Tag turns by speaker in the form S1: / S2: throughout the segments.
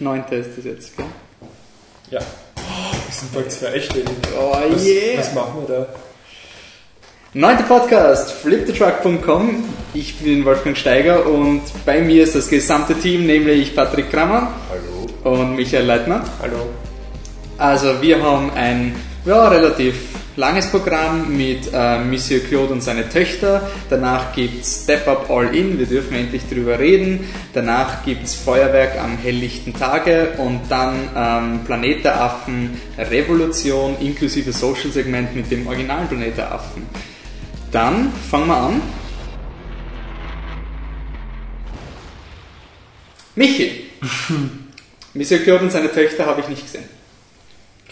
S1: neunte ist das jetzt, gell?
S2: Ja. Wir sind bald zweistellig.
S1: Oh
S2: Was,
S1: yeah!
S2: was machen wir da?
S1: Neunter Podcast, fliptetruck.com. Ich bin Wolfgang Steiger und bei mir ist das gesamte Team, nämlich Patrick Krammer
S2: Hallo.
S1: und Michael Leitner.
S2: Hallo.
S1: Also wir haben ein ja, relativ langes Programm mit äh, Monsieur Claude und seine Töchter. Danach gibt's Step Up All In, wir dürfen endlich drüber reden. Danach gibt's Feuerwerk am helllichten Tage und dann ähm, Planet der Affen, Revolution inklusive Social-Segment mit dem originalen Planet der Affen. Dann fangen wir an. Michi. Monsieur Claude und seine Töchter habe ich nicht gesehen.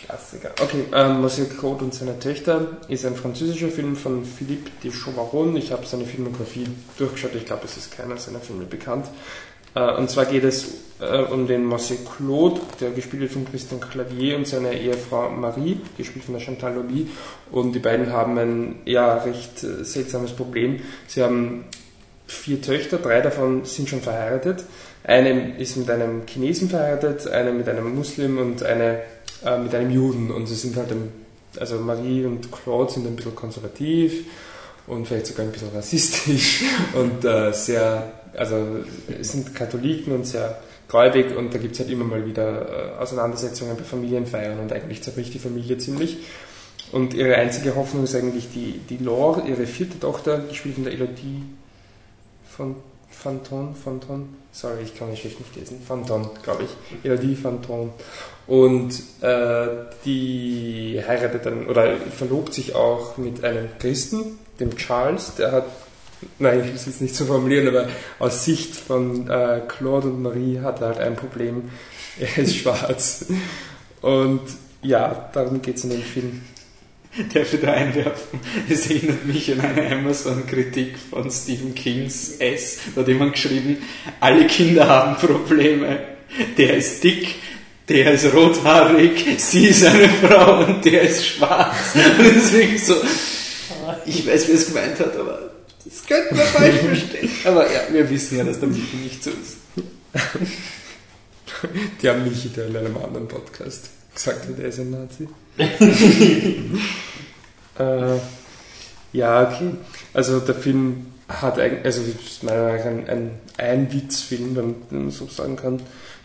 S2: Klassiker. Okay, ähm, Monsieur Claude und seine Töchter ist ein französischer Film von Philippe de Chauvaron. Ich habe seine Filmografie durchgeschaut, ich glaube, es ist keiner seiner Filme bekannt. Äh, und zwar geht es äh, um den Monsieur Claude, der gespielt wird von Christian Clavier und seine Ehefrau Marie, gespielt von der Chantal Lobby. Und die beiden haben ein ja recht äh, seltsames Problem. Sie haben vier Töchter, drei davon sind schon verheiratet. Eine ist mit einem Chinesen verheiratet, eine mit einem Muslim und eine äh, mit einem Juden. Und sie sind halt, ein, also Marie und Claude sind ein bisschen konservativ und vielleicht sogar ein bisschen rassistisch und äh, sehr, also sind Katholiken und sehr gläubig und da gibt es halt immer mal wieder äh, Auseinandersetzungen bei Familienfeiern und eigentlich zerbricht die Familie ziemlich. Und ihre einzige Hoffnung ist eigentlich die, die Laure, ihre vierte Tochter, gespielt von der Elodie von Fanton, Fanton, sorry, ich kann die Schrift nicht lesen, Fanton, glaube ich, Elodie Fanton. Und äh, die heiratet dann, oder verlobt sich auch mit einem Christen, dem Charles, der hat, nein, ich will es jetzt nicht so formulieren, aber aus Sicht von äh, Claude und Marie hat er halt ein Problem, er ist schwarz. Und ja, darum geht es in dem Film.
S1: Darf ich da einwerfen? Es erinnert mich an eine Amazon-Kritik von Stephen Kings S. Da hat jemand geschrieben, alle Kinder haben Probleme. Der ist dick, der ist rothaarig, sie ist eine Frau und der ist schwarz. Und deswegen so, ich weiß, wer es gemeint hat, aber das könnte man falsch verstehen. Aber ja, wir wissen ja, dass der Michi nicht so ist.
S2: Die haben mich in einem anderen Podcast gesagt, der ist ein Nazi. äh, ja, okay. Also der Film hat eigentlich, also meiner Meinung nach ein, ein Einwitzfilm, wenn man so sagen kann.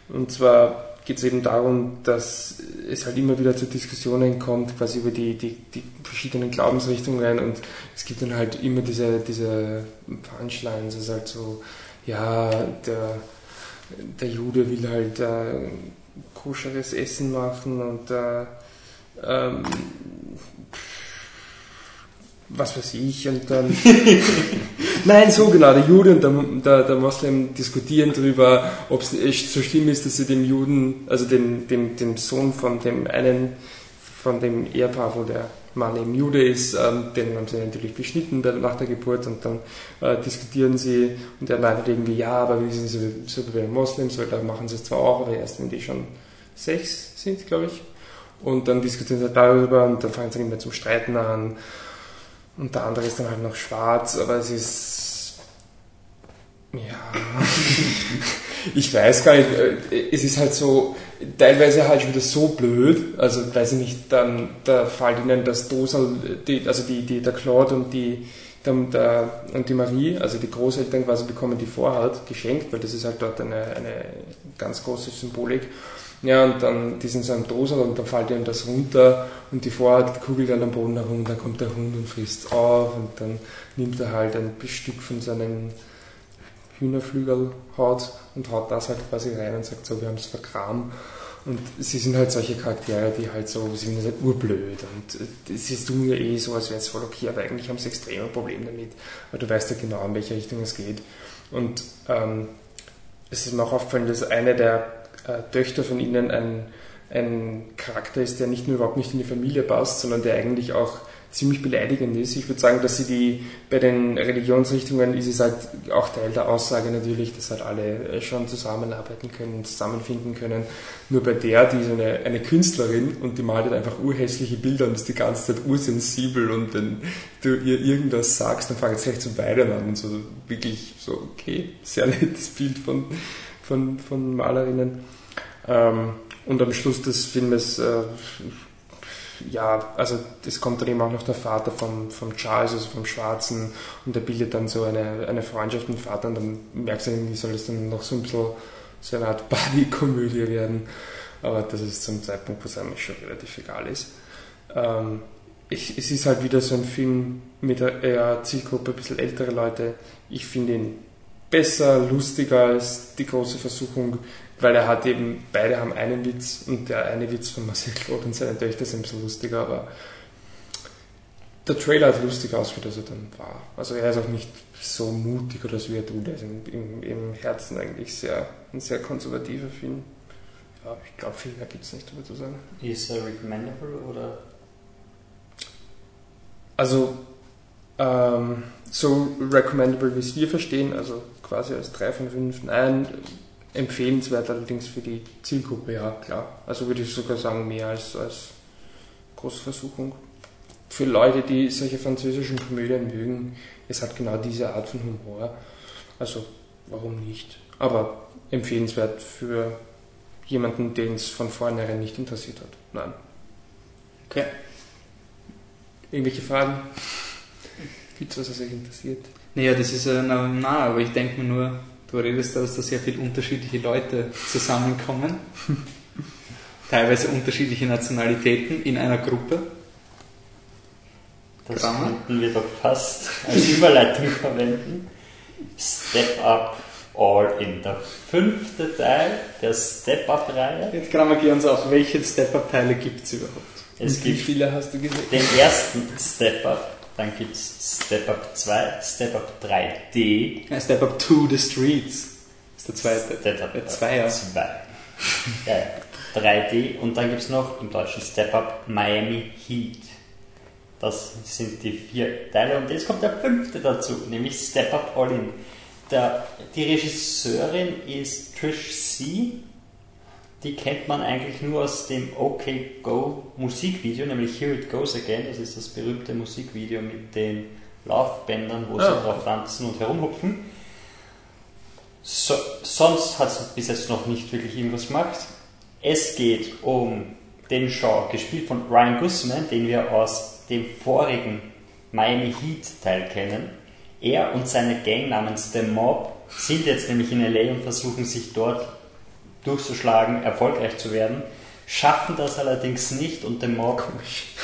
S2: Und zwar geht es eben darum, dass es halt immer wieder zu Diskussionen kommt, quasi über die, die, die verschiedenen Glaubensrichtungen und es gibt dann halt immer diese, diese Punchlines, es ist halt so, ja, der, der Jude will halt äh, koscheres Essen machen und äh, ähm, was weiß ich und dann nein so genau. Der Jude und der, der, der Moslem diskutieren darüber ob es echt so schlimm ist dass sie dem Juden also dem, dem, dem Sohn von dem einen von dem Ehepaar wo der Mann eben Jude ist ähm, den haben sie natürlich beschnitten nach der Geburt und dann äh, diskutieren sie und er meint halt irgendwie ja aber wie sind sie so wie bei den Moslems weil da machen sie es zwar auch aber erst wenn die schon sechs sind glaube ich. Und dann diskutieren sie darüber und dann fangen sie immer zum Streiten an und der andere ist dann halt noch schwarz, aber es ist. Ja. ich weiß gar nicht, es ist halt so, teilweise halt schon wieder so blöd, also weiß ich nicht, dann da fällt ihnen das Dosel, die, also die, die, der Claude und die, der, und die Marie, also die Großeltern quasi bekommen die Vorhaut geschenkt, weil das ist halt dort eine, eine ganz große Symbolik. Ja, und dann, die sind so am Dosel und dann fällt ihnen das runter und die Vorhaut kugelt dann am Boden herum und dann kommt der Hund und frisst auf und dann nimmt er halt ein Stück von seinem Hühnerflügelhaut und haut das halt quasi rein und sagt so, wir haben es vergraben. Und sie sind halt solche Charaktere, die halt so, sie sind halt urblöd und sie tun ja eh so, als wäre es voll okay, aber eigentlich haben sie extreme Probleme damit, weil du weißt ja genau, in welche Richtung es geht. Und ähm, es ist mir auch aufgefallen, dass eine der äh, Töchter von ihnen ein, ein Charakter ist, der nicht nur überhaupt nicht in die Familie passt, sondern der eigentlich auch ziemlich beleidigend ist. Ich würde sagen, dass sie die, bei den Religionsrichtungen ist es halt auch Teil der Aussage natürlich, dass halt alle schon zusammenarbeiten können, zusammenfinden können. Nur bei der, die ist eine, eine Künstlerin und die malt halt einfach urhässliche Bilder und ist die ganze Zeit ursensibel und wenn du ihr irgendwas sagst, dann fängt es gleich zum Weinen an und so wirklich so, okay, sehr nettes Bild von, von, von Malerinnen. Ähm, und am Schluss des Filmes, äh, ja, also es kommt dann eben auch noch der Vater vom, vom Charles, also vom Schwarzen, und der bildet dann so eine, eine Freundschaft mit dem Vater und dann merkst du irgendwie, soll es dann noch so ein bisschen so eine Art Buddy-Komödie werden. Aber das ist zum Zeitpunkt, wo es eigentlich schon relativ egal ist. Ähm, ich, es ist halt wieder so ein Film mit einer Zielgruppe, ein bisschen ältere Leute. Ich finde ihn besser, lustiger als die große Versuchung, weil er hat eben, beide haben einen Witz und der eine Witz von Marcel Claude und seine Töchter ist ein bisschen lustiger, aber der Trailer hat lustig aus, wie das er dann war. Also er ist auch nicht so mutig oder so wie er tut, er ist im, im, im Herzen eigentlich sehr, ein sehr konservativer Film. Ja, ich glaube, viel mehr gibt es nicht darüber zu sagen.
S3: Ist er recommendable oder?
S2: Also, ähm, so recommendable, wie es wir verstehen, also quasi als 3 von 5, nein, empfehlenswert allerdings für die Zielgruppe, ja, klar. Also würde ich sogar sagen, mehr als, als große. Für Leute, die solche französischen Komödien mögen, es hat genau diese Art von Humor. Also, warum nicht? Aber empfehlenswert für jemanden, den es von vornherein nicht interessiert hat. Nein.
S1: Okay.
S2: Irgendwelche Fragen? Gibt es was, was euch interessiert?
S1: Naja, das ist ja na, na, aber ich denke mir nur, du redest da, dass da sehr viele unterschiedliche Leute zusammenkommen. Teilweise unterschiedliche Nationalitäten in einer Gruppe.
S3: Das
S1: Grammar?
S3: könnten wir doch fast als Überleitung verwenden. Step Up All in. Der fünfte Teil der Step Up-Reihe.
S1: Jetzt grammar geh uns auf, welche Step-Up-Teile gibt es überhaupt?
S3: Es
S2: Wie
S3: gibt
S2: viele hast du gesehen?
S3: den ersten Step Up, dann gibt es Step Up 2, Step Up 3D,
S1: Ja, Step Up to the Streets ist der zweite.
S3: Step Up
S1: Der Zweier.
S3: 2, äh, 3D und dann gibt es noch im Deutschen Step Up Miami Heat. Das sind die vier Teile und jetzt kommt der fünfte dazu, nämlich Step Up All In. Der, die Regisseurin ist Trish C. Die kennt man eigentlich nur aus dem OK Go Musikvideo, nämlich Here It Goes Again. Das ist das berühmte Musikvideo mit den Laufbändern, wo
S2: Ah.
S3: sie drauf tanzen und herumhupfen. So, sonst hat sie bis jetzt noch nicht wirklich irgendwas gemacht. Es geht um den Shaw, gespielt von Ryan Guzman, den wir aus dem vorigen Miami Heat Teil kennen. Er und seine Gang namens The Mob sind jetzt nämlich in LA und versuchen sich dort durchzuschlagen, erfolgreich zu werden, schaffen das allerdings nicht und The Mob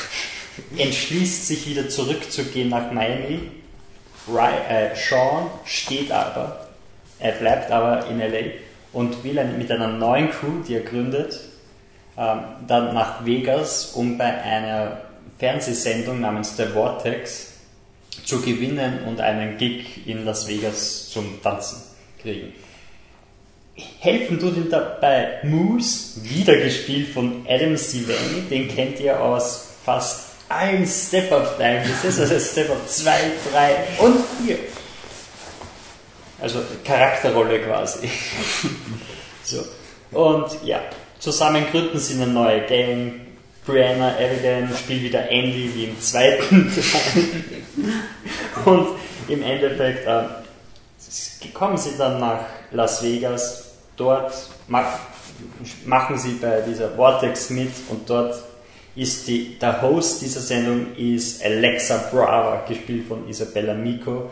S3: entschließt sich wieder zurückzugehen nach Miami. Äh, Sean steht aber, er bleibt aber in LA und will mit einer neuen Crew, die er gründet, ähm, dann nach Vegas, um bei einer Fernsehsendung namens The Vortex zu gewinnen und einen Gig in Las Vegas zum Tanzen kriegen. Helfen tut ihm dabei Moose, wieder gespielt von Adam Sivani, den kennt ihr aus fast allen Step-Up-Teilen. Das ist also Step-Up 2, 3 und 4. Also Charakterrolle quasi. so. Und ja, zusammen gründen sie eine neue Gang. Brianna Evigan spielt wieder Andy wie im zweiten Teil. Und im Endeffekt äh, kommen sie dann nach Las Vegas. Dort mach, machen sie bei dieser Vortex mit und dort ist die, der Host dieser Sendung ist Alexa Brava, gespielt von Isabella Miko,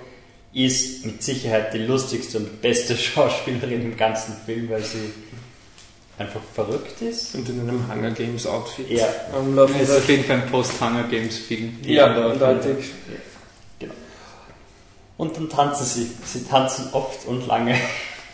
S3: ist mit Sicherheit die lustigste und beste Schauspielerin im ganzen Film, weil sie einfach verrückt ist.
S2: Und in einem Hunger Games Outfit.
S3: Ja.
S2: Rumlaufen.
S1: Es ist auf jeden Fall ein Post-Hunger Games Film.
S2: ja,
S1: da-
S2: eindeutig.
S3: Genau. Und dann tanzen sie. Sie tanzen oft und lange.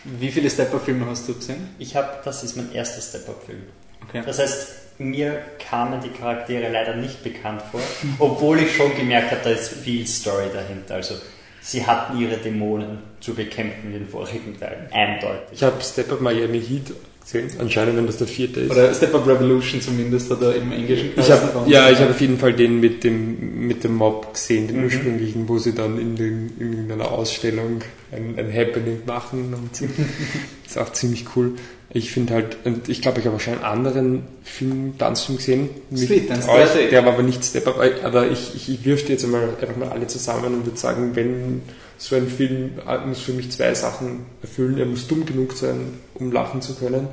S1: Wie viele Step-Up-Filme hast du gesehen?
S3: Ich habe, das ist mein erster Step-Up-Film.
S1: Okay.
S3: Das heißt, mir kamen die Charaktere leider nicht bekannt vor, obwohl ich schon gemerkt habe, da ist viel Story dahinter. Also sie hatten ihre Dämonen zu bekämpfen in den vorigen Teilen. Eindeutig.
S2: Ich habe Step Up Miami Heat gesehen. Anscheinend, wenn das der vierte ist.
S1: Oder Step-Up Revolution zumindest, hat er im Englischen
S2: ich hab, ja, ich habe auf jeden Fall den mit dem, mit dem Mob gesehen, den
S3: Mhm.
S2: ursprünglichen, wo sie dann in, den, in irgendeiner Ausstellung ein, ein Happening machen und ist auch ziemlich cool. Ich finde halt, und ich glaube, ich habe auch schon einen anderen Film, Tanzfilm gesehen.
S1: Street Dance,
S2: euch,
S1: der-
S2: der war aber nicht Step Up, aber ich, ich, ich wirfte jetzt einmal einfach mal alle zusammen und würde sagen, wenn so ein Film äh, muss für mich zwei Sachen erfüllen. Er muss dumm genug sein, um lachen zu können.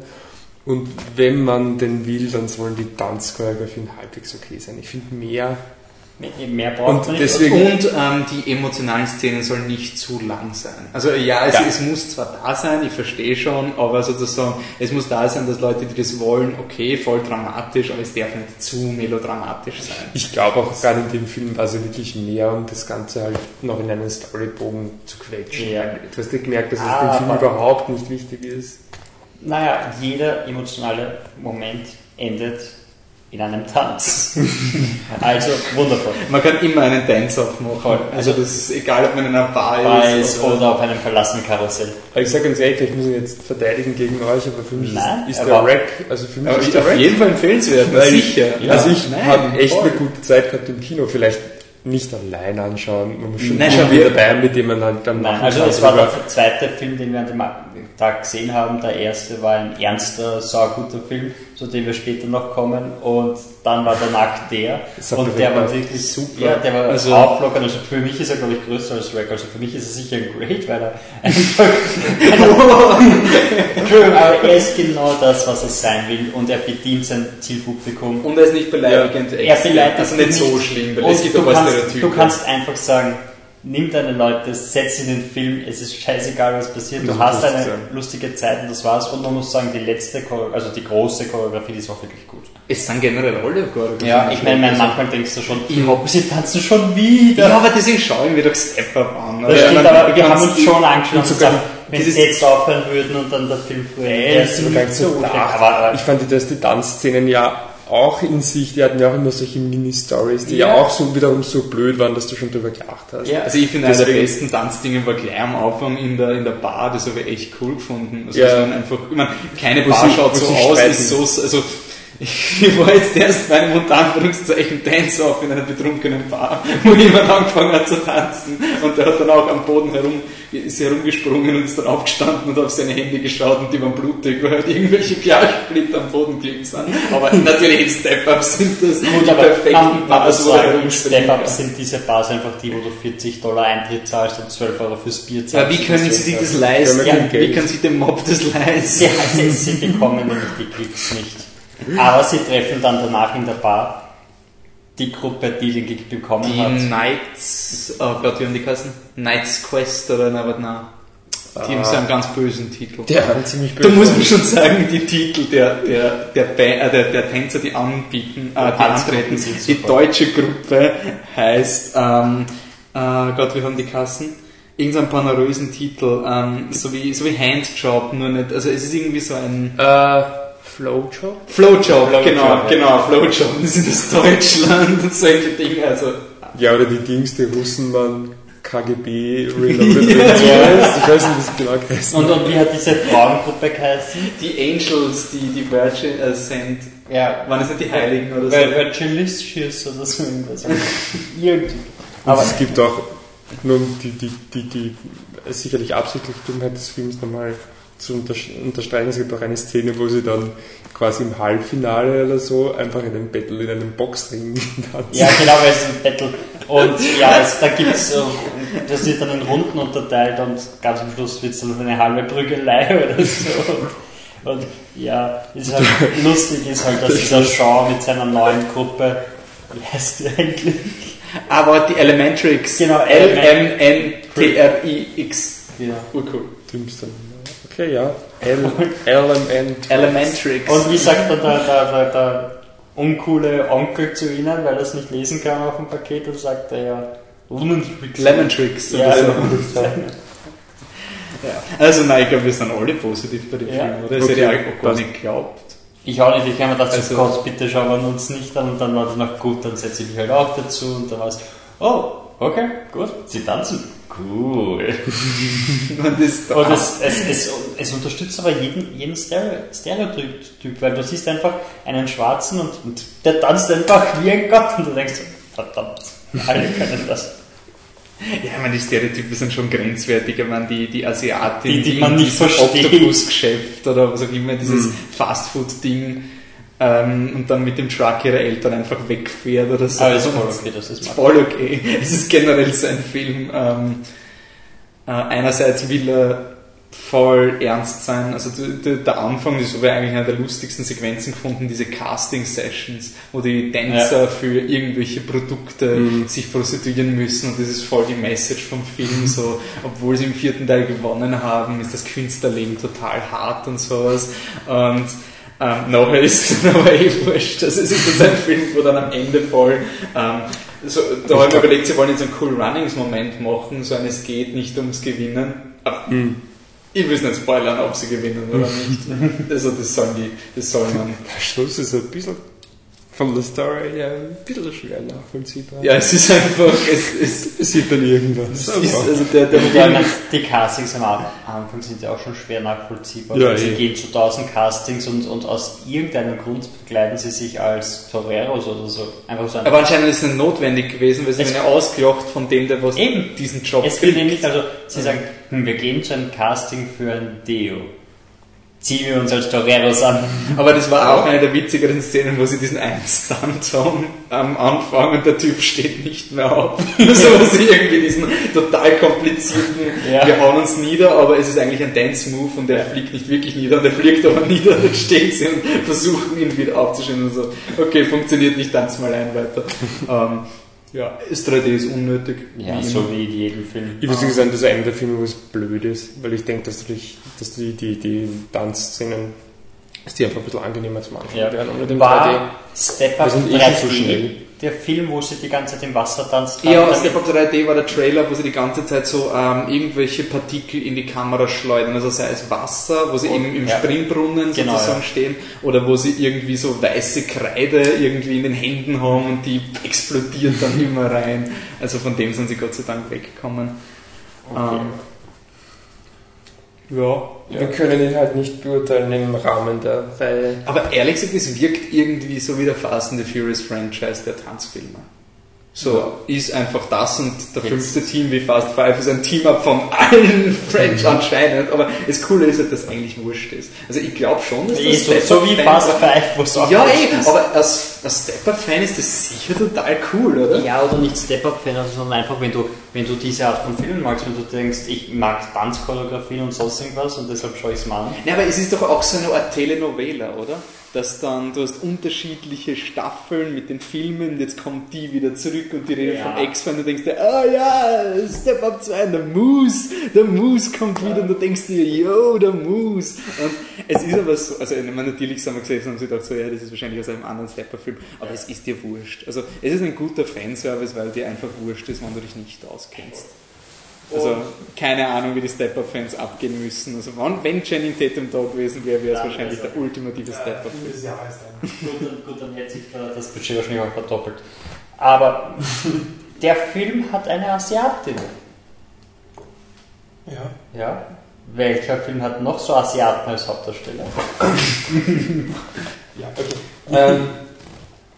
S2: Und wenn man denn will, dann sollen die Tanzchoreografien halbwegs okay sein. Ich finde mehr.
S3: Mehr braucht
S2: Und
S3: man nicht.
S2: deswegen-
S1: Und ähm, die emotionalen Szenen sollen nicht zu lang sein. Also ja es,
S2: Ja.
S1: es muss zwar da sein, ich verstehe schon, aber sozusagen, es muss da sein, dass Leute, die das wollen, okay, voll dramatisch, aber es darf nicht zu melodramatisch sein.
S2: Ich glaube auch gerade in dem Film war es wirklich mehr, um das Ganze halt noch in einen Storybogen zu quetschen.
S3: Ja.
S2: Du hast ja gemerkt, dass es
S3: Ah,
S2: dem Film überhaupt nicht wichtig ist.
S3: Naja, jeder emotionale Moment endet in einem Tanz. also wundervoll.
S1: Man kann immer einen Dance-Off machen.
S3: Voll.
S1: Also das ist egal, ob man in einer Bar
S3: Weiß
S1: ist oder...
S3: oder auf einem verlassenen Karussell.
S2: Aber ich sage ganz ehrlich, ich muss ihn jetzt verteidigen gegen euch, aber für mich
S3: Nein,
S2: ist, ist der Rack, also für mich ist der
S1: auf
S2: Rack
S1: jeden Fall empfehlenswert, sicher.
S2: Ich, also ich
S1: Nein,
S2: habe echt
S1: voll.
S2: eine gute Zeit gehabt im Kino. Vielleicht nicht allein anschauen. Man muss schon
S1: Nein, schon
S2: wieder dabei, mit dem man halt dann
S3: Nein, also es war
S2: drüber.
S3: der zweite Film, den wir an dem Tag gesehen haben. Der erste war ein ernster, sauguter Film, zu dem wir später noch kommen. Und dann war danach der.
S2: Das hat
S3: Und der war
S2: wirklich
S1: super.
S3: Ja, der war
S1: Also-
S3: auflockern. Also für mich ist er, glaube ich, größer als Rack. Also für mich ist er sicher ein Great, weil er einfach... Entschuldigung, aber er ist genau das, was er sein will. Und er bedient sein Zielpublikum.
S1: Und er ist nicht beleidigend.
S3: Er beleidigt
S1: Also nicht so schlimm, weil es gibt
S3: du kannst,
S1: Stereotypen.
S3: du kannst einfach sagen, nimm deine Leute, setz sie in den Film, es ist scheißegal, was passiert, du hast eine
S2: sein.
S3: lustige Zeit und das war's. Und man muss sagen, die letzte, Chore- also die große Choreografie, die ist auch wirklich gut.
S1: Es sind generell alle Choreografien.
S3: Ja, ich meine, mein, manchmal denkst du schon, ich hoffe, sie tanzen schon wieder.
S1: Ja, aber deswegen schaue ich mir doch Step-Up an.
S3: Das stimmt, aber wir haben uns schon angeschaut und
S2: sogar
S3: gesagt, wenn sie jetzt aufhören würden und dann der Film früher
S2: gar nicht so
S3: aber, aber
S2: Ich fand, dass die Tanzszenen ja auch in sich, die hatten ja auch immer solche Mini-Stories, die ja.
S1: Ja.
S2: auch so wiederum so blöd waren, dass du schon drüber gelacht hast.
S1: Ja, also ich finde, einer der besten Tanzdinge war gleich am Anfang in der, in der Bar, das habe ich echt cool gefunden. Also,
S2: Ja.
S1: einfach, ich meine, keine Bar
S2: sie-
S1: schaut so aus,
S2: streiten.
S1: ist so, also, ich war jetzt erst bei einem unter Anführungszeichen Dance-Off in einer betrunkenen Bar, wo jemand angefangen hat zu tanzen und der hat dann auch am Boden herum, ist herumgesprungen und ist dann aufgestanden und auf seine Hände geschaut und die waren blutig, weil halt irgendwelche Glassplitter am Boden kleben sind. Aber natürlich in Step-Ups sind das
S3: Gut,
S1: die
S3: aber
S1: perfekten Bars,
S3: sagen, in
S1: herumspringen
S3: Step-Up
S1: kann.
S3: sind diese Bars einfach die, wo du 40 Dollar Eintritt zahlst und 12 Euro fürs Bier zahlst.
S1: Ja, wie können Sie sich das leisten?
S2: Ja,
S1: wie kann sich der Mob das leisten?
S3: Sie, sie, sie bekommen nämlich die Klicks nicht. Aber sie treffen dann danach in der Bar die Gruppe, die den Gig bekommen
S1: Die
S3: hat.
S1: Knights, oh Gott, wie haben die geheißen? Knights Quest oder na, was na? Die haben so einen ganz bösen Titel.
S2: Der hat ziemlich
S1: Da muss man schon sagen, die Titel der, der, der, Ba- äh, der, der Tänzer, die anbieten, äh, die antreten,
S3: sind
S1: die deutsche Gruppe heißt, ähm, äh, Gott, wie haben die Kassen? Irgendeinen panarösen Titel, ähm, so wie, so wie Handjob, nur nicht, also es ist irgendwie so ein,
S2: Äh, Flowjob?
S1: Flowjob,
S3: Flowjob,
S1: genau,
S3: ja.
S1: genau, Flowjob, das ist das Deutschland und solche Dinge, also,
S2: Ja, oder die Dings, die Russen waren KGB Reloaded. oder so. Ich weiß nicht, wie es genau heißt.
S3: Und, und wie hat diese Frauengruppe geheißen?
S1: die Angels, die, die Virgin äh, sind,
S3: Ja,
S1: waren es nicht die Heiligen oder so?
S3: Virgilicious oder so irgendwas. Irgendwie.
S2: Aber
S3: Aber
S2: es gibt auch nur die, die, die, die sicherlich absichtlich Dummheit des Films nochmal zu untersch- unterstreichen. Es gibt auch eine Szene, wo sie dann quasi im Halbfinale oder so einfach in einem Battle, in einem Boxring tanzen.
S3: Ja, genau, weil es ein Battle. Und ja, es, da gibt es, das wird dann in Runden unterteilt und ganz am Schluss wird es dann eine halbe Prügelei oder so. Und, ja, ist halt, lustig ist halt, dass dieser Shaw mit seiner neuen Gruppe, wie heißt die eigentlich?
S1: Aber die Elementrix.
S3: Genau,
S1: L-M-N-T-R-I-X.
S3: Ja.
S1: Urcool.
S2: Dümmster. Okay, ja. L, LMN.
S1: Elementrix.
S3: Und wie sagt dann der, der, der, der uncoole Onkel zu ihnen, weil er es nicht lesen kann auf dem Paket, dann sagt er ja, Lemon
S1: Lemontrix.
S3: Ja,
S1: so.
S3: ja.
S1: Also nein, ich glaube, wir sind alle positiv bei dem
S3: Ja.
S1: Film, oder? Das
S2: Okay,
S1: hätte ich auch gar nicht geglaubt.
S3: Ich auch nicht, ich habe mir gedacht,
S1: Also-
S3: so Gott, bitte schauen wir uns nicht an und dann war das noch gut, dann setze ich mich halt auch dazu und dann war es, oh, okay, gut, sie tanzen. Cool.
S1: Und das,
S3: Und es, es, es, es unterstützt aber jeden, jeden Stereo- Stereotyp, weil du siehst einfach einen Schwarzen und, und der tanzt einfach wie ein Gott und du denkst, verdammt, alle können das.
S1: ja, ich meine, die Stereotypen sind schon grenzwertig. Ich meine, die, die Asiatin,
S3: Die- die man nicht versteht.
S1: Oder was auch immer, dieses
S2: Mhm.
S1: Fastfood-Ding ähm, und dann mit dem Truck ihrer Eltern einfach wegfährt oder so.
S3: Aber ist voll okay, das ist
S1: voll okay. Es ist generell so ein Film. Ähm, äh, einerseits will er voll ernst sein. Also der, Anfang ist so eigentlich eine der lustigsten Sequenzen gefunden, diese Casting-Sessions, wo die Tänzer
S3: Ja.
S1: für irgendwelche Produkte
S2: Mhm.
S1: sich prostituieren müssen und das ist voll die Message vom Film, so, obwohl sie im vierten Teil gewonnen haben, ist das Künstlerleben total hart und sowas. Und ähm, nachher ist es aber eh wurscht. Also es ist ein Film, wo dann am Ende voll ähm, so, da habe ich mir überlegt, sie wollen jetzt einen cool Runnings-Moment machen, so ein es geht nicht ums Gewinnen. Aber ich will es nicht spoilern, ob sie gewinnen oder nicht. Also das sollen die, das soll man.
S2: Der Schluss ist ein bisschen von der Story her ein bisschen schwer nachvollziehbar.
S1: Ja, es ist einfach, es, es,
S2: Es sieht dann irgendwas.
S1: es ist, also der, der
S3: Wobei
S1: Film,
S3: die Castings am Anfang sind ja auch schon schwer nachvollziehbar.
S2: Ja,
S3: sie
S2: eh.
S3: gehen zu 1000 Castings und, und aus irgendeinem Grund verkleiden sie sich als Toreros oder so. Einfach so
S1: aber anscheinend ist es nicht notwendig gewesen, weil sie
S3: Es-
S1: ja ausgelocht von dem, der was
S3: Eben.
S1: diesen Job
S3: Es wird nämlich, also sie sagen, hm, wir gehen zu einem Casting für ein Deo. Ziehen wir uns als Toreros an.
S1: Aber das war auch eine der witzigeren Szenen, wo sie diesen einen Stunt haben am Anfang und der Typ steht nicht mehr auf. so wo sie irgendwie diesen total komplizierten,
S3: Ja.
S1: wir hauen uns nieder, aber es ist eigentlich ein Dance-Move und der fliegt nicht wirklich nieder und der fliegt aber nieder, dann stehen sie und versuchen ihn wieder aufzustellen und so, okay, funktioniert nicht, tanz mal ein weiter. ähm, ja, das 3D ist unnötig.
S3: Ja,
S1: wie
S3: so
S1: immer.
S3: wie in jedem Film.
S2: Ich würde sagen, das ist einer der Filme, wo es blöd ist, weil ich denke, dass, du dich, dass die, die, die Tanzszenen, dass die einfach ein bisschen angenehmer zum Anschauen
S3: Ja.
S2: werden. Unter dem 3D.
S3: War Step
S2: Wir
S3: Up
S2: sind eh
S3: 3D
S2: schon zu schnell.
S3: Der Film, wo sie die ganze Zeit im Wasser tanzt?
S1: Ja,
S3: Damit-
S1: Step Up 3D war der Trailer, wo sie die ganze Zeit so ähm, irgendwelche Partikel in die Kamera schleudern, also sei es Wasser, wo sie eben im
S3: ja.
S1: Springbrunnen
S3: Genau,
S1: sozusagen
S3: ja.
S1: stehen, oder wo sie irgendwie so weiße Kreide irgendwie in den Händen haben und die explodiert dann immer rein. Also von dem sind sie Gott sei Dank weggekommen.
S3: Okay.
S1: Ähm, ja.
S2: Wir können ihn halt nicht beurteilen im Rahmen der Reihe.
S1: Aber ehrlich gesagt, es wirkt irgendwie so wie der Fast and the Furious Franchise der Tanzfilme. So, ist einfach das und der fünfte Team wie Fast Five ist ein Team-Up von allen French anscheinend, aber das Coole ist halt, dass eigentlich wurscht ist. Also ich glaube schon, dass
S3: Eh,
S1: das
S3: so, so wie Fast Five, wo es auch
S1: Ja, ey,
S3: ist.
S1: aber als, als Step-Up-Fan ist das sicher total cool, oder?
S3: Ja, oder nicht Step-Up-Fan, also, sondern einfach, wenn du, wenn du diese Art von Filmen magst, wenn du denkst, ich mag Tanzchoreografien und sonst irgendwas und deshalb schaue ich es mal an.
S1: Ja, aber es ist doch auch so eine Art Telenovela, oder? Dass dann, du hast unterschiedliche Staffeln mit den Filmen, jetzt kommt die wieder zurück und die reden
S3: Ja.
S1: vom Ex-Fan, du denkst dir, ah ja, Step Up 2, der Moose, der Moose kommt wieder und du denkst dir, yo, der Moose. Und es ist aber so, also ich meine, natürlich haben wir gesehen, haben sie gedacht, so, ja, das ist wahrscheinlich aus einem anderen Step Up-Film, aber es ist dir wurscht. Also es ist ein guter Fanservice, weil dir einfach wurscht ist, wenn du dich nicht auskennst. Also keine Ahnung, wie die Step-Up-Fans abgehen müssen. Also wann, wenn Channing Tatum da gewesen wäre, wäre es
S3: Ja,
S1: wahrscheinlich
S3: also-
S1: der ultimative Step-Up.
S4: Jahres dann.
S3: Gut, dann, gut, dann hätte sich da das Budget wahrscheinlich auch verdoppelt. Aber der Film hat eine Asiatin.
S4: Ja.
S3: Ja? Welcher Film hat noch so Asiaten als Hauptdarsteller?
S4: Ja, okay.
S2: Ähm,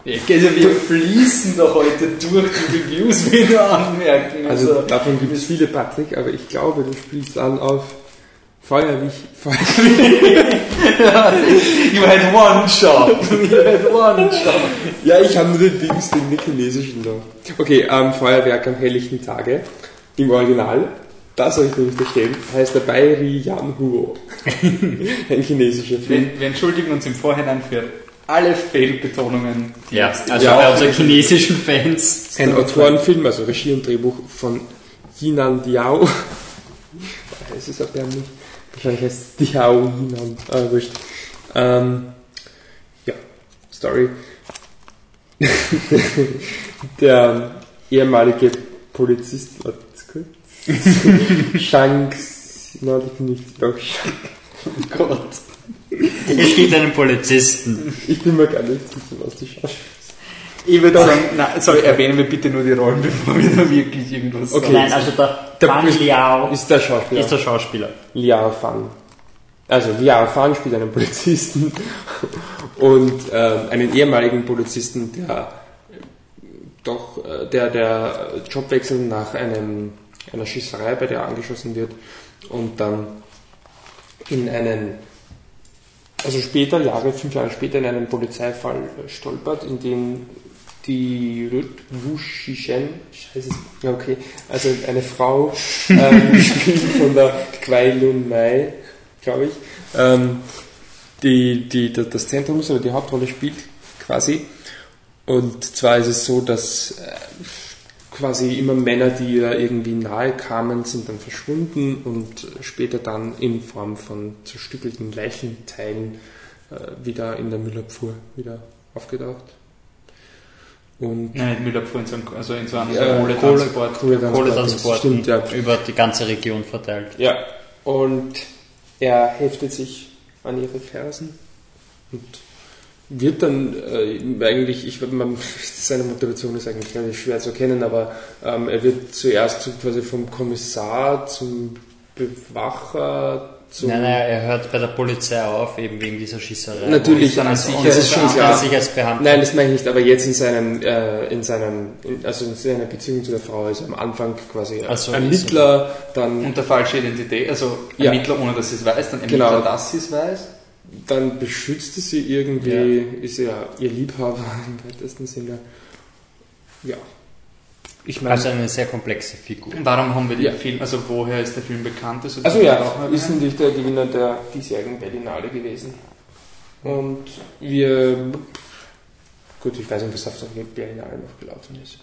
S1: Ja, also wir fließen doch heute durch die Reviews wieder anmerken.
S2: also davon gibt es viele, Patrick, aber ich glaube, du spielst an auf Feuerwich. Feuer
S1: you had one shot. You had one shot.
S2: ja, ich habe nur den Dings, den chinesischen noch. Okay, ähm, Feuerwerk am helllichten Tage. Im Original, das soll ich nämlich verstehen, heißt der Bai Ri Yan Huo. Ein chinesischer Film.
S1: Wir, wir entschuldigen uns im Vorhinein für alle Fehlbetonungen. die
S3: Ja, also
S2: Ja,
S3: bei
S2: auch-
S3: unseren chinesischen Fans.
S2: Ein Autorenfilm, also Regie und Drehbuch von Yinan Diao. Es ist erbärmlich. Wahrscheinlich heißt es Diao Yinan. Äh, wurscht. Ähm, ja, Story. Der ehemalige Polizist, warte kurz. Shanks, nein, ich bin nicht, doch, Shanks.
S1: Oh Gott.
S3: Es spielt einen Polizisten.
S2: Ich bin mir gar nicht sicher, was die Schauspieler
S1: Ich würde sagen, na, sorry, erwähnen wir bitte nur die Rollen, bevor wir da wirklich irgendwas
S2: Okay.
S1: sagen.
S3: Nein, also der,
S2: Der
S3: Fan
S2: ist-
S3: Liao
S2: ist der Schauspieler.
S3: ist der Schauspieler.
S2: Liao Fan. Also Liao Fan spielt einen Polizisten und ähm, einen ehemaligen Polizisten, der äh, doch äh, der der Jobwechsel nach einem einer Schießerei, bei der er angeschossen wird und dann in einen also später, Jahre, fünf Jahre später in einen Polizeifall äh, stolpert, in dem die Ruth Wushishen, scheiße, ja okay, also eine Frau, ähm, gespielt von der Kwai Lun Mai, glaube ich, ähm, die, die, das Zentrum oder die Hauptrolle spielt quasi. Und zwar ist es so, dass äh, quasi immer Männer, die ihr irgendwie nahe kamen, sind dann verschwunden und später dann in Form von zerstückelten Leichenteilen äh, wieder in der Müllabfuhr wieder aufgetaucht.
S1: Und Nein, Müllabfuhr in so einem, also in so einem
S2: ja,
S3: Kohletransport,
S2: Kohletransport,
S3: Kohletransport stimmt, ja. über die ganze Region verteilt.
S2: Ja, und er heftet sich an ihre Fersen und wird dann äh, eigentlich, ich man, seine Motivation ist eigentlich relativ schwer zu erkennen, aber ähm, er wird zuerst quasi vom Kommissar zum Bewacher zum
S3: nein, nein, er hört bei der Polizei auf, eben wegen dieser Schießerei.
S2: Natürlich, dann
S3: sicher, das ist schon klar.
S2: Sicherheitsbeamter. Nein, das meine ich nicht, aber jetzt in seinem, äh, in seinem, in, also in seiner Beziehung zu der Frau ist er am Anfang quasi
S1: also,
S2: Ermittler, dann...
S1: Unter falsche Identität, also Ermittler, ja. ohne dass sie es weiß, dann Ermittler, genau. dass sie es weiß.
S2: Dann beschützt sie irgendwie, ja. ist ja ihr Liebhaber im weitesten Sinne. Ja.
S3: Ich meine, also eine sehr komplexe Figur.
S1: Warum haben wir den ja. Film, also woher ist der Film bekannt?
S2: Also, also ja, ist natürlich der Gewinner der diesjährigen Berlinale gewesen. Und wir, gut, ich weiß nicht, was auf der Berlinale noch gelaufen ist.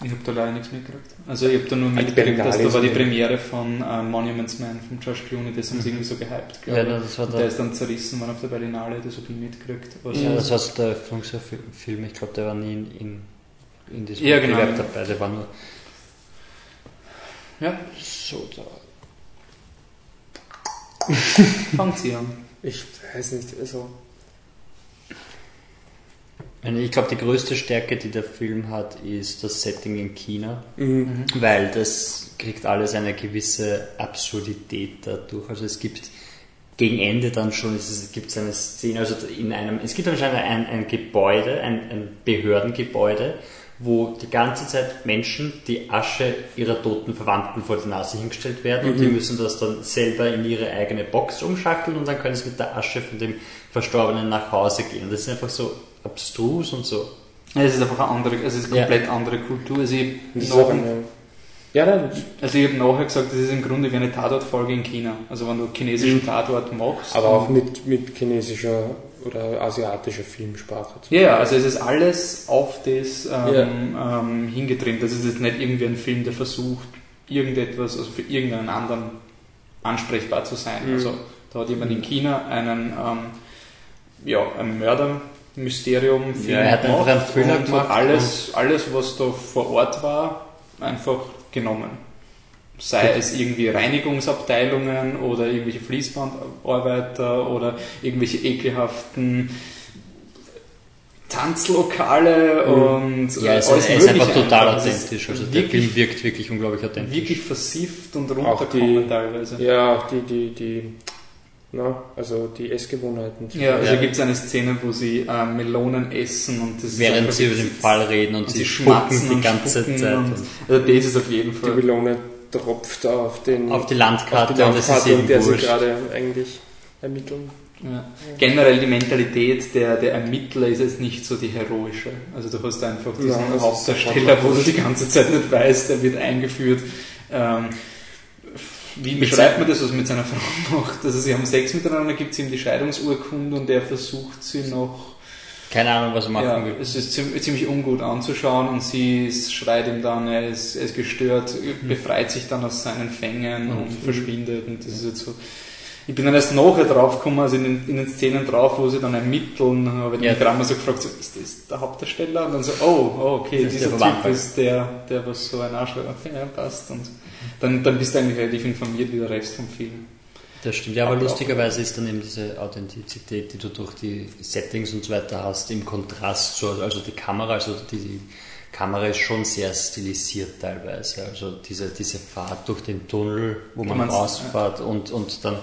S1: Ich habe da leider nichts mitgekriegt. Also ich habe da nur mitgekriegt, dass da war die Premiere von äh, Monuments Man von Josh Clooney, das haben sie irgendwie so gehypt,
S3: Ja, das war
S1: der ist dann zerrissen worden auf der Berlinale, das habe ich mitgekriegt.
S3: Also ja, das war so der Eröffnungsfilm, ich glaube, der war nie in, in in diesem
S1: ja, genau.
S3: Bewerb dabei. Der war nur.
S1: Ja.
S3: So, da.
S1: Fangt sie an.
S2: Ich weiß nicht, also.
S3: Ich glaube, die größte Stärke, die der Film hat, ist das Setting in China, mhm. weil das kriegt alles eine gewisse Absurdität dadurch. Also es gibt gegen Ende dann schon es gibt eine Szene, also in einem, es gibt anscheinend ein, ein Gebäude, ein, ein Behördengebäude, wo die ganze Zeit Menschen die Asche ihrer toten Verwandten vor die Nase hingestellt werden mhm. und die mhm. müssen das dann selber in ihre eigene Box umschackeln und dann können sie mit der Asche von dem Verstorbenen nach Hause gehen. Und das ist einfach so abstrus und so.
S1: Ja, es ist einfach eine andere, es ist eine komplett ja. andere Kultur. Also ich
S2: ja, nein.
S1: Also ich habe nachher gesagt, das ist im Grunde wie eine Tatortfolge in China. Also wenn du chinesischen mhm. Tatort machst.
S2: Aber auch mit, mit chinesischer oder asiatischer Filmsprache.
S1: Ja, ja, also es ist alles auf das ähm, ja. ähm, hingetrimmt. Das ist jetzt nicht irgendwie ein Film, der versucht, irgendetwas, also für irgendeinen anderen ansprechbar zu sein. Mhm. Also da hat jemand in China einen, ähm, ja, ein Mördermysterium
S3: Film ja, er hat einfach einen Thriller gemacht.
S1: Alles, alles, was da vor Ort war, einfach genommen. Sei es irgendwie Reinigungsabteilungen oder irgendwelche Fließbandarbeiter oder irgendwelche ekelhaften Tanzlokale mhm. und
S3: ja, es, alles ist einfach total einfach. authentisch. Also der Film wirkt wirklich unglaublich authentisch.
S1: Wirklich versifft und runterkommen teilweise.
S2: Ja, auch die, die, die na, also die Essgewohnheiten.
S1: Ja, also ja. gibt es eine Szene, wo sie äh, Melonen essen und
S3: das Während sie über den Fall reden und, und sie schmatzen die ganze Zeit. Und,
S1: also das ist auf jeden Fall.
S2: Die Melone tropft auf, den,
S3: auf die Landkarte,
S2: auf die Landkarte und das ist eben der sie gerade eigentlich ermitteln.
S1: Ja. Generell die Mentalität der, der Ermittler ist jetzt nicht so die heroische. Also du hast einfach diesen ja, Hauptdarsteller, wo du die ganze Zeit nicht weißt, der wird eingeführt. Ähm, wie beschreibt man das, was mit seiner Frau macht? Also sie haben Sex miteinander, gibt es ihm die Scheidungsurkunde und er versucht sie noch...
S3: Keine Ahnung, was er machen
S1: ja,
S3: will.
S1: Es ist ziemlich ungut anzuschauen und sie schreit ihm dann, er ist, er ist gestört, mhm. befreit sich dann aus seinen Fängen mhm. und verschwindet. Und das ist jetzt so ich bin dann erst nachher draufgekommen, also in den, in den Szenen drauf, wo sie dann ermitteln, habe ich ja. den Grammar so gefragt, so, ist das der Hauptdarsteller? Und dann so, oh, oh okay, dieser Typ ist der, der was so ein Arschloch, ja, passt. Und dann, dann bist du eigentlich relativ informiert wie der Rest vom Film.
S3: Das stimmt, ja, aber lustigerweise ist dann eben diese Authentizität, die du durch die Settings und so weiter hast, im Kontrast zu, also die Kamera, also die, die Kamera ist schon sehr stilisiert teilweise. Also diese, diese Fahrt durch den Tunnel, wo man rausfährt und, und dann,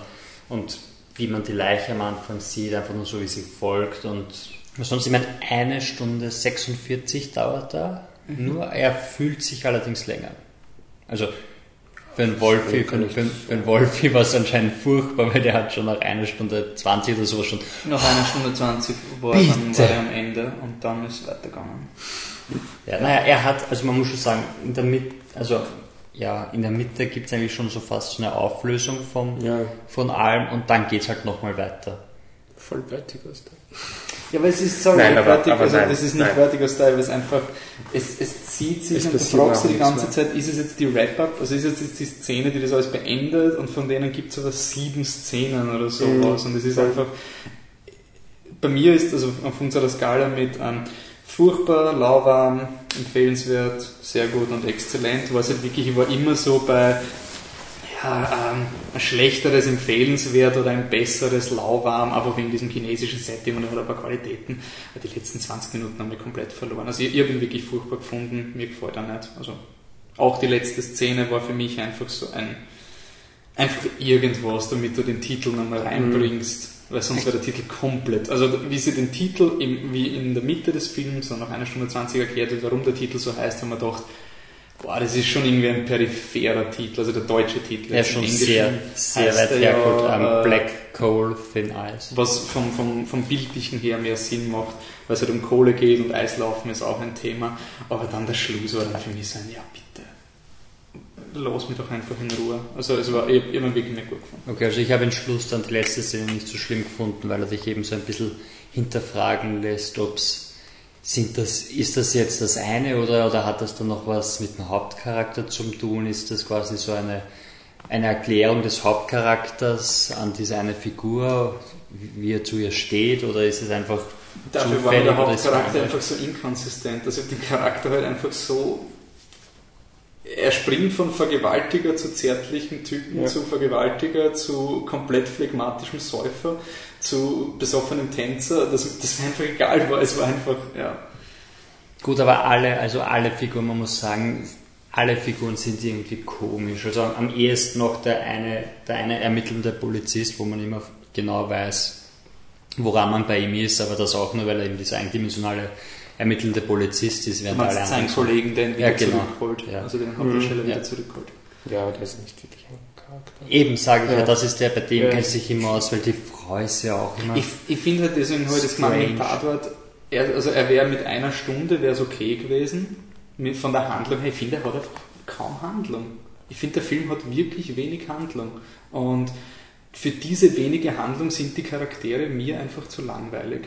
S3: und wie man die Leiche am Anfang sieht, einfach nur so, wie sie folgt und sonst, ich meine, eine Stunde 46 dauert da, mhm. nur er fühlt sich allerdings länger. Also für einen Wolfi, für, einen- für, einen- für einen Wolfi war es anscheinend furchtbar, weil der hat schon nach einer Stunde 20 oder so schon.
S1: Nach einer Stunde 20 war, dann, war er am Ende und dann ist es weitergegangen.
S3: Ja, naja, er hat, also man muss schon sagen, in der Mitte, also ja, in der Mitte gibt es eigentlich schon so fast so eine Auflösung vom,
S2: Ja,
S3: von allem und dann geht's halt nochmal weiter.
S2: voll Vertigo Style.
S1: Ja, aber es ist so
S2: Nein, aber-
S1: Vertigo,
S2: aber
S1: also
S2: nein,
S1: das ist nicht
S2: nein.
S1: Vertigo Style, weil es einfach, es, es zieht sich
S2: Es
S1: und du fragst dich die ganze Zeit, ist es jetzt die Wrap-Up, also ist es jetzt die Szene, die das alles beendet? Und von denen gibt es aber sieben Szenen oder sowas.
S2: Mhm.
S1: und es ist einfach, bei mir ist, also auf unserer Skala mit ähm, furchtbar, lauwarm, empfehlenswert, sehr gut und exzellent, war es halt wirklich, ich war immer so bei ein schlechteres empfehlenswert oder ein besseres lauwarm, aber wegen diesem chinesischen Setting und hat ein paar Qualitäten. Die letzten 20 Minuten haben wir komplett verloren. Also ich, ich habe ihn wirklich furchtbar gefunden, mir gefällt er nicht. Also auch die letzte Szene war für mich einfach so ein einfach irgendwas, damit du den Titel nochmal reinbringst, weil sonst wäre der Titel komplett. Also wie sie den Titel im, wie in der Mitte des Films, so nach einer Stunde 20 erklärt wird, warum der Titel so heißt, haben wir gedacht, boah, das ist schon irgendwie ein peripherer Titel, also der deutsche Titel.
S3: Ist schon sehr, sehr weit
S1: er
S3: hergeholt.
S1: ja,
S3: am
S1: äh,
S3: Black Coal Thin Ice.
S1: was vom, vom, vom Bildlichen her mehr Sinn macht, weil es halt um Kohle geht und Eislaufen ist auch ein Thema. Aber dann der Schluss war dann für mich so ein, ja bitte, lass mich doch einfach in Ruhe. Also es war, ihn wirklich nicht gut gefunden.
S3: Okay, also ich habe den Schluss dann die letzte Szene nicht so schlimm gefunden, weil er dich eben so ein bisschen hinterfragen lässt, ob's sind das, ist das jetzt das eine oder, oder hat das dann noch was mit dem Hauptcharakter zu tun? Ist das quasi so eine, eine Erklärung des Hauptcharakters an diese eine Figur, wie er zu ihr steht, oder ist es einfach
S1: Dafür war mir der
S3: oder ist es
S1: Hauptcharakter
S3: einfach-
S1: einfach so inkonsistent. Also den Charakter halt einfach so. Er springt von Vergewaltiger zu zärtlichen Typen,
S2: Ja.
S1: zu Vergewaltiger, zu komplett phlegmatischem Säufer, zu besoffenem Tänzer. Das, das mir einfach egal war. Es war einfach, ja.
S3: Gut, aber alle, also alle Figuren, man muss sagen, alle Figuren sind irgendwie komisch. Also am ehesten noch der eine, der eine ermittelnde Polizist, wo man immer genau weiß, woran man bei ihm ist, aber das auch nur, weil er eben dieser eindimensionale ermittelnde Polizist ist, während alle
S1: seinen
S3: anderen so-
S1: Kollegen, der ihn wieder
S3: Ja, genau.
S1: zurückholt.
S3: Ja.
S1: Also den Hauptdarsteller
S2: Mhm.
S1: wieder
S3: Ja.
S1: zurückholt.
S2: Ja, aber der ist nicht wirklich ein Charakter.
S3: Eben sage ich ja.
S2: Ja.
S3: das ist der, bei dem
S2: Ja.
S3: kennt sich immer aus, weil die Frau ist ja auch immer.
S1: Ich, ich finde halt deswegen halt das mit Tatort, er, also er wäre mit einer Stunde wäre es okay gewesen, mit, von der Handlung her, ich finde, er hat einfach kaum Handlung. Ich finde, der Film hat wirklich wenig Handlung. Und für diese wenige Handlung sind die Charaktere mir einfach zu langweilig.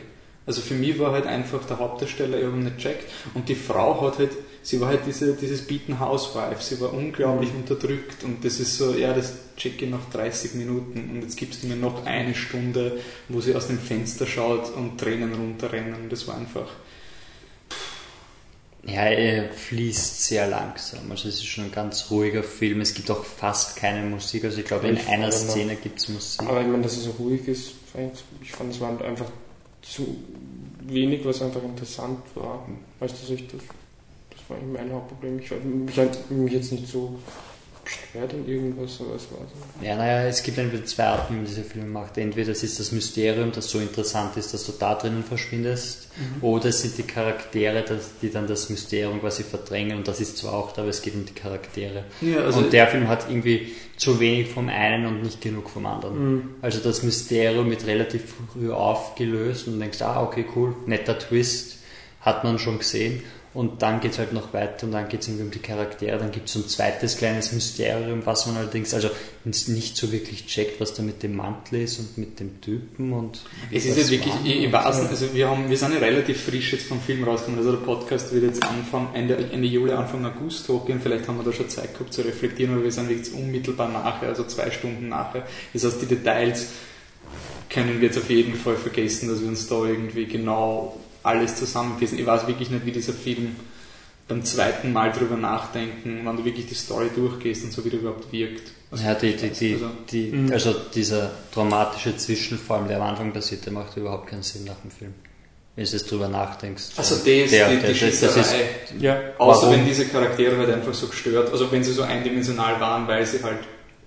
S1: Also für mich war halt einfach der Hauptdarsteller, ich habe ihn nicht checkt. Und die Frau hat halt, sie war halt diese, dieses Beaten Housewife, sie war unglaublich unterdrückt. Und das ist so, ja, das check ich nach 30 Minuten. Und jetzt gibst du mir noch eine Stunde, wo sie aus dem Fenster schaut und Tränen runterrennen. Das war einfach.
S3: Ja, er fließt sehr langsam. Also es ist schon ein ganz ruhiger Film. Es gibt auch fast keine Musik. Also ich glaube, in
S2: Ich
S3: einer Szene gibt es Musik.
S2: Aber ich meine, dass es so ruhig ist, fand ich- ich fand, es war einfach zu wenig, was einfach interessant war. Weißt du, das, das war eigentlich mein Hauptproblem. Ich habe halt- mich jetzt nicht so gestört in irgendwas, aber es war so.
S3: Ja, naja, es gibt entweder zwei Arten, wie man diese Filme macht. Entweder es ist das Mysterium, das so interessant ist, dass du da drinnen verschwindest, oder es sind die Charaktere, die dann das Mysterium quasi verdrängen. Und das ist zwar auch da, aber es geht um die Charaktere.
S1: Ja, also
S3: und der Film hat irgendwie zu wenig vom einen und nicht genug vom anderen.
S2: Mhm.
S3: Also das Mysterium wird relativ früh aufgelöst und denkst, ah, okay, cool, netter Twist, hat man schon gesehen. Und dann geht's halt noch weiter und dann geht's irgendwie um die Charaktere. Dann gibt's so ein zweites kleines Mysterium, was man allerdings also nicht so wirklich checkt, was da mit dem Mantel ist und mit dem Typen und
S1: Es ist ja wirklich, ich, ich weiß also wir, haben, wir sind ja relativ frisch jetzt vom Film rausgekommen. Also der Podcast wird jetzt Anfang, Ende, Ende Juli, Anfang August hochgehen. Vielleicht haben wir da schon Zeit gehabt zu reflektieren, aber wir sind jetzt unmittelbar nachher, also zwei Stunden nachher. Das heißt, die Details können wir jetzt auf jeden Fall vergessen, dass wir uns da irgendwie genau alles zusammenfassen. Ich weiß wirklich nicht, wie dieser Film beim zweiten Mal drüber nachdenken, wenn du wirklich die Story durchgehst und so wie der überhaupt wirkt. Also,
S3: ja, die, die, die,
S1: also,
S3: die,
S2: Mhm.
S3: also dieser traumatische Zwischenfall, der am Anfang passiert, der macht überhaupt keinen Sinn nach dem Film. Wenn du jetzt drüber nachdenkst.
S1: also das, die,
S3: Der-
S1: die,
S3: der-
S1: die
S3: das- das ist-
S1: Schießerei.
S2: Ja,
S1: Außer
S3: Warum?
S1: wenn diese Charaktere halt einfach so gestört, also wenn sie so eindimensional waren, weil sie halt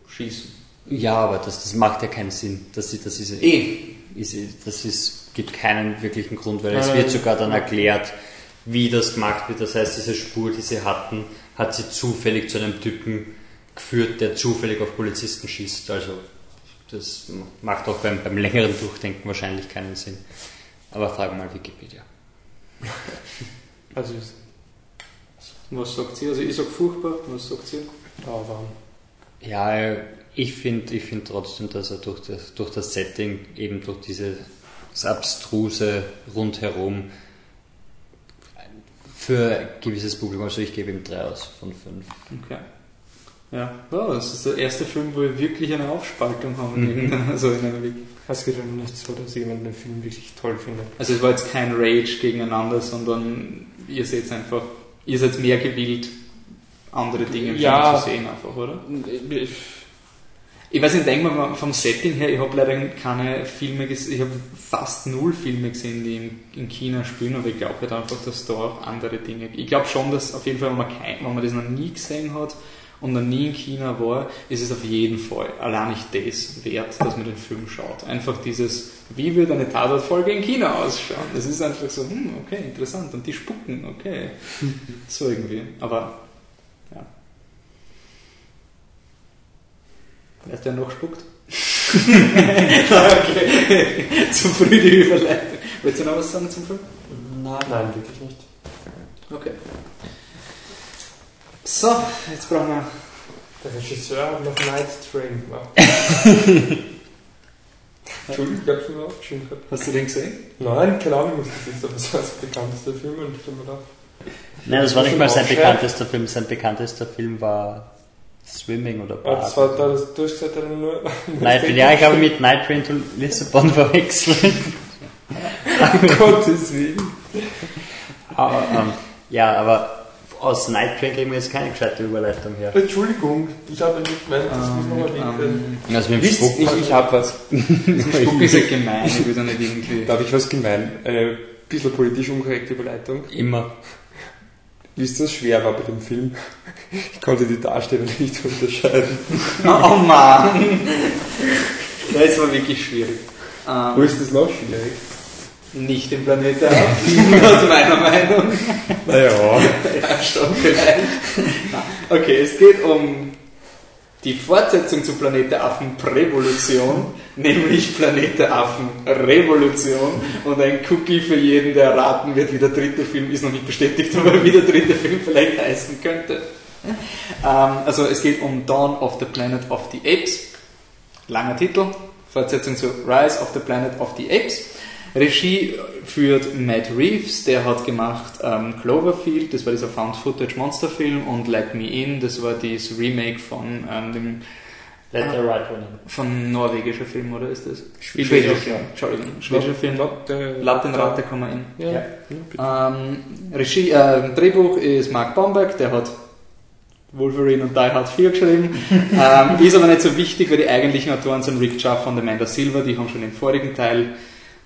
S1: schießen.
S3: Ja, aber das, das macht ja keinen Sinn. Das, ist- das ist,
S1: Eh.
S3: ist, das ist, gibt keinen wirklichen Grund, weil es wird sogar dann erklärt, wie das gemacht wird. Das heißt, diese Spur, die sie hatten, hat sie zufällig zu einem Typen geführt, der zufällig auf Polizisten schießt. Also das macht auch beim, beim längeren Durchdenken wahrscheinlich keinen Sinn. Aber frage mal Wikipedia.
S2: Also,
S1: Was sagt sie? Also ich sag furchtbar, was sagt sie?
S2: aber
S3: Ja, ich finde ich find trotzdem, dass er durch das, durch das Setting, eben durch dieses abstruse rundherum für ein gewisses Publikum, also ich gebe ihm 3 aus von 5.
S1: Okay. Ja, wow, das ist der erste Film, wo wir wirklich eine Aufspaltung haben.
S3: Mhm.
S1: Also, in einer,
S2: es geht ja nicht so, dass jemand den Film wirklich toll findet.
S1: also es war jetzt kein Rage gegeneinander, sondern ihr seid einfach, ihr seid mehr gewillt, andere Dinge im
S2: Ja.
S1: Film zu sehen einfach, oder? Ich weiß nicht, denk mal vom Setting her, ich habe leider keine Filme gesehen, ich habe fast null Filme gesehen, die in, in China spielen, aber ich glaube halt einfach, dass da auch andere Dinge, ich glaube schon, dass auf jeden Fall, wenn man, kein, wenn man das noch nie gesehen hat und noch nie in China war, ist es auf jeden Fall allein nicht das wert, dass man den Film schaut. Einfach dieses, wie wird eine Tatortfolge in China ausschauen? Das ist einfach so, hm, okay, interessant, und die spucken, okay. So irgendwie, aber, Wer ist der noch spuckt? okay. Zu früh die Überleitung. Willst du noch was sagen zum Film?
S2: Nein, nein, wirklich nicht.
S1: Okay. So, jetzt brauchen wir.
S2: Der Regisseur hat noch Night Train gemacht. Entschuldigung, ich glaube, schon aufgeschrieben gehabt.
S1: Hast du den gesehen?
S2: Nein, keine Ahnung, was das ist, aber das war das bekannteste Film und ich habe mir gedacht,
S3: Nein, das war nicht mal sein bekanntester Film. Sein bekanntester Film war Swimming oder
S2: ah, das war
S3: Bad.
S2: da, das er nur.
S3: Night Train. Ja, ich habe mit Night Train to Lissabon verwechselt.
S2: um Gottes Willen.
S3: Aber, ähm, ja, aber aus Night Train kriegen wir jetzt keine gescheite Überleitung her.
S2: Entschuldigung, ich habe nicht gemeint, das muss noch erwähnt werden.
S1: Ähm,
S3: Also mit dem
S2: Wisst,
S3: Spuck-
S2: ich, ich habe was.
S1: Spucken ist ja gemein, ich will da nicht irgendwie.
S2: Darf ich was gemein? Eine bisschen politisch unkorrekte Überleitung.
S3: immer.
S2: Wisst ihr, was schwer war bei dem Film? Ich konnte die Darsteller nicht unterscheiden.
S1: Oh Mann! Das war wirklich schwierig. Ähm,
S2: Wo ist das noch schwierig?
S1: nicht im Planeten aus meiner Meinung.
S2: Naja.
S1: Ja, schon vielleicht. Okay, es geht um die Fortsetzung zu Planet der Affen Prävolution, nämlich Planet der Affen Revolution und ein Cookie für jeden, der erraten wird, wie der dritte Film ist noch nicht bestätigt, aber wie der dritte Film vielleicht heißen könnte. Ähm, also es geht um Dawn of the Planet of the Apes, langer Titel, Fortsetzung zu Rise of the Planet of the Apes. Regie führt Matt Reeves, der hat gemacht ähm, Cloverfield, das war dieser Found-Footage-Monsterfilm und Let Me In, das war das Remake von ähm, dem
S3: Let the right one in.
S1: von norwegischer Film, oder ist das?
S2: Schwedischer
S1: Film. Entschuldigung, schwedischer Film. Latte in Ratte man in.
S2: Ja.
S3: Ja.
S2: ja.
S1: Ähm, Regie, äh, Drehbuch ist Mark Bomberg, der hat Wolverine und Die Hard 4 geschrieben. ähm, ist aber nicht so wichtig, weil die eigentlichen Autoren sind Rick Chuff und Amanda Silver, die haben schon den vorigen Teil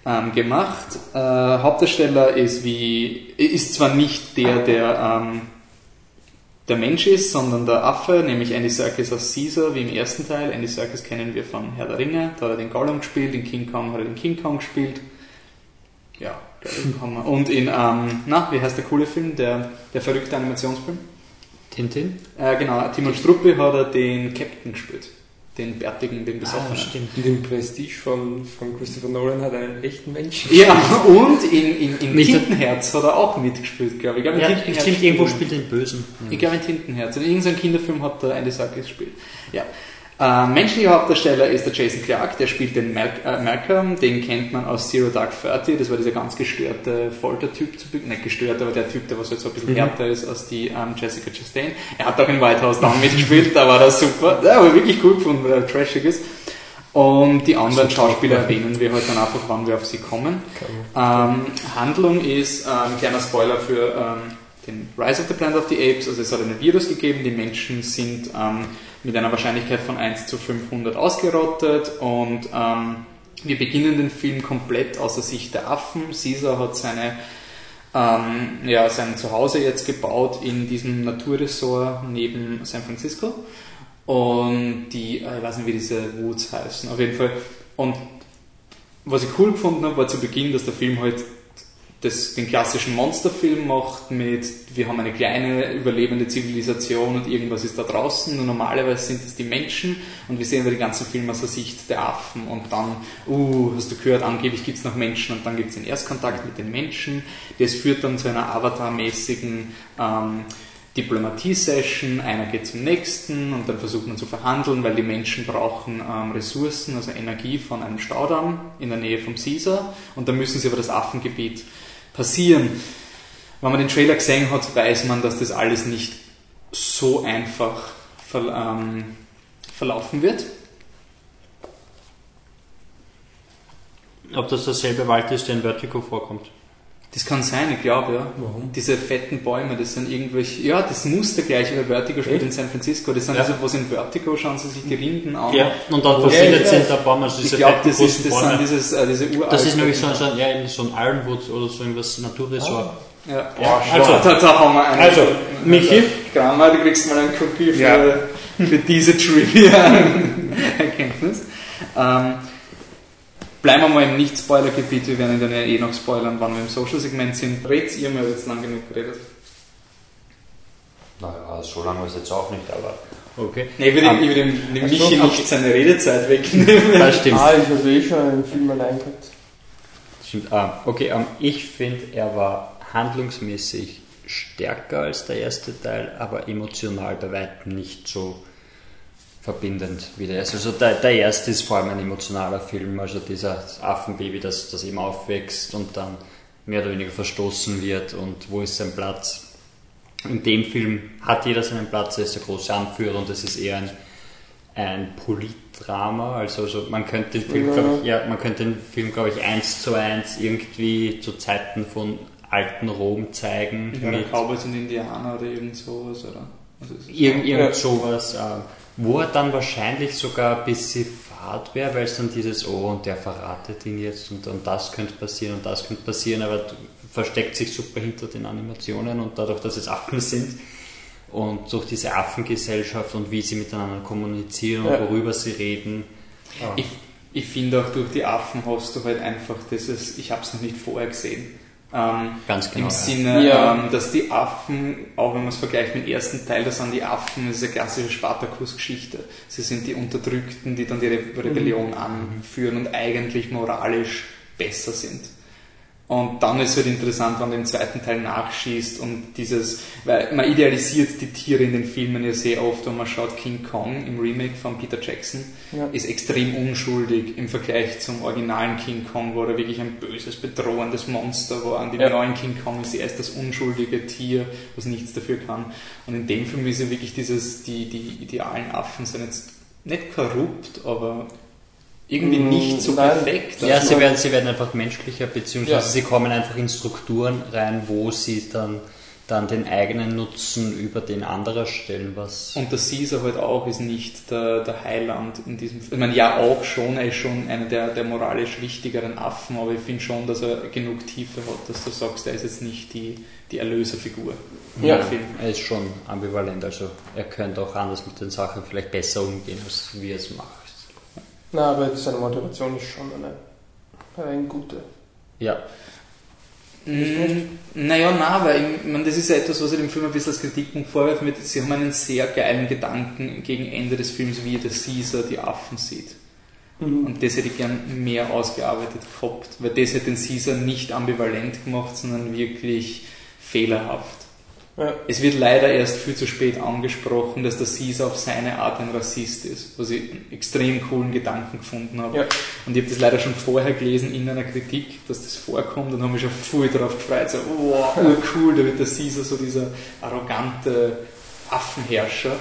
S1: ähm, gemacht. Äh, Hauptdarsteller ist wie, ist zwar nicht der, der ähm, der Mensch ist, sondern der Affe, nämlich Andy Serkis aus Caesar, wie im ersten Teil. Andy Serkis kennen wir von Herr der Ringe, da hat er den Gollum gespielt, in King Kong hat er den King Kong gespielt. Ja, geil. Und in, ähm, na, wie heißt der coole Film, der, der verrückte Animationsfilm?
S3: Tintin?
S1: Äh, genau, Timon Struppe hat er den Captain gespielt. Den Bärtigen, den Besoffenen.
S3: stimmt.
S2: Und im Prestige von, von Christopher Nolan hat er einen echten Menschen.
S1: Ja, und in, in, in Tintenherz hat er auch mitgespielt, glaube ich. ich. glaube, in
S3: Ja,
S1: Tintenherz
S3: stimmt, irgendwo
S1: spielt
S3: spielt den Bösen.
S1: er- Ich glaube in Tintenherz. In irgendeinem Kinderfilm hat der Andy Serkis gespielt. Ja. Äh, menschlicher Hauptdarsteller ist der Jason Clark, der spielt den Mal äh, Malcolm, den kennt man aus Zero Dark Thirty, das war dieser ganz gestörte Foltertyp, zu nicht gestört, aber der Typ, der was jetzt so ein bisschen härter ist als die ähm, Jessica Chastain. Er hat auch in White House Down mitgespielt, da war das super, ja, aber wirklich cool gefunden, weil er trashig ist. Und die anderen Schauspieler erwähnen wir heute dann einfach, wann wir auf sie kommen. Ähm, Handlung ist, ähm, kleiner Spoiler für ähm, den Rise of the Planet of the Apes, also es hat einen Virus gegeben, die Menschen sind ähm, mit einer Wahrscheinlichkeit von 1 zu 500 ausgerottet und ähm, wir beginnen den Film komplett aus der Sicht der Affen. Caesar hat seine, ähm, ja, sein Zuhause jetzt gebaut in diesem Naturresort neben San Francisco und die, äh, ich weiß nicht wie diese Woods heißen, auf jeden Fall. Und was ich cool gefunden habe, war zu Beginn, dass der Film halt das, den klassischen Monsterfilm macht mit, wir haben eine kleine überlebende Zivilisation und irgendwas ist da draußen und normalerweise sind es die Menschen und wir sehen aber die ganzen Filme aus der Sicht der Affen und dann, uh, hast du gehört, angeblich gibt es noch Menschen und dann gibt es den Erstkontakt mit den Menschen. Das führt dann zu einer Avatar-mäßigen ähm, Diplomatie-Session, einer geht zum nächsten und dann versucht man zu verhandeln, weil die Menschen brauchen ähm, Ressourcen, also Energie von einem Staudamm in der Nähe vom Caesar und dann müssen sie über das Affengebiet passieren. Wenn man den Trailer gesehen hat, weiß man, dass das alles nicht so einfach ver, ähm, verlaufen wird.
S3: Ob das derselbe Wald ist, der in Vertigo vorkommt?
S1: Das kann sein, ich glaube, ja.
S2: Warum?
S1: Diese fetten Bäume, das sind irgendwelche, ja, das Muster gleich wie Vertigo spielt in San Francisco. Das sind
S3: Ja.
S1: also, was in Vertigo, schauen Sie sich die Rinden an.
S3: Ja, und dann verschwindet
S2: ja,
S3: in der Baum, also
S1: Ich
S3: diese
S1: glaube,
S3: fetten
S1: das, ist, das sind
S3: Bäume.
S1: dieses, äh, diese uralten.
S3: Das ist nämlich so, so, ein- ja, irgendwie so ein Ironwood oder so irgendwas Naturresort.
S1: Ja.
S3: Ja,
S1: also,
S3: also-
S1: da, da haben wir einen.
S3: also, Michi?
S1: Kramer, du kriegst mal einen Cookie für,
S3: Ja.
S1: für diese Trivia-Erkenntnis. Ähm, bleiben wir mal im Nicht-Spoiler-Gebiet, wir werden dann ja eh noch spoilern, wann wir im Social-Segment sind. Redet ihr, haben jetzt lang genug geredet.
S3: Naja, so lange ist jetzt auch nicht, aber okay.
S1: Nee, ich würde, würde dem, dem Michi
S2: okay.
S1: nicht seine Redezeit wegnehmen.
S3: Das stimmt.
S2: Ah, ich habe eh schon einen Film allein gehabt.
S3: stimmt. Ah, okay, ähm, ich finde, er war handlungsmäßig stärker als der erste Teil, aber emotional bei weitem nicht so verbindend wie der erste. Also der, der erste ist vor allem ein emotionaler Film, also dieser Affenbaby, das, das eben aufwächst und dann mehr oder weniger verstoßen wird und wo ist sein Platz. In dem Film hat jeder seinen Platz, er ist der große Anführer und es ist eher ein, ein Politdrama. Also, also man könnte den Film,
S2: Ja.
S3: glaube ich, ja, man könnte den Film, glaube ich, eins zu eins irgendwie zu Zeiten von alten Rom zeigen.
S1: Ja,
S3: mit
S1: Cowboys und Indianer oder irgend sowas, oder? Ist-
S3: Irgend, irgend
S2: Ja.
S3: sowas, äh, wo er dann wahrscheinlich sogar ein bisschen fad wäre, weil es dann dieses, oh, und der verratet ihn jetzt und, und das könnte passieren und das könnte passieren, aber versteckt sich super hinter den Animationen und dadurch, dass es Affen sind und durch diese Affengesellschaft und wie sie miteinander kommunizieren
S2: Ja.
S3: und worüber sie reden.
S1: Ich, ich finde auch durch die Affen hast du halt einfach dieses, ich habe es noch nicht vorher gesehen. Ähm,
S3: Ganz genau,
S1: Im
S3: ja.
S1: Sinne,
S2: Ja.
S1: ähm, dass die Affen, auch wenn man es vergleicht mit dem ersten Teil, da sind die Affen, das ist eine klassische Spartakus-Geschichte. Sie sind die Unterdrückten, die dann die Re Rebellion anführen und eigentlich moralisch besser sind. Und dann ist es halt interessant, wenn du den zweiten Teil nachschießt und dieses, weil man idealisiert die Tiere in den Filmen ja sehr oft, wenn man schaut, King Kong im Remake von Peter Jackson
S2: Ja.
S1: ist extrem unschuldig im Vergleich zum originalen King Kong, wo er wirklich ein böses, bedrohendes Monster war. An dem
S2: Ja.
S1: neuen King Kong ist er erst das unschuldige Tier, was nichts dafür kann. Und in dem Film ist er wirklich dieses, die, die idealen Affen sind jetzt nicht korrupt, aber irgendwie
S2: Mm,
S1: nicht so
S2: nein.
S1: perfekt.
S3: Ja, sie werden, sie werden einfach menschlicher, beziehungsweise
S2: Ja.
S3: sie kommen einfach in Strukturen rein, wo sie dann, dann den eigenen Nutzen über den anderer stellen, was
S1: Und der Caesar halt auch ist nicht der, der Heiland in diesem Ich meine, ja auch schon, er ist schon einer der, der moralisch wichtigeren Affen, aber ich finde schon, dass er genug Tiefe hat, dass du sagst, er ist jetzt nicht die, die Erlöserfigur
S2: Ja.
S1: Film.
S3: er ist schon ambivalent, also er könnte auch anders mit den Sachen vielleicht besser umgehen, als wie er es macht.
S2: Na, aber seine Motivation ist schon eine, eine gute.
S3: Ja,
S1: Mm, Naja, na, weil ich meine, das ist ja etwas, was ich dem Film ein bisschen als Kritikpunkt vorwerfen wird. Sie haben einen sehr geilen Gedanken gegen Ende des Films, wie der Caesar die Affen sieht.
S2: Mhm.
S1: Und das hätte ich gern mehr ausgearbeitet gehabt, weil das hätte den Caesar nicht ambivalent gemacht, sondern wirklich fehlerhaft.
S2: Ja.
S1: Es wird leider erst viel zu spät angesprochen, dass der Caesar auf seine Art ein Rassist ist, was ich einen extrem coolen Gedanken gefunden habe.
S2: Ja.
S1: Und ich habe das leider schon vorher gelesen in einer Kritik, dass das vorkommt und habe mich schon voll darauf gefreut, so, wow, cool, da wird der Caesar so dieser arrogante Affenherrscher.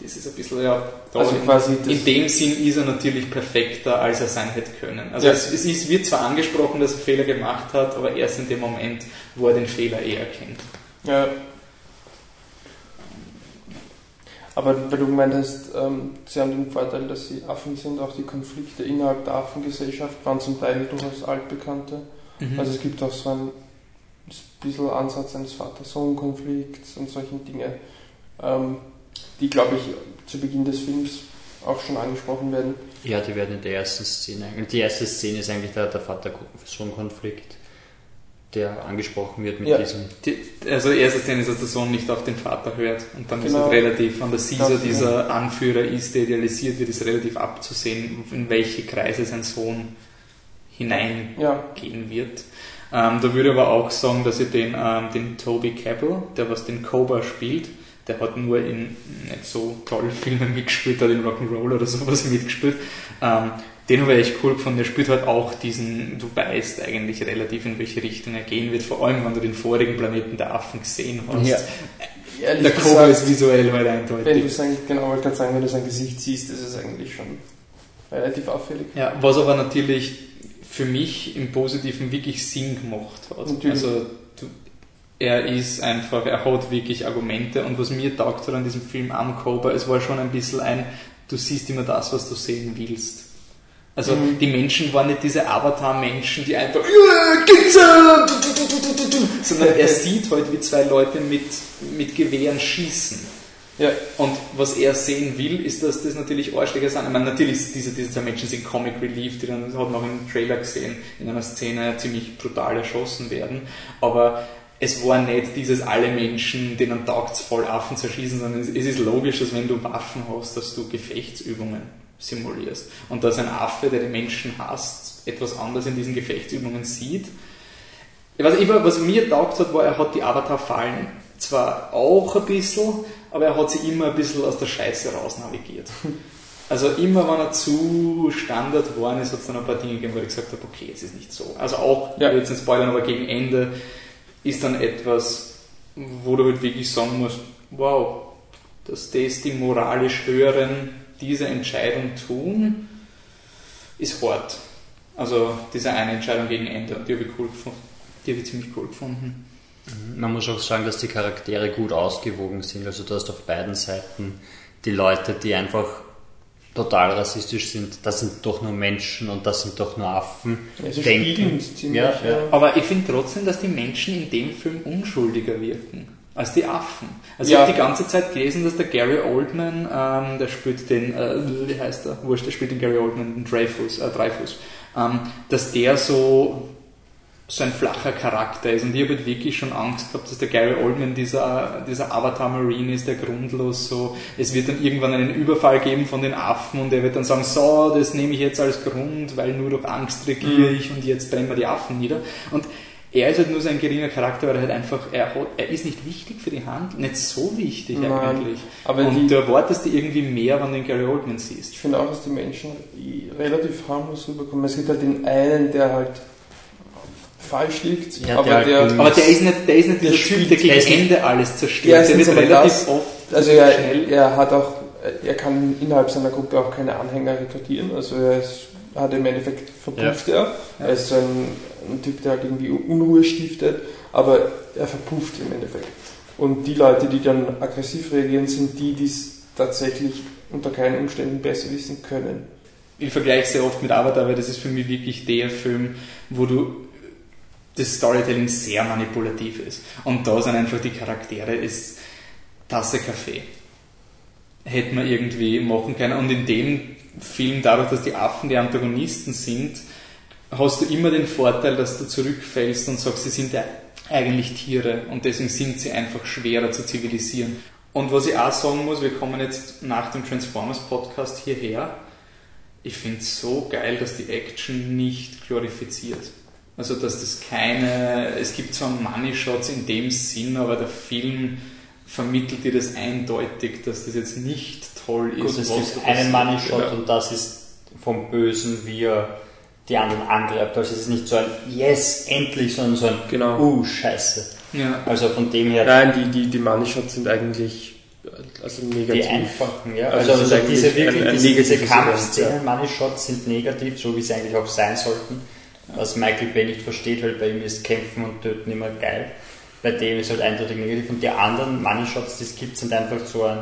S1: Das ist ein bisschen, ja,
S2: Also
S1: in,
S2: quasi das-
S1: in dem Sinn ist er natürlich perfekter, als er sein hätte können. Also
S2: Ja.
S1: es, es ist, wird zwar angesprochen, dass er Fehler gemacht hat, aber erst in dem Moment, wo er den Fehler eh erkennt.
S2: Ja. Aber weil du gemeint hast, ähm, sie haben den Vorteil, dass sie Affen sind, auch die Konflikte innerhalb der Affengesellschaft waren zum Teil durchaus altbekannte.
S1: Mhm.
S2: Also es gibt auch so ein bisschen Ansatz eines Vater-Sohn-Konflikts und solchen Dinge, ähm, die, glaube ich, zu Beginn des Films auch schon angesprochen werden.
S3: ja, die werden in der ersten Szene, die erste Szene ist eigentlich der, der Vater-Sohn-Konflikt. Der angesprochen wird mit
S2: Ja.
S3: diesem.
S1: Die, also die erste Szene ist, dass der Sohn nicht auf den Vater hört und dann ist
S2: Genau.
S1: es relativ, an der Caesar dieser Anführer ist, der idealisiert wird, ist relativ abzusehen, in welche Kreise sein Sohn hineingehen
S2: Ja,
S1: wird. Ähm, da würde ich aber auch sagen, dass ich den, ähm, den Toby Cabell, der was den Cobra spielt, der hat nur in nicht so tolle Filmen mitgespielt, hat in Rock'n'Roll oder sowas mitgespielt. Ähm, den habe ich echt cool gefunden. Der spielt halt auch diesen, du weißt eigentlich relativ in welche Richtung er gehen wird, vor allem wenn du den vorigen Planeten der Affen gesehen hast.
S2: Ja. ehrlich
S1: Der Cobra ist visuell halt
S2: wenn du
S1: eindeutig.
S2: sein, genau, wollte gerade sagen, wenn du sein Gesicht siehst, ist es eigentlich schon relativ auffällig.
S1: Ja, was aber natürlich für mich im Positiven wirklich Sinn gemacht hat.
S2: Natürlich.
S1: Also du, er ist einfach, er hat wirklich Argumente und was mir taugt hat an diesem Film am Cobra, es war schon ein bisschen ein, du siehst immer das, was du sehen willst. Also
S2: Mhm.
S1: die Menschen waren nicht diese Avatar-Menschen, die einfach du, sondern er sieht halt, wie zwei Leute mit, mit Gewehren schießen.
S2: Ja,
S1: Und was er sehen will, ist, dass das natürlich Arschlöcher sind. Ich meine, natürlich, diese, diese zwei Menschen sind Comic Relief, die dann, das hat man auch im Trailer gesehen, in einer Szene ziemlich brutal erschossen werden. Aber es war nicht dieses alle Menschen, denen taugt voll Affen zu erschießen, sondern es, es ist logisch, dass wenn du Waffen hast, dass du Gefechtsübungen simulierst. Und dass ein Affe, der die Menschen hasst, etwas anderes in diesen Gefechtsübungen sieht. Ich weiß, nicht, was mir taugt hat, war, er hat die Avatar-Fallen zwar auch ein bisschen, aber er hat sie immer ein bisschen aus der Scheiße raus navigiert. Also immer, wenn er zu Standard war, ist, hat es dann ein paar Dinge gegeben, wo ich gesagt habe, okay, jetzt ist nicht so. Also auch,
S2: ja.
S1: jetzt nicht spoilern, aber gegen Ende ist dann etwas, wo du halt wirklich sagen musst, wow, dass das die moralisch Höheren diese Entscheidung tun, ist hart. Also diese eine Entscheidung gegen Ende, die habe ich cool gefunden. Die habe ich ziemlich cool gefunden.
S3: Man muss auch sagen, dass die Charaktere gut ausgewogen sind. Also du hast auf beiden Seiten die Leute, die einfach total rassistisch sind. Das sind doch nur Menschen und das sind doch nur Affen.
S2: sie
S3: Denken.
S2: ziemlich.
S3: Ja, ja.
S1: Aber ich finde trotzdem, dass die Menschen in dem Film unschuldiger wirken als die Affen. Also
S2: Ja.
S1: ich habe die ganze Zeit gelesen, dass der Gary Oldman, ähm, der spielt den, äh, wie heißt der? Wurscht, der spielt den Gary Oldman, den Dreyfus, äh, Dreyfus, ähm, dass der so so ein flacher Charakter ist. Und ich habe halt wirklich schon Angst gehabt, dass der Gary Oldman dieser, dieser Avatar Marine ist, der grundlos so, es wird dann irgendwann einen Überfall geben von den Affen und er wird dann sagen, so, das nehme ich jetzt als Grund, weil nur durch Angst regiere
S2: Mhm.
S1: ich und jetzt brennen wir die Affen nieder. Und er ist halt nur so ein geringer Charakter, weil er halt einfach, er, hat, er ist nicht wichtig für die Hand, nicht so wichtig
S2: Nein,
S1: eigentlich.
S2: aber
S1: und
S2: die-
S1: du erwartest dir irgendwie mehr, wenn du den Gary Oldman siehst.
S2: Ich finde auch, dass die Menschen relativ harmlos rüberkommen. Es gibt halt den einen, der halt falsch liegt,
S3: Ja,
S2: aber
S3: der halt
S2: der,
S1: Aber der ist nicht, der ist nicht dieser
S2: Der
S1: Typ,
S2: spielt-
S1: der gegen
S3: der ist nicht-
S1: Ende alles zerstört.
S2: Erstens
S1: der wird
S2: aber
S1: relativ
S2: das-
S1: oft
S2: also er,
S1: schnell.
S2: er hat auch, er kann innerhalb seiner Gruppe auch keine Anhänger rekrutieren, also er ist, hat im Endeffekt verpufft er. Er ist so ein, ein Typ, der halt irgendwie Unruhe stiftet, aber er verpufft im Endeffekt. Und die Leute, die dann aggressiv reagieren, sind die, die es tatsächlich unter keinen Umständen besser wissen können.
S1: ich vergleiche sehr oft mit Avatar, weil das ist für mich wirklich der Film, wo du das Storytelling sehr manipulativ ist. Und da sind einfach die Charaktere, ist Tasse Kaffee. Hätte man irgendwie machen können. Und in dem Film, dadurch, dass die Affen die Antagonisten sind, hast du immer den Vorteil, dass du zurückfällst und sagst, sie sind ja eigentlich Tiere und deswegen sind sie einfach schwerer zu zivilisieren. Und was ich auch sagen muss, wir kommen jetzt nach dem Transformers Podcast hierher. Ich finde es so geil, dass die Action nicht glorifiziert. Also, dass das keine, es gibt zwar Money Shots in dem Sinn, aber der Film vermittelt dir das eindeutig, dass das jetzt nicht toll ist.
S3: Gut, es gibt einen. Money Shot
S1: Ja.
S3: und das ist vom Bösen, wie er die anderen angreift. Also es ist nicht so ein Yes, endlich, sondern so ein
S2: Genau.
S3: Uh, scheiße.
S1: Ja.
S3: Also von dem her
S2: Nein, die, die, die Money Shots sind eigentlich also
S3: die
S2: negativ.
S3: einfachen, ja.
S2: Also
S3: Also, also diese, wirklich,
S2: ein- ein
S3: diese, Kampfszenen, Money Shots sind negativ, so wie sie eigentlich auch sein sollten. Was Michael Bay nicht versteht, weil bei ihm ist Kämpfen und Töten immer geil. Bei dem ist halt eindeutig negativ. Und die anderen Money Shots, die es gibt, sind einfach so ein,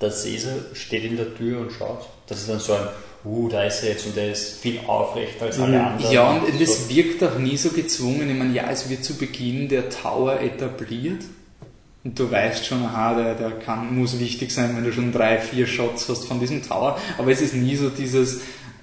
S3: der Caesar steht in der Tür und schaut. Das ist dann so ein, uh, da ist er jetzt und der ist viel aufrechter als alle anderen.
S1: Ja, und
S3: so.
S1: das wirkt auch nie so gezwungen. Ich meine, ja, es wird zu Beginn der Tower etabliert. Und du weißt schon, aha, der, der kann, muss wichtig sein, wenn du schon drei, vier Shots hast von diesem Tower. Aber es ist nie so dieses,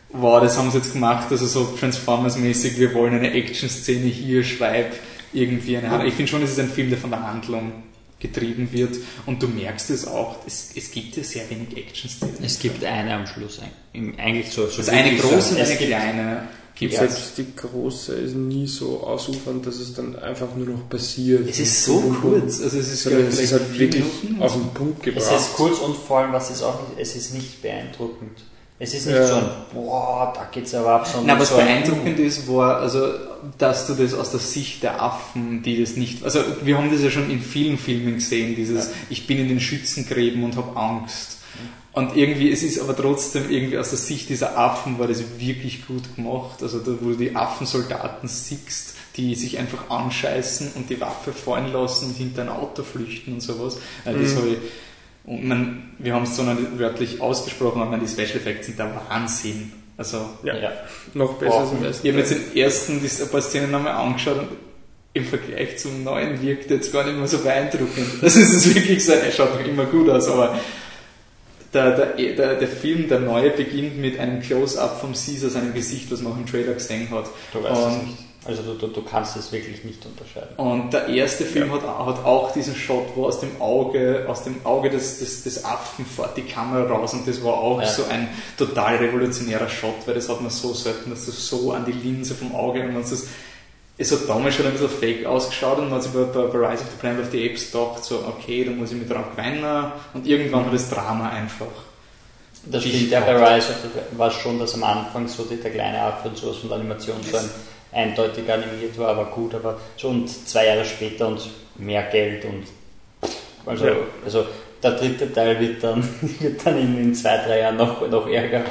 S1: wow, das haben sie jetzt gemacht, also so Transformers-mäßig, wir wollen eine Action-Szene hier, schreib irgendwie eine Ich finde schon, es ist ein Film, der von der Handlung getrieben wird und du merkst es auch, es, es gibt ja sehr wenig Action-Szenen.
S3: Es gibt eine am Schluss, eigentlich so. so
S1: also eine große und eine kleine.
S2: Gibt ja. selbst die große ist nie so ausufernd, dass es dann einfach nur noch passiert.
S1: Es ist so kurz, also es ist, ja,
S2: es ist halt wirklich auf den Punkt gebracht.
S3: Es ist kurz und vor allem, was ist auch nicht, es ist nicht beeindruckend. Es ist nicht ja. so ein, boah, da geht's aber ab,
S1: sondern. Nein, was so beeindruckend ist, war, also, dass du das aus der Sicht der Affen, die das nicht, also, wir haben das ja schon in vielen Filmen gesehen, dieses, ja. ich bin in den Schützengräben und habe Angst. Und irgendwie, es ist aber trotzdem irgendwie aus der Sicht dieser Affen war das wirklich gut gemacht. Also, da, wo du die Affensoldaten siehst, die sich einfach anscheißen und die Waffe fallen lassen und hinter ein Auto flüchten und sowas. Äh, das mhm. habe ich, und man, wir haben es so nicht wörtlich ausgesprochen, aber die Special Effects sind der Wahnsinn. Also,
S2: ja, ja. noch besser als
S1: im ersten. Ich habe jetzt den ersten, die, ein paar Szenen nochmal angeschaut und im Vergleich zum neuen wirkt jetzt gar nicht mehr so beeindruckend. Das ist wirklich so, er schaut noch immer gut aus, aber der, der, der, der Film, der neue, beginnt mit einem Close-Up vom Caesar, seinem Gesicht, was man auch im Trailer gesehen hat.
S3: Du weißt und es nicht. Also du, du, du, kannst es wirklich nicht unterscheiden.
S1: Und der erste Film ja. hat, hat, auch diesen Shot, wo aus dem Auge, aus dem Auge des, des, des Affen fährt die Kamera raus und das war auch ja. so ein total revolutionärer Shot, weil das hat man so selten, dass du so an die Linse vom Auge und das es hat damals schon ein bisschen fake ausgeschaut und man hat sich bei, bei, Rise of the Planet of the Apes gedacht, so, okay, da muss ich mit dran gewinnen und irgendwann hat das Drama einfach.
S3: Das stimmt, ja, bei Rise of the war schon, dass am Anfang so der kleine Affe und sowas von der Animation so ein eindeutig animiert war, aber gut, aber schon zwei Jahre später und mehr Geld und also, ja. also der dritte Teil wird dann, wird dann in, in zwei, drei Jahren noch, noch ärger.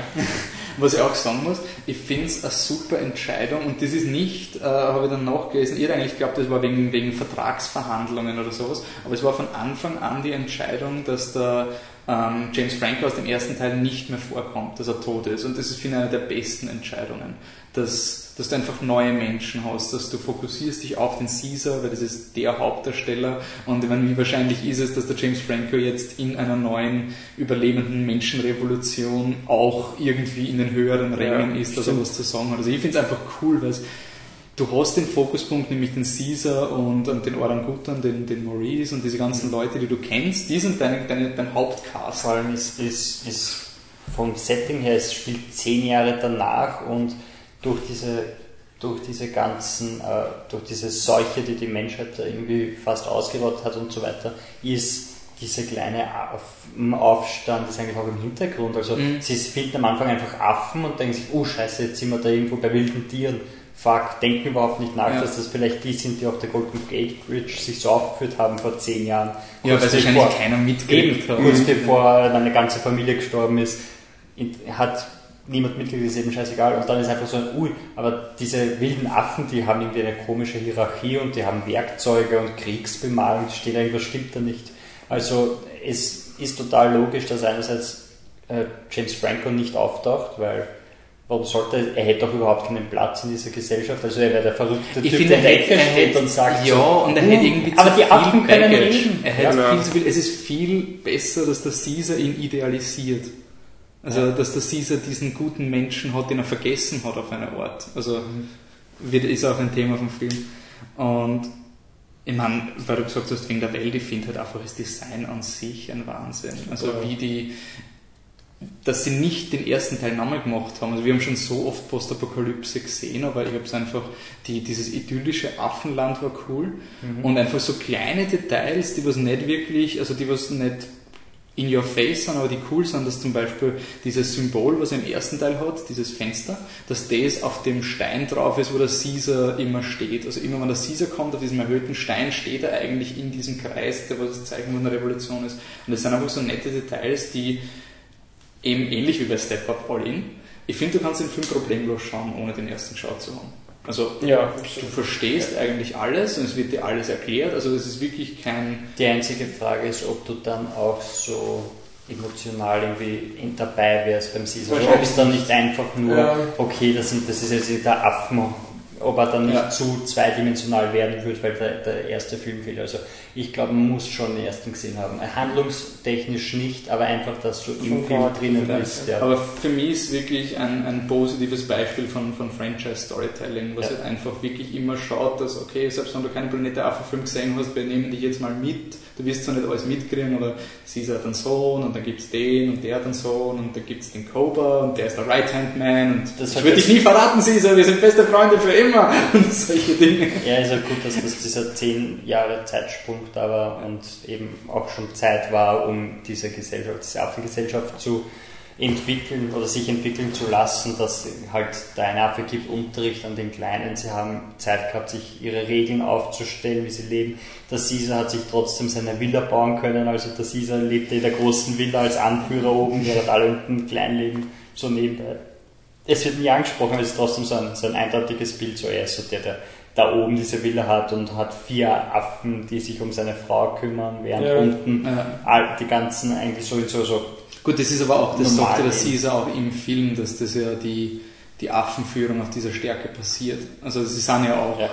S1: Was ich auch sagen muss, ich finde es eine super Entscheidung und das ist nicht, äh, habe ich dann nachgelesen, ihr eigentlich glaubt, das war wegen, wegen Vertragsverhandlungen oder sowas, aber es war von Anfang an die Entscheidung, dass der ähm, James Franco aus dem ersten Teil nicht mehr vorkommt, dass er tot ist und das ist, finde ich, eine der besten Entscheidungen, dass dass du einfach neue Menschen hast, dass du fokussierst dich auf den Caesar, weil das ist der Hauptdarsteller und ich meine, wie wahrscheinlich ist es, dass der James Franco jetzt in einer neuen überlebenden Menschenrevolution auch irgendwie in den höheren Rängen ja, ist, dass er was zu sagen hat. Also ich finde es einfach cool, weil du hast den Fokuspunkt, nämlich den Caesar und, und den Orangutan, den, den Maurice und diese ganzen Leute, die du kennst, die sind deine, deine, dein Hauptcast.
S3: Vor allem ist, ist, ist vom Setting her, es spielt zehn Jahre danach und durch diese, durch diese ganzen, äh, durch diese Seuche, die die Menschheit irgendwie fast ausgerottet hat und so weiter, ist dieser kleine Aufstand ist eigentlich auch im Hintergrund. Also mhm. sie finden am Anfang einfach Affen und denken sich, oh scheiße, jetzt sind wir da irgendwo bei wilden Tieren. Fuck, denken überhaupt nicht nach, ja. dass das vielleicht die sind, die auf der Golden Gate Bridge sich so aufgeführt haben vor zehn Jahren.
S1: Ja, weil wahrscheinlich keiner mitgekriegt
S3: hat. Kurz bevor eine ganze Familie gestorben ist, hat niemand mitgekriegt, ist eben scheißegal. Und dann ist einfach so ein, ui, aber diese wilden Affen, die haben irgendwie eine komische Hierarchie und die haben Werkzeuge und Kriegsbemalung, steht irgendwas stimmt da nicht. Also es ist total logisch, dass einerseits äh, James Franco nicht auftaucht, weil warum sollte er hätte doch überhaupt keinen Platz in dieser Gesellschaft, also er wäre der verrückte
S1: ich Typ, finde, der Decke steht und sagt ja, so, und er hätte irgendwie
S3: aber die Affen können
S1: reden. Er hätte ja. viel zu viel, es ist viel besser, dass der Caesar ihn idealisiert. Also, dass der Caesar diesen guten Menschen hat, den er vergessen hat auf einer Art. Also, wird, ist auch ein Thema vom Film. Und ich meine, weil du gesagt hast, wegen der Welt, ich finde halt einfach das Design an sich ein Wahnsinn. Also, wie die, dass sie nicht den ersten Teil nochmal gemacht haben. Also wir haben schon so oft Postapokalypse gesehen, aber ich habe es einfach, die, dieses idyllische Affenland war cool mhm. und einfach so kleine Details, die was nicht wirklich, also die was nicht in your face sind, aber die cool sind, dass zum Beispiel dieses Symbol, was er im ersten Teil hat, dieses Fenster, dass das auf dem Stein drauf ist, wo der Caesar immer steht. Also immer wenn der Caesar kommt, auf diesem erhöhten Stein, steht er eigentlich in diesem Kreis, der was das Zeichen von der Revolution ist. Und das sind einfach so nette Details, die eben ähnlich wie bei Step Up All In. Ich finde, du kannst den Film problemlos schauen, ohne den ersten geschaut zu haben. Also ja, du verstehst ja. eigentlich alles und es wird dir alles erklärt. Also das ist wirklich kein.
S3: Die einzige Frage ist, ob du dann auch so emotional irgendwie dabei wärst beim Caesar. Ob es dann nicht einfach nur, ja. okay, das, sind, das ist jetzt der Affen ob er dann nicht
S1: Ja.
S3: zu zweidimensional werden wird, weil der, der erste Film fehlt. Also ich glaube, man muss schon den ersten gesehen haben. Handlungstechnisch nicht, aber einfach, dass du im Film drinnen bist. Ja.
S1: Aber für mich ist wirklich ein, ein positives Beispiel von, von Franchise-Storytelling, was
S3: Ja.
S1: halt einfach wirklich immer schaut, dass, okay, selbst wenn du keinen Planet der Affen-Film gesehen hast, wir nehmen dich jetzt mal mit. Du wirst zwar nicht alles mitkriegen, aber sie hat einen Sohn und dann gibt es den und der hat einen Sohn und dann gibt es den Cobra und der ist der Right-Hand-Man und
S3: Das
S1: ich würde dich nie verraten, Caesar, wir sind beste Freunde für immer und solche Dinge.
S3: Ja, ist ja gut, dass das dieser zehn Jahre Zeitsprung da war und eben auch schon Zeit war, um diese Gesellschaft, diese Affengesellschaft zu entwickeln oder sich entwickeln zu lassen, dass halt der eine Affe gibt Unterricht an den Kleinen. Sie haben Zeit gehabt, sich ihre Regeln aufzustellen, wie sie leben. Der Caesar hat sich trotzdem seine Villa bauen können. Also der Caesar lebte in der großen Villa als Anführer oben, während alle unten klein leben, so nebenbei. Es wird nie angesprochen, aber es ist trotzdem so ein, so ein eindeutiges Bild. So er ist so der, der da oben diese Villa hat und hat vier Affen, die sich um seine Frau kümmern, während
S2: Ja.
S3: unten
S1: Ja.
S3: all, die ganzen eigentlich sowieso so
S1: Gut, das ist aber auch, das
S3: Normal
S1: sagt ja der. Caesar auch im Film, dass das ja die, die Affenführung auf dieser Stärke passiert. Also sie sind ja auch
S3: Ja.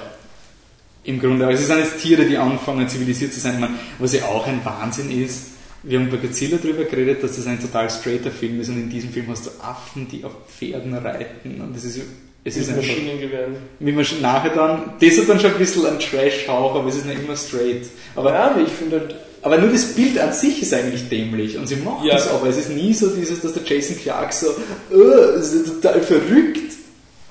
S1: im Grunde, also es sind jetzt Tiere, die anfangen zivilisiert zu sein. Meine, was ja auch ein Wahnsinn ist, wir haben bei Godzilla darüber geredet, dass das ein total straighter Film ist und in diesem Film hast du Affen, die auf Pferden reiten und das ist, es ist
S2: Mit
S1: einfach,
S2: Maschinengewehren.
S1: wie man schon nachher dann, das hat dann schon ein bisschen einen Trash-Hauch, aber es ist nicht immer straight. Aber
S2: Ja, ich finde halt,
S1: aber nur das Bild an sich ist eigentlich dämlich und sie machen
S2: Ja.
S1: es aber. Es ist nie so dieses, dass der Jason Clark so, das ist total verrückt.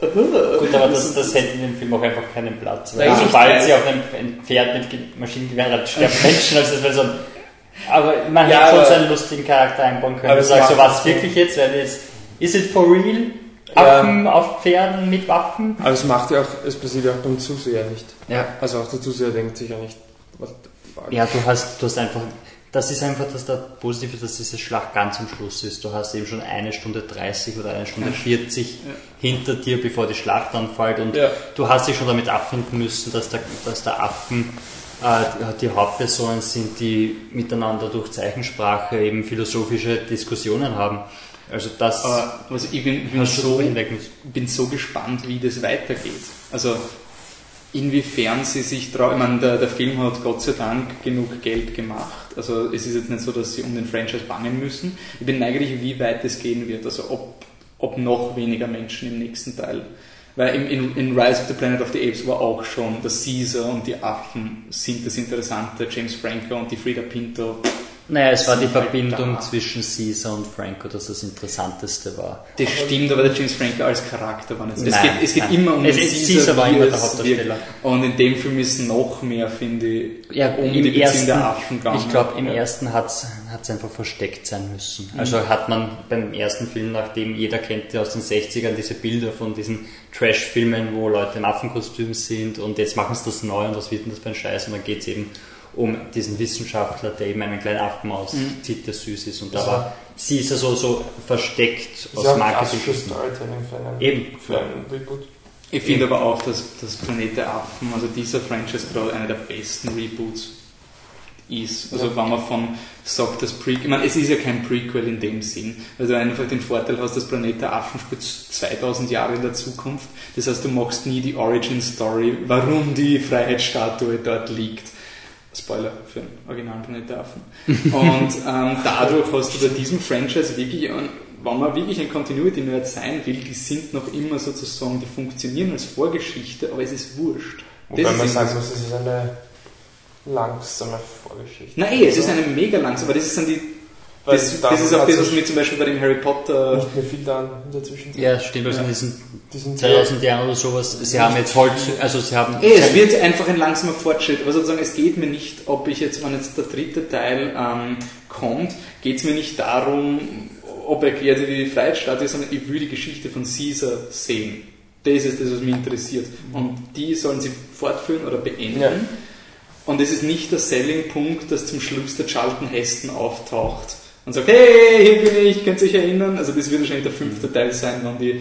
S3: Gut, aber das, das hätte in dem Film auch einfach keinen Platz. Weil sobald sie auf einem ein Pferd mit Ge- Maschinengewehr reitet, sterben Menschen. Also das wäre so ein, aber man
S2: Ja,
S3: hätte schon
S2: aber-
S3: so einen lustigen Charakter einbauen können.
S2: Aber
S3: Du sagst so, was wirklich jetzt? Werden jetzt, is it for real?
S2: Ja.
S3: Affen auf Pferden mit Waffen?
S2: aber es macht ja auch, es passiert ja auch beim Zuseher nicht.
S3: Ja.
S2: Also auch der Zuseher denkt sich ja nicht, what the fuck.
S3: Ja, du hast, du hast einfach, das ist einfach das da Positive, dass diese Schlacht ganz am Schluss ist. Du hast eben schon eine Stunde 30 oder eine Stunde 40 hinter dir, bevor die Schlacht anfällt und
S2: Ja.
S3: du hast dich schon damit abfinden müssen, dass der, dass der Affen die Hauptpersonen sind, die miteinander durch Zeichensprache eben philosophische Diskussionen haben. Also das
S1: Aber also ich bin, bin, so, bin so gespannt, wie das weitergeht. Also inwiefern sie sich trauen. Ich meine, der, der Film hat Gott sei Dank genug Geld gemacht. Also es ist jetzt nicht so, dass sie um den Franchise bangen müssen. Ich bin neugierig, wie weit es gehen wird. Also ob, ob noch weniger Menschen im nächsten Teil. Weil in, in, in Rise of the Planet of the Apes war auch schon, der Caesar und die Affen sind das Interessante, James Franco und die Frida Pinto.
S3: Naja, es war die
S1: halt
S3: Verbindung
S1: da.
S3: zwischen Caesar und Franco, das das Interessanteste war.
S1: Das stimmt, aber der James Franco als Charakter war nicht so. Es geht, es geht
S3: nein.
S1: immer um
S3: Es
S1: den
S3: ist- Caesar war immer der Hauptdarsteller.
S1: Und in dem Film ist noch mehr, finde ich,
S3: Ja,
S1: um die Beziehung
S3: ersten,
S1: der Affen gegangen.
S3: ich glaube, im
S1: Ja.
S3: ersten hat es einfach versteckt sein müssen.
S1: Mhm.
S3: Also hat man beim ersten Film, nachdem jeder kennt aus den 60ern diese Bilder von diesen Trash-Filmen, wo Leute im Affenkostüm sind und jetzt machen sie das neu und was wird denn das für ein Scheiß? Und dann geht es eben um diesen Wissenschaftler, der eben einen kleinen Affen auszieht, der süß ist. Und da war sie ist ja so, so versteckt
S2: ist
S3: aus
S2: ja
S3: Marketing.
S2: klassisches Storytelling für einen,
S3: Eben.
S2: für einen Reboot.
S1: Ich finde aber auch, dass das Planet der Affen, also dieser Franchise gerade einer der besten Reboots ist. Also wenn man von sagt, das Prequel, ich meine, es ist ja kein Prequel in dem Sinn, weil du einfach den Vorteil hast, dass Planet der Affen spielt 2000 Jahre in der Zukunft. Das heißt, du machst nie die Origin Story, warum die Freiheitsstatue dort liegt. Spoiler für den originalen Planet der Affen. Und ähm, dadurch hast du bei diesem Franchise wirklich, ein- wenn man wirklich ein Continuity Nerd sein will, die sind noch immer sozusagen, die funktionieren als Vorgeschichte, aber es ist wurscht.
S2: Wobei
S1: Das
S2: man sagen muss, es ist eine langsame Vorgeschichte.
S1: Nein, eh, es ist eine mega langsam, aber das ist dann die, das, das ist auch das, was mir zum Beispiel bei dem Harry Potter,
S2: nicht mehr viel dann in der Zwischenzeit.
S3: Ja, stimmt, also
S1: Ja.
S3: in diesen
S2: Die sind
S3: 2000 Jahren oder sowas, sie haben jetzt Holz, also sie haben...
S1: es wird einfach ein langsamer Fortschritt, aber sozusagen, es geht mir nicht, ob ich jetzt, wenn jetzt der dritte Teil ähm, kommt, geht es mir nicht darum, ob wie die Freiheitsstatue ist, sondern ich will die Geschichte von Caesar sehen. Das ist das, was mich interessiert. Und die sollen sie fortführen oder beenden.
S2: Ja.
S1: Und es ist nicht der Selling-Punkt, dass zum Schluss der Charlton Heston auftaucht und sagt, hey, hier bin ich, könnt ihr euch erinnern? Also das wird wahrscheinlich der fünfte Teil sein, wenn die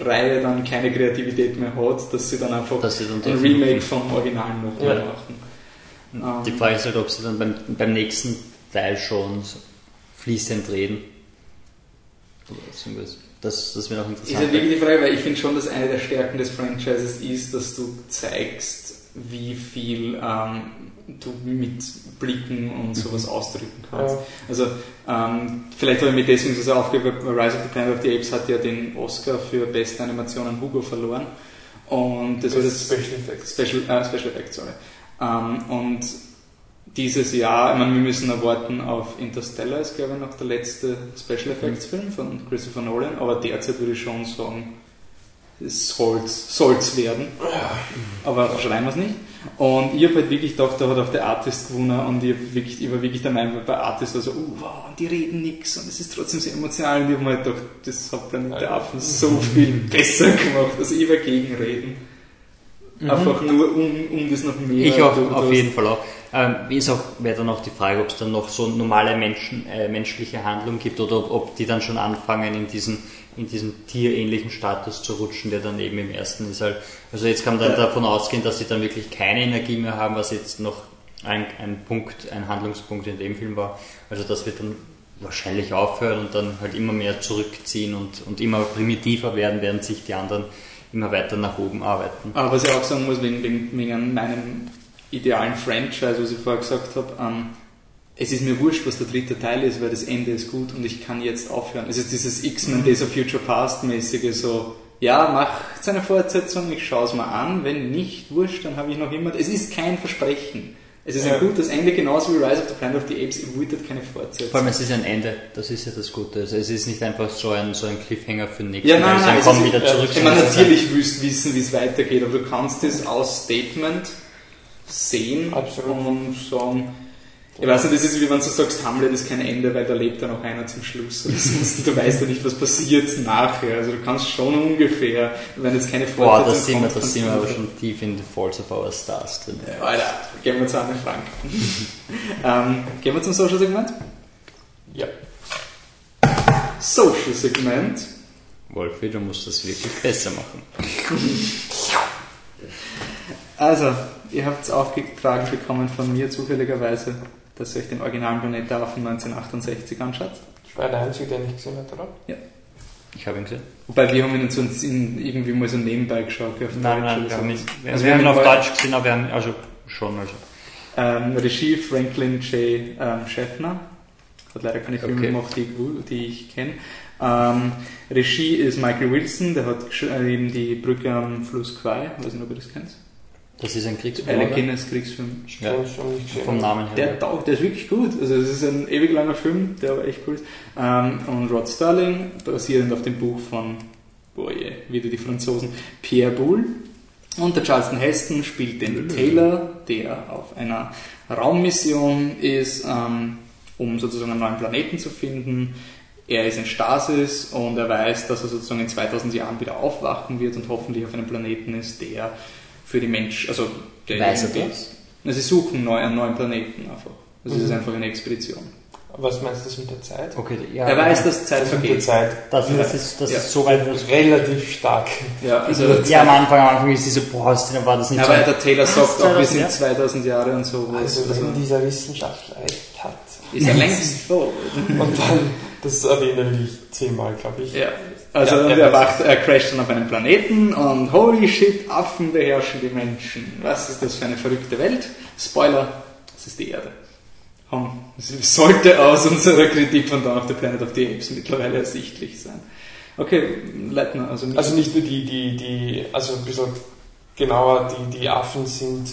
S1: Reihe dann keine Kreativität mehr hat, dass sie dann einfach
S3: Dass sie dann
S1: ein Remake vom Original nochmal
S2: Ja.
S1: machen.
S3: Die
S1: Ähm,
S3: Frage ist halt, ob sie dann beim, beim nächsten Teil schon fließend reden. Das, das wäre auch
S1: Ist
S3: interessant.
S1: ja wirklich die Frage, weil ich finde schon, dass eine der Stärken des Franchises ist, dass du zeigst, wie viel ähm, du mit Blicken und sowas ausdrücken kannst.
S2: Ja.
S1: Also ähm, vielleicht habe ich mir deswegen so sehr aufgehört, weil Rise of the Planet of the Apes hat ja den Oscar für beste Animation an Hugo verloren. Und das war das
S2: Special Effects.
S1: Special, äh, Special Effects, sorry. Ähm, und dieses Jahr, ich meine, wir müssen erwarten auf Interstellar, ist glaube ich noch der letzte Special Effects Film von Christopher Nolan, aber derzeit würde ich schon sagen, es soll's, soll's werden. Aber schreiben wir es nicht. Und ich habe halt wirklich gedacht, da hat auch der Artist gewonnen und ich, hab wirklich, ich war wirklich der Meinung, bei Artist war so, oh, wow, die reden nix und es ist trotzdem sehr emotional und ich habe mir halt gedacht, das hat Planet der Affen so viel besser gemacht, also ich war gegen reden. Einfach nur um, um das noch mehr.
S3: Ich auch,
S1: du- du
S3: auf jeden Fall auch. Ähm, ist auch, wäre dann auch die Frage, ob es dann noch so normale Menschen, äh, menschliche Handlung gibt oder ob, ob die dann schon anfangen, in diesen, in diesen tierähnlichen Status zu rutschen, der dann eben im ersten ist halt. Also jetzt kann man dann
S1: Ja.
S3: davon ausgehen, dass sie dann wirklich keine Energie mehr haben, was jetzt noch ein, ein Punkt, ein Handlungspunkt in dem Film war. Also das wird dann wahrscheinlich aufhören und dann halt immer mehr zurückziehen und, und immer primitiver werden, während sich die anderen immer weiter nach oben arbeiten.
S1: Aber was ich auch sagen muss, wegen, wegen, wegen meinem idealen Franchise, was ich vorher gesagt habe, ähm, es ist mir wurscht, was der dritte Teil ist, weil das Ende ist gut und ich kann jetzt aufhören. Es ist dieses X-Men Days of Future Past mäßige so, ja, mach seine Fortsetzung, ich schaue es mal an, wenn nicht, wurscht, dann habe ich noch immer, es ist kein Versprechen. Es ist
S2: Ja.
S1: ein gutes Ende, genauso wie Rise of the Planet of the Apes, ihr wolltet keine
S3: Vor
S1: Fortsetzung.
S3: allem, es ist ein Ende, das ist ja das Gute. Also es ist nicht einfach so ein, so ein Cliffhanger für nächsten
S1: Ja, nein, nein, ist-
S3: wieder
S2: ja,
S3: zurück.
S1: Ich
S3: nächsten Teil.
S1: natürlich willst wissen, wie es weitergeht, aber du kannst es aus Statement sehen
S2: Absolut.
S1: und sagen, ich weiß nicht, das ist wie wenn du sagst, Hamlet ist kein Ende, weil da lebt ja noch einer zum Schluss. Sonst, du weißt ja nicht, was passiert nachher. Also du kannst schon ungefähr, wenn jetzt keine
S3: Boah,
S1: Fortsetzung
S3: das sind wir,
S1: kannst
S3: sind wir aber schon tief in the Falls of Our Stars drin.
S1: Ja, Alter, gehen wir zu Anne Frank. ähm, gehen wir zum Social-Segment?
S2: Ja.
S1: Social-Segment.
S3: Wolfi, du musst das wirklich besser machen.
S1: Also, ihr habt es aufgetragen bekommen von mir zufälligerweise, dass ihr euch den originalen Planet der Affen 1968 anschaut.
S2: Ich war der Einzige, der nicht gesehen hat, oder?
S3: Ich habe ihn gesehen.
S1: Wobei wir haben ihn uns in, irgendwie mal so nebenbei geschaut. Auf
S3: Nein,
S1: Deutsch
S3: nein,
S1: oder
S3: wir haben ihn,
S1: sowas.
S3: wir,
S1: Also
S3: wir haben ihn auf Deutsch gesehen, aber wir haben, also schon, also.
S1: Ähm, Regie Franklin J. Ähm, Schäffner. Hat leider keine Filme
S3: Okay.
S1: gemacht, die, ich die ich kenne. Ähm, Regie ist Michael Wilson, der hat geschrieben die Brücke am Fluss Kwai. Weiß nicht, ob ihr das kennt.
S3: Das ist ein Kriegsfilm, oder?
S1: Guinness Kriegsfilm.
S2: Ich
S3: Ja.
S2: schon nicht gesehen.
S3: Vom Namen her.
S1: Der taugt, der ist wirklich gut. Also es ist ein ewig langer Film, der aber echt cool ist. Ähm, und Rod Sterling, basierend auf dem Buch von, oh je, wieder die Franzosen, Pierre Boulle. Und der Charleston Heston spielt den Taylor, der auf einer Raummission ist, ähm, um sozusagen einen neuen Planeten zu finden. Er ist in Stasis und er weiß, dass er sozusagen in 2000 Jahren wieder aufwachen wird und hoffentlich auf einem Planeten ist, der für die Menschen, also der
S3: Weiß er das?
S1: na, Sie suchen neu, einen neuen Planeten einfach. Also es ist
S2: Mhm.
S1: einfach eine Expedition.
S2: Was meinst du das mit der Zeit?
S3: Okay, ja.
S1: er weiß, dass Zeit
S2: Das
S1: vergeht.
S2: Zeit.
S3: Das, das ist, das
S1: Ja.
S3: ist so weit,
S2: Relativ stark.
S1: Ja, also
S3: ja, am Anfang, am Anfang ist diese, boah, ist, war das nicht
S1: ja,
S3: so.
S1: weil der Taylor sagt auch, wir
S3: 2000
S1: sind
S3: Jahre?
S1: 2000 Jahre und so.
S2: Also
S1: also
S2: wenn dieser Wissenschaftler recht hat.
S1: ist er längst tot.
S2: Und dann, das erwähne ich zehnmal, glaube ich.
S1: Ja. Also
S2: Ja,
S1: und
S2: er
S1: wacht, er crasht dann auf einem Planeten und holy shit, Affen beherrschen die Menschen. Was ist das für eine verrückte Welt? Spoiler, es ist die Erde. Es sollte aus unserer Kritik von Dawn of the Planet of the Apes mittlerweile ersichtlich sein. Okay, Leitner, also,
S2: Also nicht nur die, die, die, also ein bisschen genauer, die, die Affen sind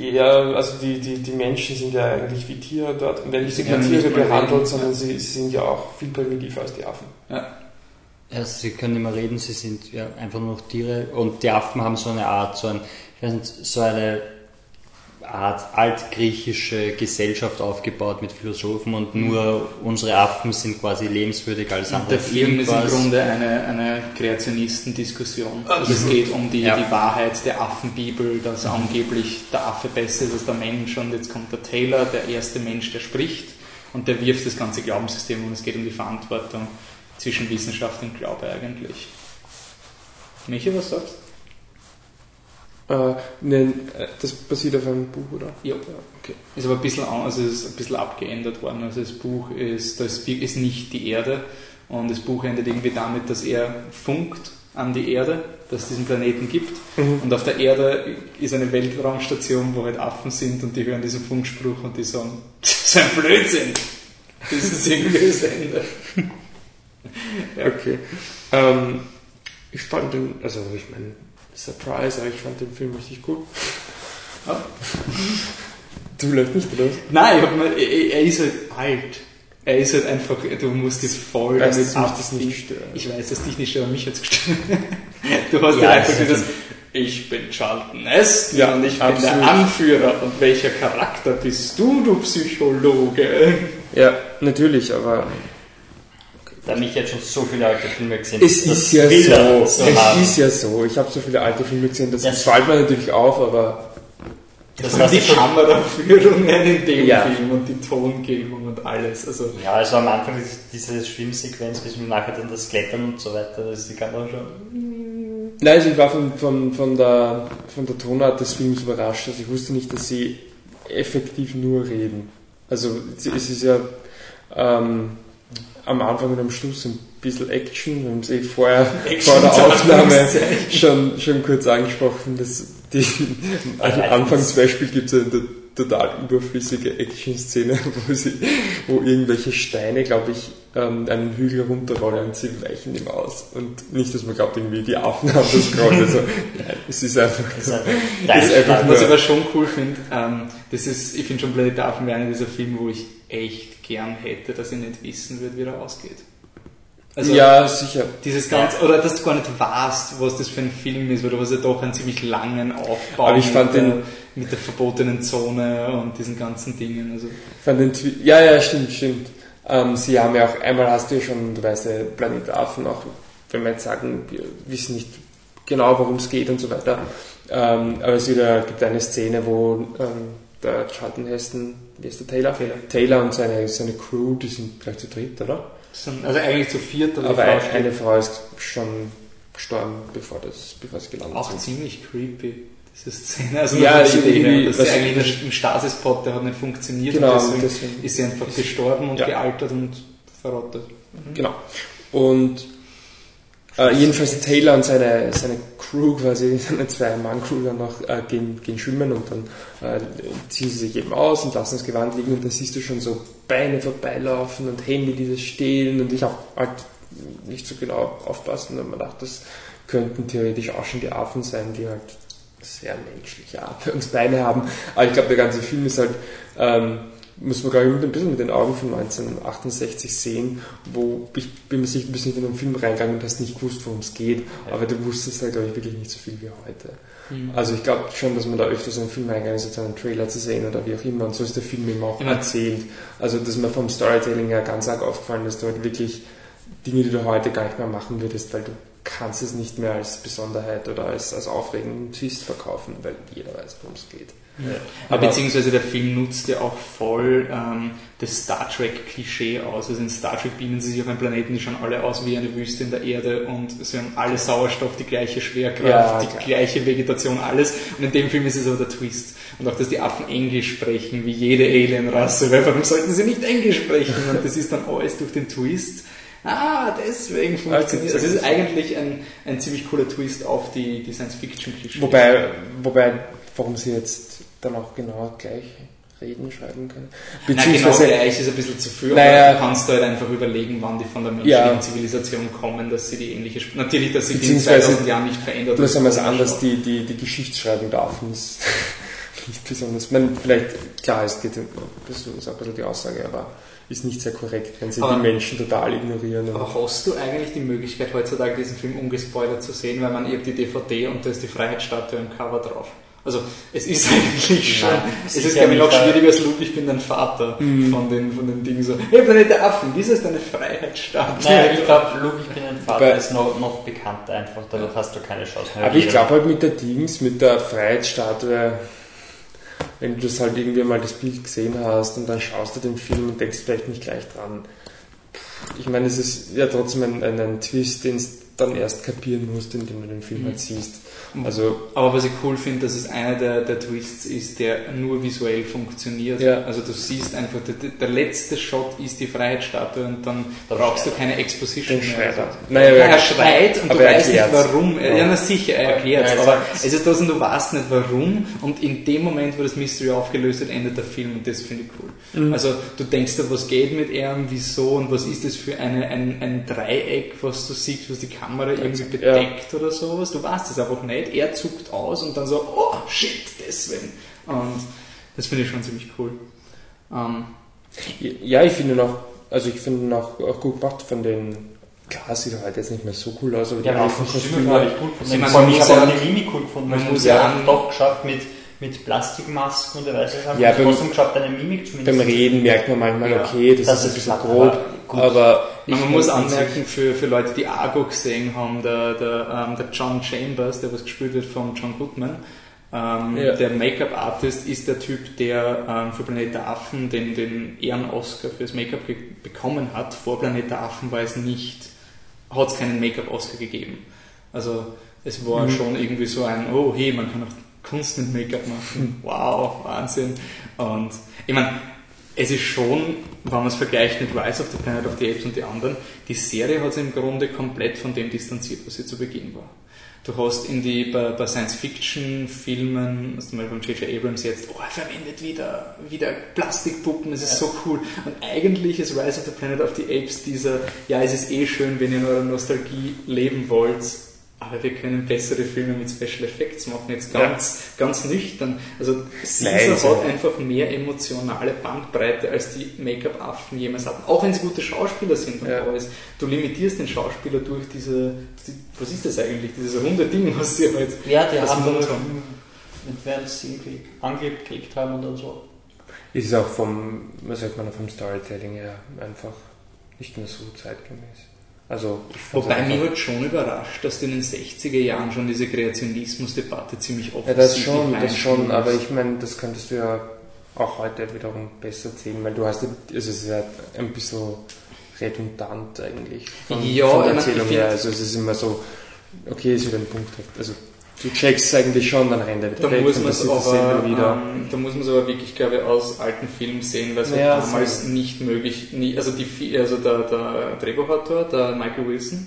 S2: eher, also die, die, die Menschen sind ja eigentlich wie Tiere dort und nicht
S1: Sie
S2: wie
S1: können
S2: Tiere
S1: nicht
S2: behandelt, sondern sie, sie sind ja auch viel primitiver als die Affen.
S1: ja.
S3: Ja, sie können nicht mehr reden, sie sind ja einfach nur noch Tiere und die Affen haben so eine Art, so, ein, nicht, so eine Art altgriechische Gesellschaft aufgebaut mit Philosophen und nur unsere Affen sind quasi lebenswürdig als andere.
S1: Der Film ist im
S3: irgendwas.
S1: Grunde eine, eine Kreationistendiskussion. Also es geht um die,
S3: Ja.
S1: die Wahrheit der Affenbibel, dass angeblich der Affe besser ist als der Mensch und jetzt kommt der Taylor, der erste Mensch, der spricht und der wirft das ganze Glaubenssystem und es geht um die Verantwortung zwischen Wissenschaft und Glaube eigentlich. Michi, was sagst
S2: Äh, nein, äh, das basiert auf einem Buch, oder?
S1: Ja.
S2: okay.
S1: Ist aber ein bisschen, also ist ein bisschen abgeändert worden. Also das Buch ist, das ist nicht die Erde und das Buch endet irgendwie damit, dass er funkt an die Erde, dass es diesen Planeten gibt.
S2: Mhm.
S1: Und auf der Erde ist eine Weltraumstation, wo halt Affen sind und die hören diesen Funkspruch und die sagen, so ein Blödsinn. Das ist irgendwie das Ende. Ja.
S2: Okay. Ähm, ich fand den, also ich meine, Surprise, aber ich fand den Film richtig gut.
S1: Ja.
S2: Du vielleicht nicht, oder?
S1: Nein, mir, er, ist halt alt. Er ist halt einfach, du musst das voll
S2: Weißt
S1: damit
S2: mich das nicht stört?
S1: Ich weiß, dass dich nicht stört, aber mich hat's gestört. Du hast
S3: Ja,
S1: halt einfach dieses, ich bin Charlton Heston
S2: Ja,
S1: und ich bin
S2: absolut.
S1: der Anführer. Und welcher Charakter bist du, du Psychologe?
S2: Ja, natürlich, aber
S3: Da mich jetzt schon so viele alte Filme gesehen
S2: es
S3: das
S2: ist ja so.
S3: so
S2: es
S3: haben.
S2: ist ja so. Ich habe so viele alte Filme gesehen, das, das fällt mir natürlich auf, aber
S3: das hast
S1: die Kameraführungen in dem
S2: Ja.
S1: Film und die Tongebung und alles. Also,
S3: ja, also am Anfang ist diese Schwimmsequenz, bis wir nachher dann das Klettern und so weiter, da ist die Kamera schon.
S2: Nein, also ich war von, von, von, der, von der Tonart des Films überrascht. Also ich wusste nicht, dass sie effektiv nur reden. Also es es ist ja ähm, am Anfang und am Schluss ein bisschen Action. Wir haben es eh vorher
S1: Action
S2: vor der Aufnahme schon, schon kurz angesprochen. Dass die, am Anfang zum Beispiel gibt es eine total überflüssige Action-Szene, wo, sie, wo irgendwelche Steine, glaube ich, ähm, einen Hügel runterrollen und sie weichen ihm aus. Und nicht, dass man glaubt, irgendwie die Affen haben das gerade. Also, nein, es ist einfach,
S3: Das ist einfach,
S2: Das ist einfach
S1: Was ich aber schon cool finde, ähm, das ist, ich finde schon Planet Affen wäre einer dieser Filme, wo ich echt gern hätte, dass ich nicht wissen würde, wie er ausgeht. Also
S2: ja, sicher.
S1: dieses ganze, oder dass du gar nicht weißt, was das für ein Film ist, weil du hast ja doch einen ziemlich langen Aufbau
S2: Aber ich fand
S1: mit,
S2: den-
S1: der, mit der verbotenen Zone und diesen ganzen Dingen. Also,
S2: Von den Twi ja, ja, stimmt, stimmt. Ähm, sie haben ja auch, einmal hast du ja schon, du weißt ja, Planet Affen, auch wenn wir jetzt sagen, wir wissen nicht genau, worum es geht und so weiter. Ähm, aber es wieder, gibt eine Szene, wo ähm, der Charlton Heston, wie ist der Taylor?
S1: Taylor.
S2: Taylor und seine, seine Crew, die sind gleich zu dritt, oder?
S1: sind- also eigentlich zu viert, aber,
S2: Aber
S1: Frau
S2: ein- eine Frau ist schon gestorben, bevor, das, bevor sie gelandet
S1: auch
S2: sind.
S1: ziemlich creepy. Diese Szene, also
S2: Ja,
S1: von der Idee
S2: was-
S1: sie eigentlich in der- im Stasis-Pod, der hat nicht funktioniert
S2: Genau,
S1: und deswegen,
S2: deswegen-
S1: ist sie einfach gestorben und
S2: Ja.
S1: gealtert und verrottet.
S2: Genau. Und äh, jedenfalls Taylor und seine, seine Crew, quasi seine Zwei-Mann-Crew dann noch äh, gehen, gehen schwimmen und dann äh, ziehen sie sich eben aus und lassen das Gewand liegen und dann siehst du schon so Beine vorbeilaufen und Hände, die da stehen und ich habe halt nicht so genau aufpassen und man dachte, das könnten theoretisch auch schon die Affen sein, die halt sehr menschliche Arme und Beine haben. Aber ich glaube, der ganze Film ist halt, ähm, muss man glaube ich mit ein bisschen mit den Augen von 1968 sehen, wo ich bin mir sicher, du bist nicht in einen Film reingegangen und hast nicht gewusst, worum es geht, aber du wusstest halt, glaube ich, wirklich nicht so viel wie heute. Also ich glaube schon, dass man da öfters in einen Film reingegangen ist, jetzt einen Trailer zu sehen oder wie auch immer und so ist der Film eben auch
S1: mein-
S2: erzählt. Also dass mir vom Storytelling her ganz arg aufgefallen, dass du halt wirklich Dinge, die du heute gar nicht mehr machen würdest, weil du kannst es nicht mehr als Besonderheit oder als, als aufregenden Twist verkaufen, weil jeder weiß, worum es geht.
S1: Aber- beziehungsweise der Film nutzt ja auch voll ähm, das Star Trek-Klischee aus. Also in Star Trek beamen sie sich auf einen Planeten, die schauen alle aus wie eine Wüste in der Erde und sie haben alle Sauerstoff, die gleiche Schwerkraft,
S2: Ja,
S1: die
S2: klar.
S1: gleiche Vegetation, alles. Und in dem Film ist es aber der Twist. Und auch, dass die Affen Englisch sprechen, wie jede Alien-Rasse. Weil warum sollten sie nicht Englisch sprechen? Und das ist dann alles durch den Twist. Ah, deswegen funktioniert es. Also es ist eigentlich ein, ein ziemlich cooler Twist auf die, die Science-Fiction-Klischee.
S2: Wobei, wobei, warum sie jetzt dann auch genau gleich reden, schreiben können.
S1: Na, genau gleich ist ein bisschen zu früh,
S2: Naja.
S1: aber du kannst halt einfach überlegen, wann die von der menschlichen
S2: Ja.
S1: Zivilisation kommen, dass sie die ähnliche, natürlich, dass sich die in
S2: Beziehungsweise-
S1: 2000 Jahren nicht verändert. Das ist
S2: anders, die, die, die Geschichtsschreibung der Affen ist nicht besonders, man, vielleicht, klar, es geht, das ist ein bisschen die Aussage, aber ist nicht sehr korrekt, wenn sie
S1: Aber-
S2: die Menschen total ignorieren.
S1: Aber hast du eigentlich die Möglichkeit, heutzutage diesen Film ungespoilert zu sehen, weil man ihr die DVD und da ist die Freiheitsstatue im Cover drauf? Also, es ist eigentlich schon,
S3: Nein,
S1: es ist, glaube ich, noch schwieriger als Luke, ich bin dein Vater von, den, von den Dingen so, hey, Planet der Affen, dies ist deine Freiheitsstatue.
S3: Naja, ich glaube, Luke, ich bin ein Vater,
S2: Aber-
S3: ist noch, noch bekannter einfach, dadurch hast du keine Chance mehr.
S2: Aber ich glaube halt mit der Dings, mit der Freiheitsstatue, wenn du das halt irgendwie mal das Bild gesehen hast und dann schaust du den Film und denkst vielleicht nicht gleich dran. Ich meine, es ist ja trotzdem ein, ein, ein Twist, den es dann erst kapieren musst, indem du den Film
S1: Mhm.
S2: halt siehst. Also,
S1: Aber was ich cool finde, dass es einer der, der Twists ist, der nur visuell funktioniert.
S2: Ja.
S1: Also du siehst einfach, der, der letzte Shot ist die Freiheitsstatue und dann brauchst du keine Exposition
S2: Den
S1: mehr.
S2: er.
S1: Also,
S2: Naja,
S1: er,
S2: er-
S1: schreit und du weißt nicht warum. Ja,
S2: Ja.
S1: na sicher, er erklärt
S3: Ja, er
S1: aber es ist das und du weißt nicht warum und in dem Moment, wo das Mystery aufgelöst wird, endet der Film und das finde ich cool.
S2: Mhm.
S1: Also du denkst dir, was geht mit ihm, wieso und was ist das für eine, ein, ein Dreieck, was du siehst, was die Kamera irgendwie
S2: Ja.
S1: bedeckt oder sowas. Du weißt es einfach nicht. Er zuckt aus und dann so, oh shit, deswegen. Und das finde ich schon ziemlich cool. Ähm,
S2: ja, ich finde noch, also ich finde noch auch gut gemacht von den, klar, sieht halt jetzt nicht mehr so cool aus, aber die
S3: Ja,
S2: alten
S3: die Stimme
S2: Kostüme,
S3: fand ich
S1: man
S3: ich
S1: muss
S3: habe auch
S1: ja-
S3: die Mimik cool gefunden.
S1: man muss ja-
S3: haben doch geschafft mit, mit Plastikmasken und der weiß es haben
S2: Ja,
S3: ja,
S2: beim-
S3: trotzdem geschafft, eine Mimik zumindest.
S2: beim Reden merkt man manchmal,
S1: Ja,
S2: okay, das,
S3: das
S2: ist ein
S3: ist
S2: bisschen
S3: klar,
S2: grob,
S3: gut.
S2: aber
S1: man
S2: ich
S1: muss
S2: find an sich-
S1: anmerken, für, für Leute, die Argo gesehen haben, der, der, ähm, der John Chambers, der was gespielt wird von John Goodman, ähm,
S2: Ja.
S1: der Make-up-Artist ist der Typ, der ähm, für Planet Affen den, den Ehren-Oscar fürs Make-up bekommen hat. Vor Planet Affen war es nicht, hat es keinen Make-up-Oscar gegeben. Also es war
S2: Mhm.
S1: schon irgendwie so ein, oh hey, man kann auch Kunst mit Make-up machen. Wow, Wahnsinn. Und ich meine, es ist schon, wenn man es vergleicht mit Rise of the Planet of the Apes und die anderen, die Serie hat sich im Grunde komplett von dem distanziert, was sie zu Beginn war. Du hast in die, bei, bei Science-Fiction-Filmen, also zum Beispiel beim J.J. Abrams jetzt, oh, er verwendet wieder, wieder Plastikpuppen, es ist so cool. Und eigentlich ist Rise of the Planet of the Apes dieser, ja, es ist eh schön, wenn ihr in eurer Nostalgie leben wollt, aber wir können bessere Filme mit Special Effects machen, jetzt ganz, ganz nüchtern. Also Caesar
S2: Leise.
S1: hat einfach mehr emotionale Bandbreite, als die Make-up-Affen jemals hatten. Auch wenn sie gute Schauspieler sind und
S2: Ja.
S1: alles. Du limitierst den Schauspieler durch diese, die, was ist das eigentlich, dieses runde Ding, was sie halt
S3: Ja, die haben während sie irgendwie angeklickt haben und dann so.
S2: Es ist auch vom, was sagt man, vom Storytelling her einfach nicht mehr so zeitgemäß. Also,
S1: Wobei mich halt schon überrascht, dass du in den 60er Jahren schon diese Kreationismus-Debatte ziemlich
S2: Ja,
S1: offensiv
S2: das schon, das schon, aber ich meine, das könntest du ja auch heute wiederum besser sehen, weil du hast, ja- also es ist ja ein bisschen redundant eigentlich von,
S1: Ja,
S2: von der
S1: mein,
S2: Erzählung
S1: ich
S2: her.
S1: find-
S2: Also es ist immer so, okay, ist wieder ein Punkt. Also du checkst eigentlich schon, dann rennt er wieder
S1: Da
S2: weg
S1: muss man es aber,
S2: wieder.
S1: ähm, da muss man es aber wirklich, glaube ich, aus alten Filmen sehen, weil es
S2: Ja,
S1: halt damals
S2: so.
S1: nicht möglich, nie, also die, also der, der Drehbuchautor, der Michael Wilson,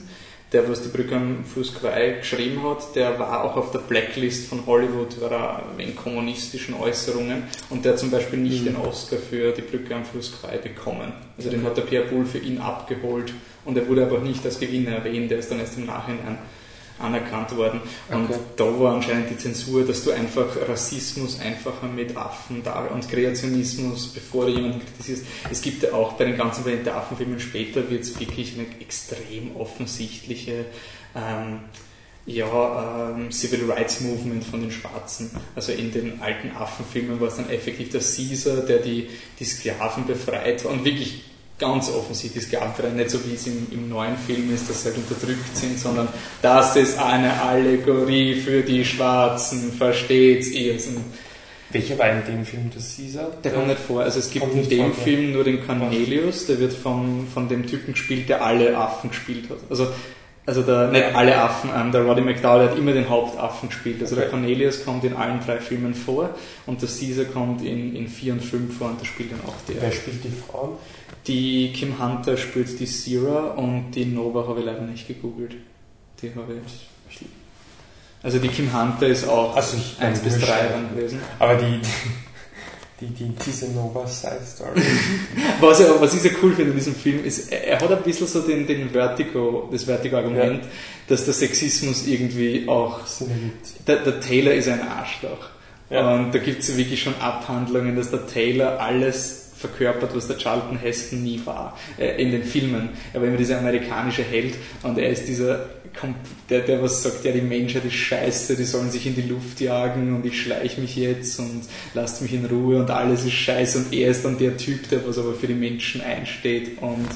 S1: der was die Brücke am Fluss Quai geschrieben hat, der war auch auf der Blacklist von Hollywood, war er wegen kommunistischen Äußerungen und der hat zum Beispiel nicht
S2: Mhm.
S1: den Oscar für die Brücke am Fluss Quai bekommen. Also den hat der Pierre Boulle für ihn abgeholt und er wurde aber nicht als Gewinner erwähnt, der ist dann erst im Nachhinein anerkannt worden. Und
S2: Okay.
S1: da war anscheinend die Zensur, dass du einfach Rassismus einfacher mit Affen da und Kreationismus, bevor du jemanden kritisierst. Es gibt ja auch bei den ganzen Planet der Affenfilmen später wird es wirklich eine extrem offensichtliche ähm, ja, ähm, Civil Rights Movement von den Schwarzen. Also in den alten Affenfilmen war es dann effektiv der Caesar, der die, die Sklaven befreit und wirklich ganz offensichtlich Sklavenfrei, nicht so wie es im, im neuen Film ist, dass sie halt unterdrückt sind, sondern das ist eine Allegorie für die Schwarzen, versteht's ihr?
S2: Welcher war in dem Film der Caesar?
S1: Der kommt nicht vor. Also es gibt in dem
S2: vor,
S1: Film nur den Cornelius, der wird vom, von dem Typen gespielt, der alle Affen gespielt hat. Also, also der, nicht alle Affen, ähm, der Roddy McDowell hat immer den Hauptaffen gespielt. Also der
S2: Okay.
S1: Cornelius kommt in allen drei Filmen vor und der Caesar kommt in, in vier und fünf vor und da spielt dann auch der.
S2: Wer spielt die Frau?
S1: Die Kim Hunter spielt die Sierra und die Nova habe ich leider nicht gegoogelt. Die habe ich. Also die Kim Hunter ist auch
S2: Also ich-
S1: 1 bis
S2: wurscht.
S1: 3 dann gewesen.
S2: Aber die, die, die, diese Nova Side Story.
S1: Was, ich, was ich sehr cool finde in diesem Film ist, er, hat ein bisschen so den, den Vertigo, das Vertigo-Argument, dass der Sexismus irgendwie auch, der, der Taylor ist ein Arschloch.
S2: Ja.
S1: Und da gibt es wirklich schon Abhandlungen, dass der Taylor alles verkörpert, was der Charlton Heston nie war äh, in den Filmen. Er war immer dieser amerikanische Held und er ist dieser, der, der was sagt, ja die Menschheit ist scheiße, die sollen sich in die Luft jagen und ich schleiche mich jetzt und lasst mich in Ruhe und alles ist scheiße und er ist dann der Typ, der was aber für die Menschen einsteht und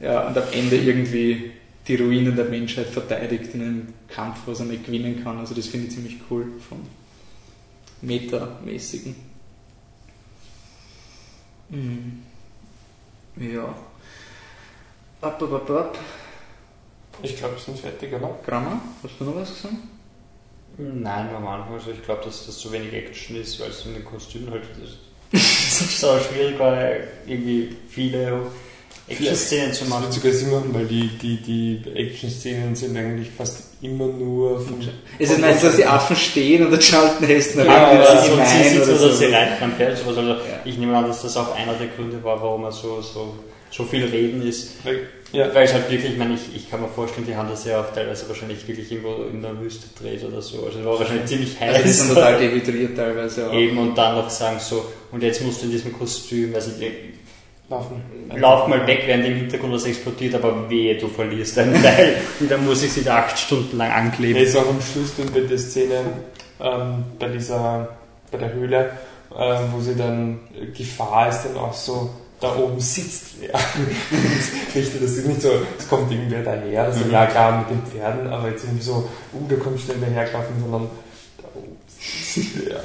S1: ja, und am Ende irgendwie die Ruinen der Menschheit verteidigt in einem Kampf, was er nicht gewinnen kann. Also das finde ich ziemlich cool vom Metamäßigen. Mhm. Ja. Ab, ab, ab, ab.
S2: Ich glaube, wir sind fertig, oder?
S1: Grammar, hast du noch was gesagt?
S3: Nein, am Anfang. Also ich glaube, dass das zu wenig Action ist, weil es in den Kostümen halt das ist so schwierig war, irgendwie viele Action-Szenen zu
S2: Das
S3: machen.
S2: wird sogar Sinn machen, weil die, die, die Action-Szenen sind eigentlich fast immer nur von.
S1: Es ist meistens, dass die Affen stehen und dann schalten Hesten
S3: Ja,
S1: rein, sie
S3: so sie
S1: oder so.
S3: oder sie reinkommt, fällt sowas. Also
S1: Ja.
S3: ich nehme an, dass das auch einer der Gründe war, warum er so, so, so viel reden ist.
S2: Ja,
S3: Weil es halt wirklich, ich meine, ich, ich kann mir vorstellen, die haben das ja auch teilweise wahrscheinlich wirklich irgendwo in der Wüste dreht oder so. Also es war wahrscheinlich ziemlich heiß.
S1: Also die sind total dehydriert teilweise auch.
S3: Eben und dann noch sagen so, und jetzt musst du in diesem Kostüm, also
S2: laufen.
S3: Lauf mal weg, während im Hintergrund was explodiert, aber wehe, du verlierst einen Teil. Und dann muss ich sie da acht Stunden lang
S2: Er
S3: ankleben.
S2: ist auch am Schluss dann bei der Szene, ähm, bei dieser, bei der Höhle, ähm, wo sie dann, äh, Gefahr ist dann auch so, da oben sitzt wer. Nicht, das ist nicht so, es kommt irgendwer daher, also ja klar mit den Pferden, aber jetzt irgendwie so, uh, da kommt schnell wer hergelaufen, sondern da oben sitzt wer.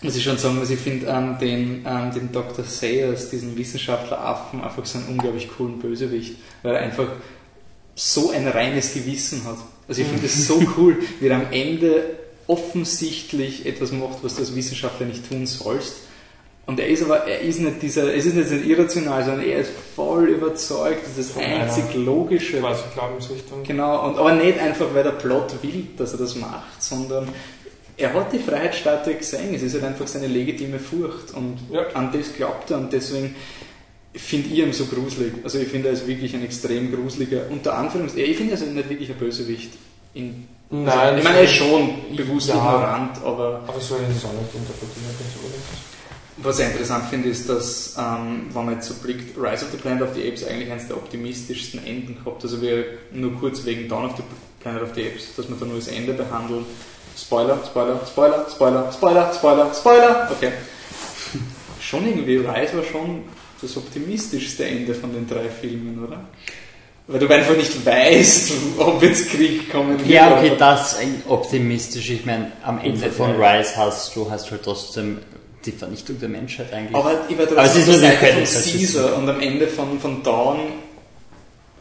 S1: Muss ich schon sagen, was ich finde an den, an den Dr. Sayers, diesen Wissenschaftler-Affen, einfach so einen unglaublich coolen Bösewicht, weil er einfach so ein reines Gewissen hat. Also ich finde es so cool, wie er am Ende offensichtlich etwas macht, was du als Wissenschaftler nicht tun sollst. Und er ist aber, er ist nicht dieser, es ist nicht ein irrational, sondern er ist voll überzeugt, das ist das einzig Logische.
S2: Quasi Glaubensrichtung.
S1: Genau, und, aber nicht einfach, weil der Plot will, dass er das macht, sondern er hat die Freiheitsstatue gesehen, es ist halt einfach seine legitime Furcht und
S2: Ja.
S1: an das glaubt er und deswegen finde ich ihn so gruselig. Also ich finde, er ist wirklich ein extrem gruseliger, unter Anführungs... Ich finde, er ist nicht wirklich ein Bösewicht. In,
S2: Nein,
S1: also, ich meine, er ist schon bewusst
S2: Ja.
S1: ignorant, aber
S2: aber so ist es auch nicht so,
S1: was ich interessant finde, ist, dass, ähm, wenn man jetzt so blickt, Rise of the Planet of the Apes eigentlich eines der optimistischsten Enden gehabt. Also wir nur kurz wegen Dawn of the Planet of the Apes, dass wir da nur das Ende behandeln. Spoiler, Spoiler, Spoiler, Spoiler, Spoiler, Spoiler, Spoiler. Okay. Schon irgendwie, Rise war schon das optimistischste Ende von den drei Filmen, oder? Weil du einfach nicht weißt, ob jetzt Krieg kommen wird.
S3: Ja, okay,
S1: aber-
S3: das ist optimistisch. Ich meine, am Ende von. Rise hast du hast halt trotzdem die Vernichtung der Menschheit eigentlich.
S1: Aber ich war
S3: Aber es ist nur
S1: Seite von Caesar und am Ende von, von Dawn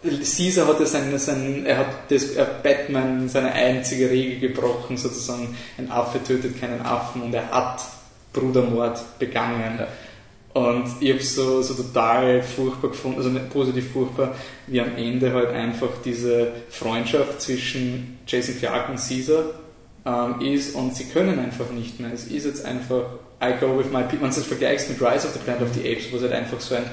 S1: Caesar hat ja seine, sein, er hat das, er Batman seine einzige Regel gebrochen, sozusagen, ein Affe tötet keinen Affen und er hat Brudermord begangen. Und ich habe so, so total furchtbar gefunden, also nicht positiv furchtbar, wie am Ende halt einfach diese Freundschaft zwischen Jason Clark und Caesar ähm, ist und sie können einfach nicht mehr. Es ist jetzt einfach I go with my people. Wenn du es vergleichst mit Rise of the Planet of the Apes, wo es halt einfach so ein,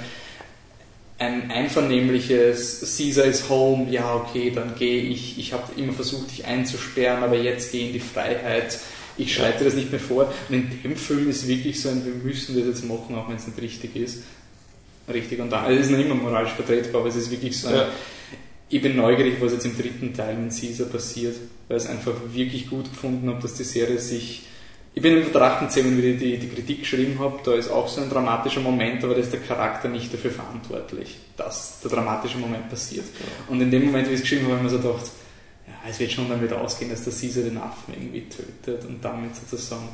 S1: ein einvernehmliches Caesar is home, ja okay, dann gehe ich, ich habe immer versucht, dich einzusperren, aber jetzt gehe in die Freiheit, ich schreite das nicht mehr vor. Und in dem Film ist wirklich so ein, wir müssen das jetzt machen, auch wenn es nicht richtig ist. Richtig und da, also es ist noch immer moralisch vertretbar, aber es ist wirklich so ein,
S2: Ja.
S1: ich bin neugierig, was jetzt im dritten Teil mit Caesar passiert, weil ich es einfach wirklich gut gefunden habe, dass die Serie sich. Ich bin im Drachenzähmen, wie ich die, die Kritik geschrieben habe, da ist auch so ein dramatischer Moment, aber da ist der Charakter nicht dafür verantwortlich, dass der dramatische Moment passiert. Und in dem Moment, wie ich es geschrieben habe, habe ich mir so gedacht, ja, es wird schon damit ausgehen, dass der Caesar den Affen irgendwie tötet und damit sozusagen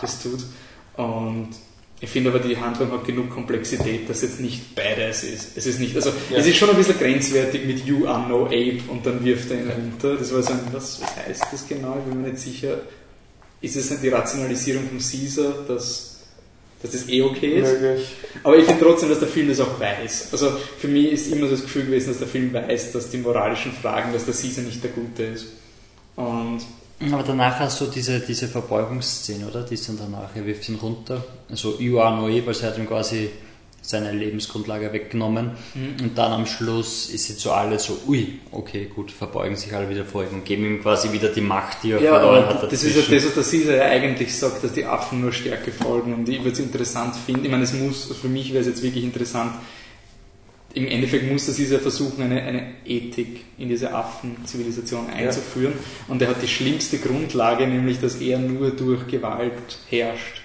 S1: das tut. Und ich finde aber, die Handlung hat genug Komplexität, dass jetzt nicht badass ist. Es ist nicht, also,
S2: Ja.
S1: es ist schon ein bisschen grenzwertig mit You are no ape und dann wirft er ihn runter. Das war so ein, was, was heißt das genau? Ich bin mir nicht sicher. Ist es nicht die Rationalisierung von Caesar, dass, dass das eh okay ist?
S2: Möglich.
S1: Aber ich finde trotzdem, dass der Film das auch weiß. Also für mich ist immer so das Gefühl gewesen, dass der Film weiß, dass die moralischen Fragen, dass der Caesar nicht der Gute ist. Und
S3: Aber danach hast du diese, diese Verbeugungsszene, oder? Die ist dann danach, er wirft ihn runter. Also You are no Eve, also er hat ihm quasi seine Lebensgrundlage weggenommen. Und dann am Schluss ist jetzt so alle so, ui, okay, gut, verbeugen sich alle wieder vor ihm und geben ihm quasi wieder die Macht, die er
S1: ja,
S3: verloren hat.
S1: das ist ja
S3: dazwischen.
S1: das, was der Caesar ja eigentlich sagt, dass die Affen nur Stärke folgen. Und ich würde es interessant finden. Ich meine, es muss, für mich wäre es jetzt wirklich interessant, im Endeffekt muss der Caesar versuchen, eine, eine Ethik in diese Affenzivilisation einzuführen. Und er hat die schlimmste Grundlage, nämlich, dass er nur durch Gewalt herrscht.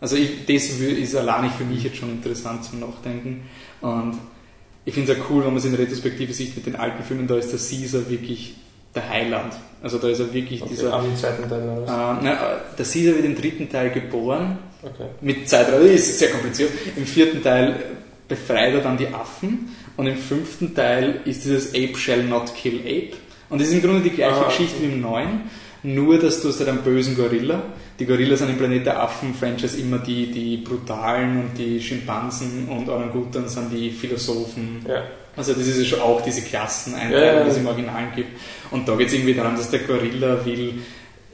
S1: Also ich, das ist allein für mich jetzt schon interessant zum Nachdenken. Und ich finde es ja cool, wenn man es in Retrospektive sieht mit den alten Filmen, da ist der Caesar wirklich der Heiland. Also da ist er wirklich
S2: Okay,
S1: dieser...
S2: am zweiten Teil oder was?
S1: äh, der Caesar wird im dritten Teil geboren,
S2: Okay.
S1: mit Zeitreise, ist sehr kompliziert. Im vierten Teil befreit er dann die Affen Und im fünften Teil ist dieses Ape shall not kill Ape. Und das ist im Grunde die gleiche
S2: Ah,
S1: Geschichte wie im neuen, nur dass du hast halt einen bösen Gorilla. Die Gorillas sind im Planet der Affen-Franchise immer die, die Brutalen und die Schimpansen und Orangutans sind die Philosophen.
S2: Ja.
S1: Also das ist ja schon auch diese Klasseneinteilung,
S2: Ja, ja.
S1: die es im Original gibt. Und da geht es irgendwie darum, dass der Gorilla will,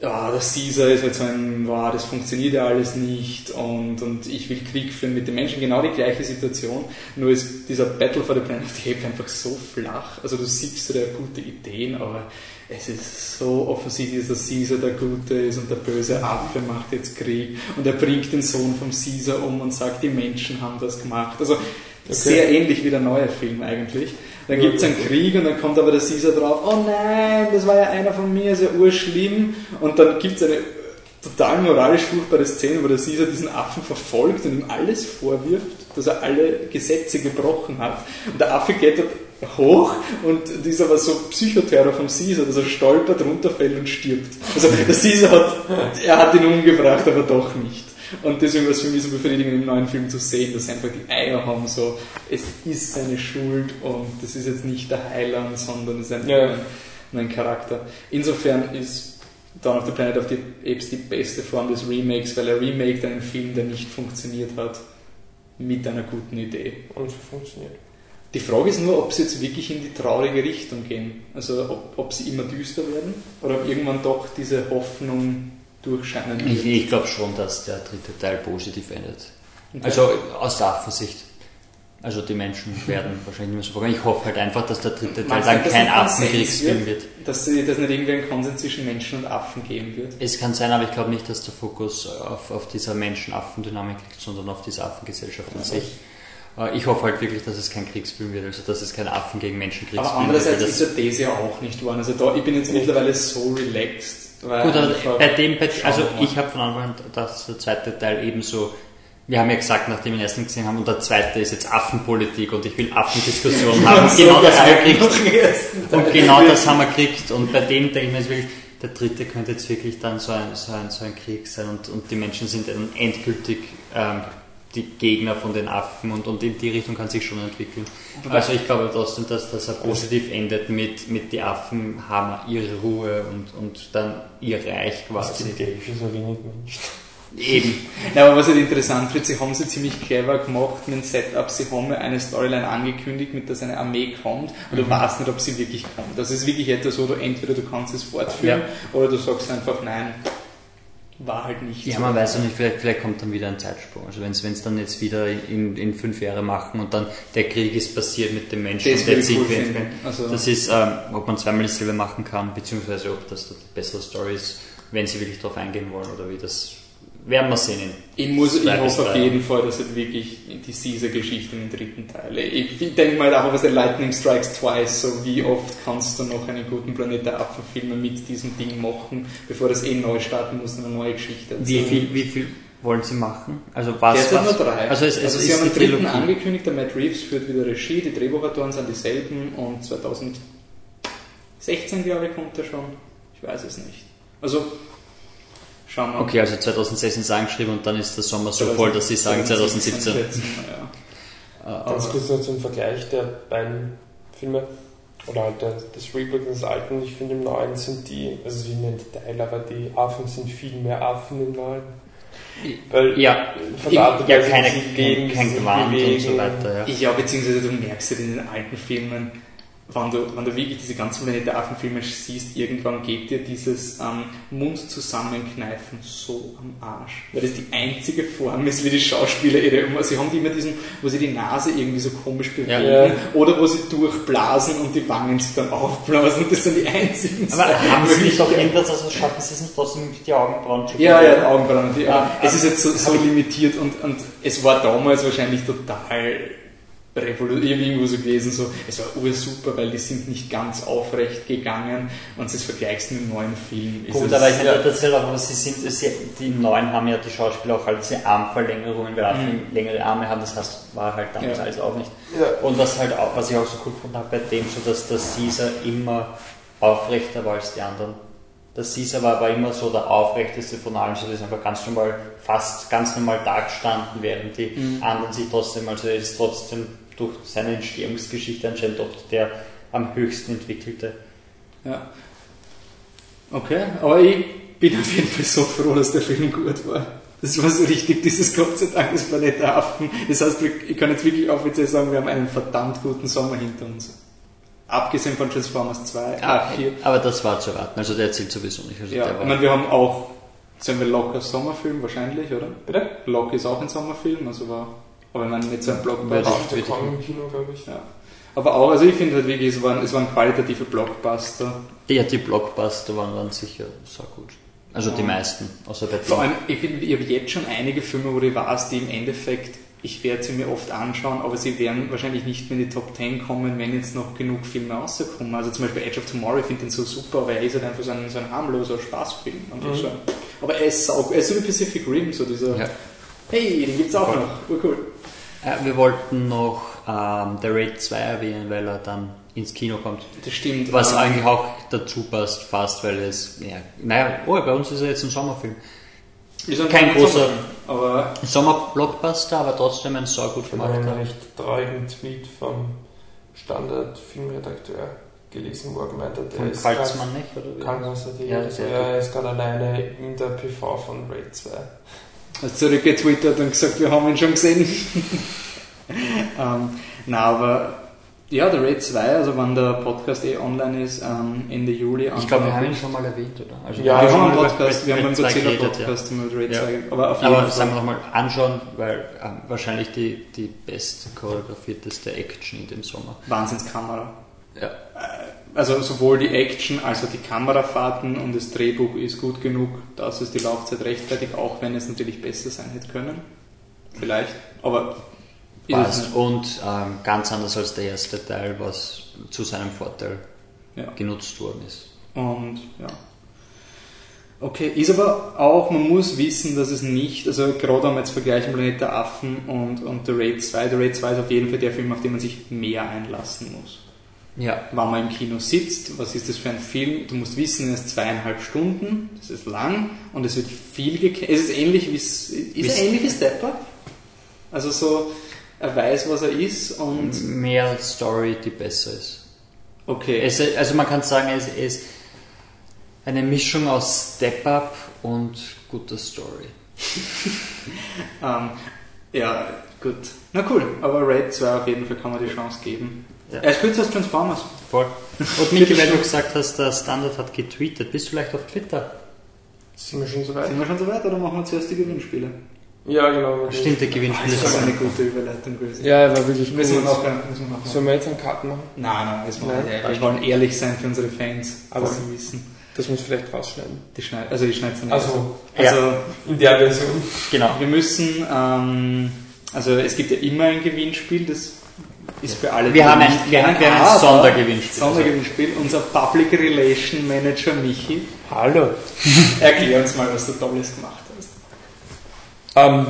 S1: ja, der Caesar ist halt so ein, wow, das funktioniert ja alles nicht und, und ich will Krieg führen mit den Menschen. Genau die gleiche Situation, nur ist dieser Battle for the Planet of the Apes einfach so flach. Also du siehst da gute Ideen, aber es ist so offensichtlich, dass der Caesar der Gute ist und der böse Affe macht jetzt Krieg und er bringt den Sohn vom Caesar um und sagt, die Menschen haben das gemacht. Also sehr ähnlich wie der neue Film eigentlich. Dann gibt es einen Krieg und dann kommt aber der Caesar drauf, oh nein, das war ja einer von mir, ist ja urschlimm. Und dann gibt es eine total moralisch furchtbare Szene, wo der Caesar diesen Affen verfolgt und ihm alles vorwirft, dass er alle Gesetze gebrochen hat. Und der Affe geht dort hoch und ist aber so Psychoterror vom Caesar, dass er stolpert, runterfällt und stirbt. Also der Caesar hat, er hat ihn umgebracht, aber doch nicht. Und deswegen war es für mich so befriedigend im neuen Film zu sehen, dass sie einfach die Eier haben, so, es ist seine Schuld und das ist jetzt nicht der Heiland, sondern es ist einfach
S2: Ja.
S1: ein, Charakter. Insofern ist Dawn of the Planet of the Apes die beste Form des Remakes, weil er remaked einen Film, der nicht funktioniert hat, mit einer guten Idee.
S2: Und so funktioniert.
S1: Die Frage ist nur, ob sie jetzt wirklich in die traurige Richtung gehen. Also ob, ob sie immer düster werden oder ob irgendwann doch diese Hoffnung durchscheinen
S3: Ich,
S1: wird.
S3: ich glaube schon, dass der dritte Teil positiv endet. Also aus der Affensicht. Also die Menschen werden wahrscheinlich nicht mehr so vorgehen. Ich hoffe halt einfach, dass der dritte Teil dann kein Affenkriegsfilm wird.
S1: Dass sie- dass nicht irgendwie ein Konsens zwischen Menschen und Affen geben wird.
S3: Es kann sein, aber ich glaube nicht, dass der Fokus auf, auf dieser Menschen-Affen-Dynamik liegt, sondern auf dieser Affengesellschaft an sich. Ich hoffe halt wirklich, dass es kein Kriegsfilm wird, also dass es kein Affen gegen Menschen-Kriegsfilm
S1: Aber
S3: wird.
S1: andererseits
S3: weil
S1: ist
S3: das-
S1: ja das ja auch nicht wahr. Also da, ich bin jetzt mittlerweile so relaxed. Weil
S3: Gut, aber
S1: einfach-
S3: bei dem, bei, also ich habe von Anfang an, dass der zweite Teil ebenso, wir haben ja gesagt, nachdem wir den ersten gesehen haben, und der zweite ist jetzt Affenpolitik und ich will Affendiskussionen haben.
S1: So
S3: genau das haben wir gekriegt. Und genau das haben wir gekriegt. Und bei dem denke ich mir jetzt wirklich, der dritte könnte jetzt wirklich dann so ein, so ein, so ein Krieg sein und, und die Menschen sind dann endgültig ähm, die Gegner von den Affen und, und in die Richtung kann sich schon entwickeln. Also ich glaube trotzdem, dass das positiv endet mit, mit die Affen haben ihre Ruhe und, und dann ihr Reich quasi.
S2: gibt ja eh schon so wenig Menschen.
S3: Eben.
S1: Ja, aber was halt interessant wird, sie haben sie ziemlich clever gemacht mit dem Setup. Sie haben ja eine Storyline angekündigt, mit der eine Armee kommt und du weißt nicht, ob sie wirklich kommt. Das ist wirklich etwas, wo du entweder du kannst es fortführen oder du sagst einfach nein, war halt nicht
S3: Ja,
S1: so.
S3: man weiß ja nicht, vielleicht, vielleicht kommt dann wieder ein Zeitsprung. Also wenn es dann jetzt wieder in, in fünf Jahre machen und dann der Krieg ist passiert mit den Menschen
S1: Das
S3: und der
S1: cool
S3: Sieg
S1: finden. Also-
S3: Das ist, ähm, ob man zweimal dasselbe machen kann, beziehungsweise ob das die bessere Story ist, wenn sie wirklich darauf eingehen wollen oder wie das werden wir sehen.
S1: Ich, muss, ich hoffe auf jeden Fall, dass halt wirklich die Caesar-Geschichte im dritten Teil. Ich, ich denke mal auch, was der Lightning Strikes Twice, so wie oft kannst du noch einen guten Planet der Affen-Filme mit diesem Ding machen, bevor das eh neu starten muss, eine neue Geschichte
S3: Wie
S1: erzählen.
S3: viel, wie viel wollen sie machen? Also was?
S1: Derzeit
S3: was?
S1: nur drei.
S3: Also es, es
S1: also
S3: ist
S1: sie haben
S3: die
S1: einen dritten
S3: Trilogie.
S1: angekündigt, der Matt Reeves führt wieder Regie, die Drehbuchautoren sind dieselben und 2016 glaube ich kommt er schon. Ich weiß es nicht. Also schauen wir.
S3: Okay, also 2016 ist angeschrieben und dann ist der Sommer so voll, dass sie sagen 2017.
S1: schätzen wir, ja.
S2: Ganz kurz noch zum Vergleich der beiden Filme. Oder halt der, das Reboot und das Alten. Ich finde im Neuen sind die, also sie nennen Detail, aber die Affen sind viel mehr Affen im Neuen. Weil
S3: Ja,
S2: von der Art und
S3: ja keine,
S2: sie leben,
S3: kein, kein Gewand und so weiter. Ja.
S1: Ja, beziehungsweise du merkst ja in den alten Filmen, wenn du, wenn du wirklich diese ganzen Planete Affenfilme siehst, irgendwann geht dir dieses ähm, Mund zusammenkneifen so am Arsch. Weil das die einzige Form ist, wie die Schauspieler ihre, sie haben die immer diesen, wo sie die Nase irgendwie so komisch bewegen,
S3: Ja.
S1: oder wo sie durchblasen und die Wangen sich dann aufblasen, das sind die einzigen
S3: Aber
S1: zwei
S3: haben sie nicht doch
S1: Möglichkeiten.
S3: irgendwas, also schaffen sie es nicht trotzdem mit die Augenbrauen zu
S1: Ja, ja, Augenbrauen. Die,
S3: Ja,
S1: es ist jetzt so, so limitiert und, und es war damals wahrscheinlich total revolutionär irgendwo so gewesen, so, es war ursuper, weil die sind nicht ganz aufrecht gegangen und es vergleichst mit dem neuen Film. Ist
S3: Gut, aber ich meine, das auch, aber sie sind, sie, die neuen haben ja die Schauspieler auch halt diese Armverlängerungen, weil Affen längere Arme haben, das heißt, war halt damals
S1: Ja.
S3: alles auch nicht.
S2: Ja.
S3: Und was halt auch, was ich auch so cool gefunden habe bei dem, so dass der Caesar immer aufrechter war als die anderen. Der Caesar war aber immer so der aufrechteste von allen, so der ist einfach ganz normal, fast ganz normal da gestanden, während die anderen sich trotzdem, also er ist trotzdem durch seine Entstehungsgeschichte anscheinend doch der am höchsten entwickelte.
S1: Ja. Okay, aber ich bin auf jeden Fall so froh, dass der Film gut war. Das war so richtig, dieses Gott sei Dank, das Planet der Affen. Das heißt, ich kann jetzt wirklich offiziell sagen, wir haben einen verdammt guten Sommer hinter uns. Abgesehen von Transformers 2, ah, 4.
S3: Aber das war zu erwarten, also der zählt sowieso nicht. Also
S1: Ja,
S3: der
S1: ich meine, wir haben auch, sagen wir Locker Sommerfilm wahrscheinlich, oder?
S2: Bitte?
S1: Lock ist auch ein Sommerfilm, also war, aber ich meine nicht so ein
S3: Würde
S1: Blockbuster.
S3: ich-
S2: Auf im Kino, glaube ich.
S1: Ja. Aber auch, also ich finde halt wirklich, es waren, es waren qualitative Blockbuster.
S3: ja, die Blockbuster waren dann sicher so gut. Also die
S1: Ja.
S3: meisten, außer bei
S1: Vor allem, ich, ich habe jetzt schon einige Filme, wo ich weiß, die im Endeffekt, ich werde sie mir oft anschauen, aber sie werden wahrscheinlich nicht mehr in die Top 10 kommen, wenn jetzt noch genug Filme rauskommen. Also zum Beispiel Edge of Tomorrow, ich finde den so super, aber er ist halt einfach so ein, so ein harmloser Spaßfilm.
S2: Mhm.
S1: so. Aber er ist, auch, er ist so wie Pacific Rim, so dieser,
S3: Ja.
S1: Hey, den gibt's auch
S3: Voll.
S1: noch, urcool.
S3: Äh, wir wollten noch ähm, The Raid 2 erwähnen, weil er dann ins Kino kommt.
S1: Das stimmt.
S3: Was
S1: ähm,
S3: eigentlich auch dazu passt, fast, weil es, ja, naja, oh, bei uns ist er jetzt ein Sommerfilm.
S1: ist ein
S3: kein großer-
S1: Sommerfilm, Aber
S3: Ein Sommerblockbuster, aber trotzdem ein so gut
S2: Ich habe einen
S3: gemachter.
S2: recht traurigen Tweet vom Standard-Filmredakteur gelesen, wo er gemeint hat, er
S3: Von
S2: ist
S3: Kaltzmann nicht, oder? Ja,
S2: also
S3: sehr
S2: er ist gerade alleine in der PV von Raid 2.
S1: hast zurückgetwittert und gesagt, wir haben ihn schon gesehen. ähm, na, aber ja, der Raid 2, also wenn der Podcast eh online ist, ähm, Ende Juli.
S3: Ich glaube, wir
S1: Anfang
S3: haben ihn schon mal erwähnt, oder? Also
S2: Ja,
S1: wir haben einen Podcast, wir
S3: Raid
S1: haben einen
S3: 2
S1: Sozialer
S3: geredet, ja.
S1: Podcast mit Raid
S3: Ja.
S1: 2, aber auf jeden
S3: Aber
S1: Fall.
S3: sagen wir nochmal anschauen, weil ähm, wahrscheinlich die, die best choreografierteste Action in dem Sommer.
S1: Wahnsinnskamera.
S3: Ja.
S1: Also sowohl die Action als auch die Kamerafahrten und das Drehbuch ist gut genug, dass es die Laufzeit rechtfertigt, auch wenn es natürlich besser sein hätte können. Vielleicht, aber
S3: Passt. Und ähm, ganz anders als der erste Teil, was zu seinem Vorteil
S1: Ja.
S3: genutzt worden ist.
S1: Und ja. Okay, ist aber auch, man muss wissen, dass es nicht, also gerade wenn wir jetzt vergleichen Planet der Affen und, und The Raid 2, The Raid 2 ist auf jeden Fall der Film, auf den man sich mehr einlassen muss.
S3: Ja.
S1: Wenn man im Kino sitzt, was ist das für ein Film? Du musst wissen, es ist zweieinhalb Stunden, das ist lang und es wird viel gekämpft. Es ist ähnlich wie, ist er ähnlich wie Step Up? Also so, er weiß, was er ist und
S3: Mehr Story, die besser ist.
S1: okay.
S3: Es, also man kann sagen, es ist eine Mischung aus Step-Up und guter Story.
S1: Ähm, ja, gut. Na cool, aber Raid 2 auf jeden Fall kann man die Chance geben.
S3: Ja.
S1: Er ist kürzer als Transformers.
S3: Voll. Und Miki, weil du gesagt hast, der Standard hat getweetet, bist du vielleicht auf Twitter?
S2: Sind wir schon so weit?
S1: Sind wir schon so weit oder machen wir zuerst die Gewinnspiele?
S2: Ja, genau.
S3: Stimmt, der Gewinnspiel
S1: Das
S3: ist
S1: eine gute Überleitung gewesen.
S2: Ja, er war wirklich
S1: Müssen wir
S2: gut.
S1: noch, müssen wir noch
S2: Sollen wir jetzt einen Karten machen?
S1: Nein, nein, das machen wir
S2: Nein?
S1: nicht. Wir wollen ehrlich sein für unsere Fans,
S2: Aber-
S1: dass sie wissen.
S2: Das muss vielleicht rausschneiden.
S1: Die schneid, also die schneidet dann
S2: Also,
S1: also
S2: in der Version.
S3: Genau.
S1: wir müssen, ähm, also es gibt ja immer ein Gewinnspiel, das ist für alle,
S3: Wir
S1: die
S3: haben ein, wir haben ein Sondergewinnspiel.
S1: Sondergewinnspiel. Unser Public Relation Manager Michi,
S2: Hallo.
S1: erklär uns mal, was du Tolles gemacht hast.
S2: Ähm,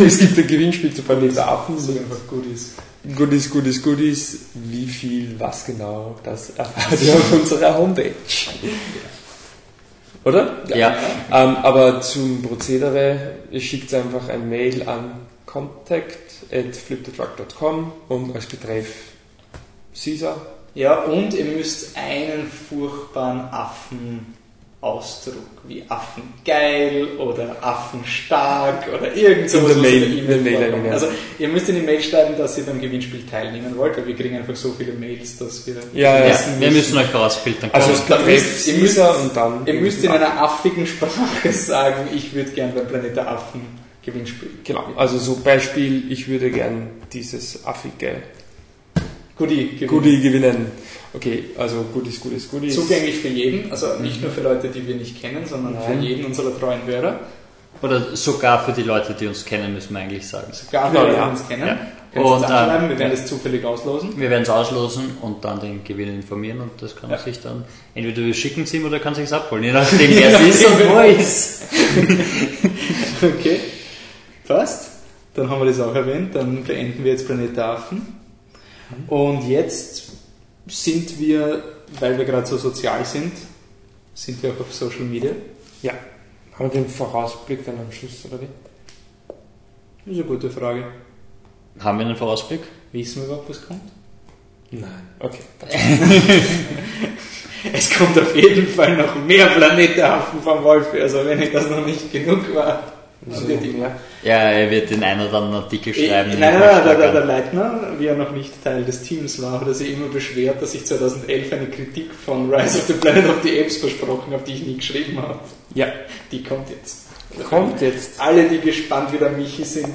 S2: es gibt ein Gewinnspiel zu Planet Affen.
S1: So einfach gut ist.
S2: Goodies, Goodies, Goodies. Wie viel, was genau, das erfahrt ihr auf unserer Homepage. Oder?
S3: Ja.
S2: Ähm, aber zum Prozedere, ihr schickt einfach ein Mail an contact at flipthetruck.com und als Betreff Caesar.
S1: Ja, und ihr müsst einen furchtbaren Affenausdruck, wie Affengeil oder Affenstark oder irgend sowas
S2: In der
S1: was
S2: Mail-
S1: in
S2: der Mail.
S1: Also ihr müsst in die Mail schreiben, dass ihr beim Gewinnspiel teilnehmen wollt, weil wir kriegen einfach so viele Mails, dass wir
S2: Ja, ja.
S3: Ja, wir müssen euch rausfiltern.
S2: Also als
S1: dann
S2: Betreff
S1: müsst- ihr müsst-
S2: Caesar und dann.
S1: Ihr müsst in einer affigen Sprache sagen, ich würde gern beim Planet der Affen Gewinnspiel.
S2: Genau, also so Beispiel, ich würde gern dieses affige
S1: Goodie gewinnen.
S2: Goodie gewinnen. Okay, also Goodies, Goodies, Goodies.
S1: Zugänglich für jeden, also nicht nur für Leute, die wir nicht kennen, sondern
S2: Nein.
S1: für jeden unserer treuen Hörer.
S3: Oder sogar für die Leute, die uns kennen, müssen wir eigentlich sagen.
S1: Sogar für
S2: Genau,
S1: Leute, die
S2: ja.
S1: uns kennen.
S3: Ja. Und,
S1: anschreiben,
S3: ähm,
S1: wir werden das zufällig auslosen.
S3: Wir werden es auslosen und dann den Gewinner informieren und das kann man
S1: Ja.
S3: sich dann, entweder wir schicken es ihm oder er kann sich es abholen, je nachdem wer es ist und wo er ist.
S1: Okay, passt. Dann haben wir das auch erwähnt. Dann beenden wir jetzt Planet Affen. Und jetzt sind wir, weil wir gerade so sozial sind, sind wir auch auf Social Media.
S2: Ja. Haben wir den Vorausblick dann am Schluss, oder wie?
S1: Das ist eine gute Frage.
S3: Haben wir einen Vorausblick?
S1: Wissen wir überhaupt, was kommt?
S2: Nein. Okay.
S1: Es kommt auf jeden Fall noch mehr Planetenaffen vom Wolf, also wenn ich das noch nicht genug war.
S2: Mehr?
S3: Ja, er wird den einen oder anderen Artikel
S1: Ich,
S3: schreiben.
S1: nein, nein, nein,
S3: ich
S1: der, der. Leitner, wie er noch nicht Teil des Teams war, hat er sich immer beschwert, dass ich 2011 eine Kritik von Rise of the Planet of the Apes versprochen habe, die ich nie geschrieben habe.
S2: Ja.
S1: Die kommt jetzt.
S2: Kommt jetzt.
S1: Alle, die gespannt wie der Michi sind.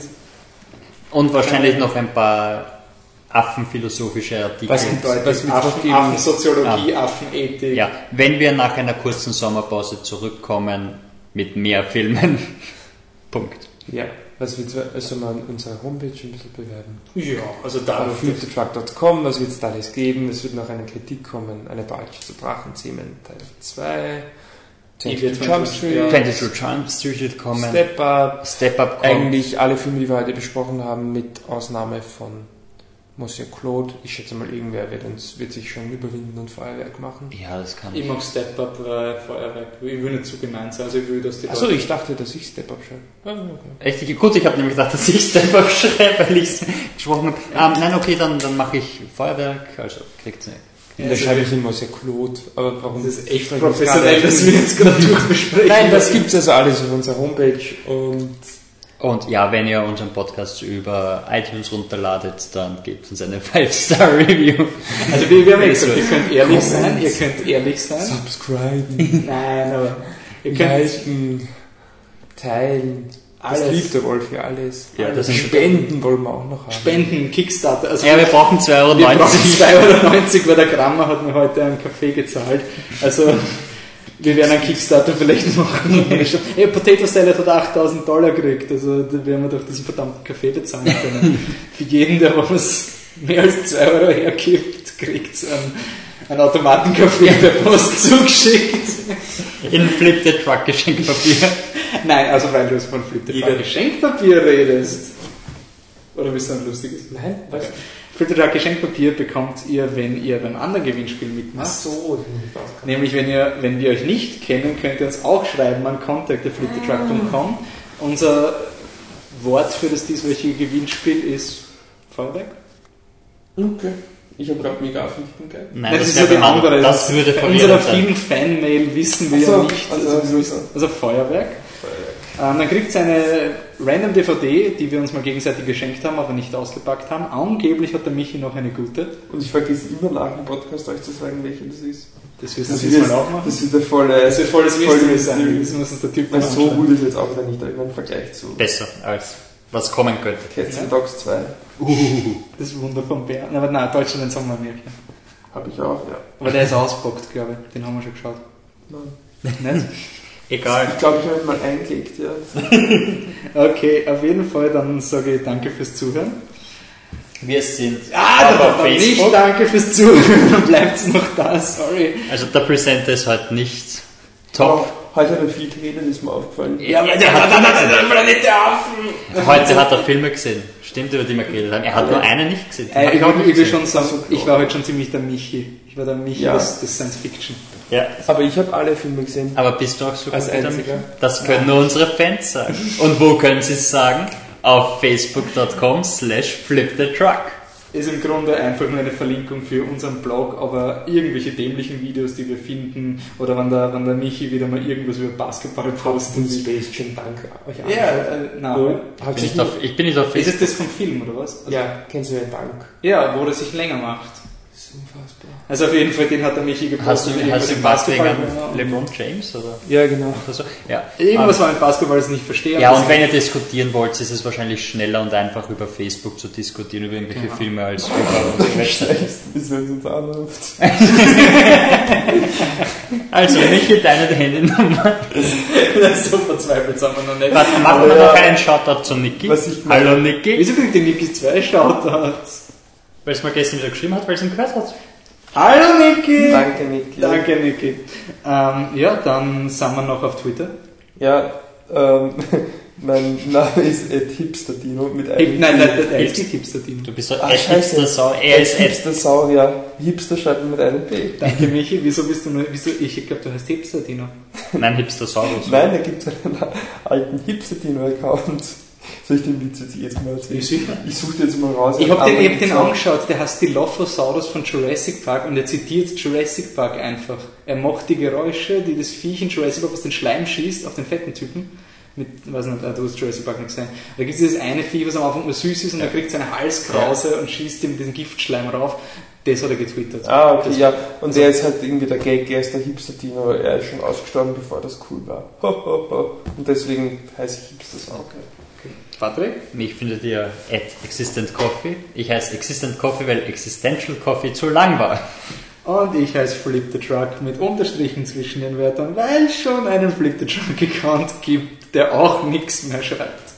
S3: Und wahrscheinlich noch ein paar affenphilosophische Artikel.
S2: Was was mit
S1: Affen, Affensoziologie, Affenethik.
S3: Ja, wenn wir nach einer kurzen Sommerpause zurückkommen mit mehr Filmen. Punkt.
S2: Ja. Was wird also mal unsere Homepage ein bisschen bewerben?
S1: Ja, also da
S2: Auf fliptetruck.com, was wird es da alles geben? Es wird noch eine Kritik kommen, eine deutsche zu Drachenzähmen Teil 2,
S1: Die
S2: 22
S1: wird
S2: Jump Street,
S1: ja.
S3: 22 Jump Street wird kommen.
S2: Step Up,
S3: Step Up kommt.
S2: eigentlich alle Filme, die wir heute besprochen haben, mit Ausnahme von Monsieur Claude. Ich schätze mal, irgendwer wird, uns, wird sich schon überwinden und Feuerwerk machen.
S3: Ja, das kann
S1: Ich mag Step Up, weil Feuerwerk. Ich will nicht zu gemein sein, also ich will, dass die
S2: Achso,
S1: Leute-
S2: ich dachte, dass ich Step Up schreibe. Okay.
S3: Echt gut, ich habe nämlich gedacht, dass ich Step Up schreibe, weil ich es gesprochen habe. Ähm, nein, okay, dann, dann mache ich Feuerwerk, also kriegt sie.
S1: Ja,
S2: da schreibe ich immer Monsieur Claude, aber warum?
S1: Das ist echt professionell, dass wir jetzt gerade durchbesprechen.
S2: Nein, das gibt's also alles auf unserer Homepage und
S3: Und ja, wenn ihr unseren Podcast über iTunes runterladet, dann gebt uns eine 5-Star-Review.
S1: Also wir, wir haben ja gesagt, ihr könnt ehrlich sein, ihr könnt ehrlich sein.
S2: subscriben,
S1: Nein, aber ihr könnt
S2: liken, teilen. Das
S1: Alles.
S2: liebt der Wolf ja alles.
S3: Ja, das
S2: Spenden wollen wir auch noch haben.
S1: spenden, Kickstarter. Also
S3: Ja, wir brauchen 2,90 Euro.
S1: wir brauchen 2,90 Euro, weil der Grammer hat mir heute einen Kaffee gezahlt. Also wir werden einen Kickstarter vielleicht machen. hey, Potato Salad hat 8000 Dollar gekriegt, also da werden wir doch diesen verdammten Kaffee bezahlen können. Für jeden, der was mehr als 2 Euro hergibt, kriegt einen, einen Automatenkaffee per Post zugeschickt.
S3: In Flip the Truck Geschenkpapier.
S1: Nein, also weil du von Flip the Truck Geschenkpapier redest. Oder willst du ein lustiges?
S2: Nein, was?
S1: Flip the Truck Geschenkpapier bekommt ihr, wenn ihr beim anderen Gewinnspiel mitmacht.
S2: so.
S1: Nämlich, wenn, ihr, wenn wir euch nicht kennen, könnt ihr uns auch schreiben an contact.fliptetruck.com. Unser Wort für das dieswöchige Gewinnspiel ist Feuerwerk.
S2: Okay. Ich habe gerade mega Affenlichtenkeit.
S3: Nein,
S1: das, ist ja die andere.
S3: Das würde
S1: unserer vielen Fanmail wissen wir
S2: Ach so,
S1: ja nicht.
S2: also
S1: Also, also Feuerwerk. Ähm, dann kriegt ihr eine random DVD, die wir uns mal gegenseitig geschenkt haben, aber nicht ausgepackt haben. Angeblich hat der Michi noch eine gute.
S2: Und ich vergesse immer nach dem Podcast euch zu sagen, welche das ist.
S1: Das wirst du
S2: Das,
S1: jetzt mal auch machen.
S2: das wird der volle.
S1: Das wird volles
S2: voll
S1: Mystery sein. Wir was uns der Typ
S2: Weil so gut ist jetzt auch wieder nicht im Vergleich zu
S3: Besser als was kommen könnte.
S2: Cats
S1: Ja.
S2: and Dogs 2.
S1: Das Wunder vom Bären. Aber nein, Deutschland ein Sommermärchen.
S2: Habe ich auch, ja.
S1: Aber der ist auspackt, glaube ich. Den haben wir schon geschaut.
S2: Nein.
S1: Nicht?
S3: Egal.
S2: Ich glaube, ich habe ihn mal eingelegt, ja.
S1: Okay, auf jeden Fall, dann sage ich danke fürs Zuhören.
S3: Wir sind
S1: Ah,
S3: auf
S1: da, da, nicht
S3: Facebook.
S1: danke fürs Zuhören, dann bleibt's noch da, sorry.
S3: Also der Presenter ist heute nicht top.
S2: Aber heute hat er viel geredet, ist mir aufgefallen.
S1: Ja, aber der hat dann Planet der Affen.
S3: Heute hat er Filme gesehen. Stimmt, über die wir geredet haben. Er hat nur einen nicht gesehen. Den
S1: Äh, ich,
S3: nicht
S1: ich will
S3: gesehen.
S1: schon sagen, ich war heute schon ziemlich der Michi. Ich war der Michi
S2: Ja.
S1: des Science Fiction.
S3: Ja.
S2: Aber ich habe alle Filme gesehen.
S3: Aber bist du auch so
S2: Als
S3: gut
S2: einziger.
S3: Das können nur unsere Fans sagen. Und wo können sie es sagen? Auf facebook.com slash flipthetruck.
S1: Ist im Grunde einfach nur eine Verlinkung für unseren Blog, aber irgendwelche dämlichen Videos, die wir finden, oder wenn der, wenn der Michi wieder mal irgendwas über Basketball postet.
S2: Und Space Jam, danke euch
S1: Ja,
S2: allen.
S1: äh, na,
S2: Und hat
S3: Bin ich, auf, ich bin nicht auf
S1: Ist
S3: Facebook.
S1: es das vom Film, oder was? Also,
S2: Ja, kennst du den Dank?
S1: ja, wo das sich länger macht.
S2: Das ist unfassbar.
S1: Also auf jeden Fall, den hat der Michi gepostet.
S3: Hast du, hast du was
S1: mit
S3: wegen. LeBron James oder,
S2: Ja, genau.
S3: oder so? Ja.
S1: Irgendwas war mit Basketball, das ich nicht verstehe.
S3: Ja,
S1: aber
S3: und wenn ihr diskutieren wollt, ist es wahrscheinlich schneller und einfach über Facebook zu diskutieren, über irgendwelche
S1: Genau.
S3: Filme als über Website.
S2: Bis wenn es uns anruft.
S3: Also, Michi, deine Handynummer.
S1: das ist so verzweifelt, sagen wir noch nicht.
S3: Warte, machen wir noch einen Shoutout zu Niki.
S2: Was ich-
S3: Hallo Niki.
S1: Wieso kriegt die Niki zwei Shoutouts?
S3: Weil es mir gestern wieder geschrieben hat, weil es ihn gehört hat.
S1: Hallo Niki!
S2: Danke, Niki.
S1: Danke Niki. Ähm, ja, dann sind wir noch auf Twitter.
S2: Ja, ähm, mein Name ist Ed Hipsterdino mit
S1: Hip,
S2: einem
S1: nein,
S2: T.
S1: nein, der ist die Tipster Dino.
S3: Du bist so
S2: Ach,
S3: Ed
S2: scheiße.
S3: Hipster Sau. Er ist Ed.
S2: Hipster-Saurier. Hipster schreibt mit einem P.
S1: Danke Michi, wieso bist du nur, wieso, ich glaube du heißt Hipster Dino.
S3: Nein, Hipster Saurus.
S2: Nein, da gibt es einen alten Hipsterdino-Account. Soll ich den Witz jetzt jedes Mal erzählen?
S1: Ja, sicher.
S2: Ich suche den jetzt mal raus.
S1: Ich habe den, ich hab den angeschaut, der heißt Dilophosaurus von Jurassic Park und er zitiert Jurassic Park einfach. Er macht die Geräusche, die das Viech in Jurassic Park aus den Schleim schießt, auf den fetten Typen. Mit, weiß nicht, äh, du hast Jurassic Park nicht gesehen. Da gibt es dieses eine Vieh, was am Anfang nur süß ist und er kriegt seine Halskrause und schießt ihm diesen Giftschleim rauf. Das hat er getwittert.
S2: Ah, okay,
S1: Das-
S2: ja. Und der ist halt irgendwie der Gag, er ist der Hipster-Teen, aber er ist schon ausgestorben, bevor das cool war. Ho, ho, ho. Und deswegen heiße ich Hipster auch.
S1: Patrick?
S3: Mich findet ihr at Existent Coffee. Ich heiße Existent Coffee, weil Existential Coffee zu lang war.
S1: Und ich heiße Flip the Truck mit Unterstrichen zwischen den Wörtern, weil es schon einen Flip the Truck Account gibt, der auch nichts mehr schreibt.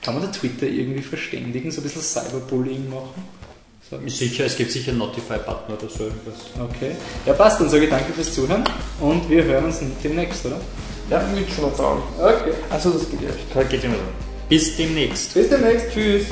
S1: Kann man da Twitter irgendwie verständigen, so ein bisschen Cyberbullying machen? So.
S3: Sicher, es gibt sicher einen Notify-Button oder so irgendwas.
S1: Okay. Ja, passt, dann sage ich danke fürs Zuhören und wir hören uns demnächst, oder?
S2: Ja, mit schon sagen.
S1: Okay.
S2: Also das geht ja.
S3: Geht immer so. Bis demnächst.
S1: Bis demnächst.
S2: Tschüss.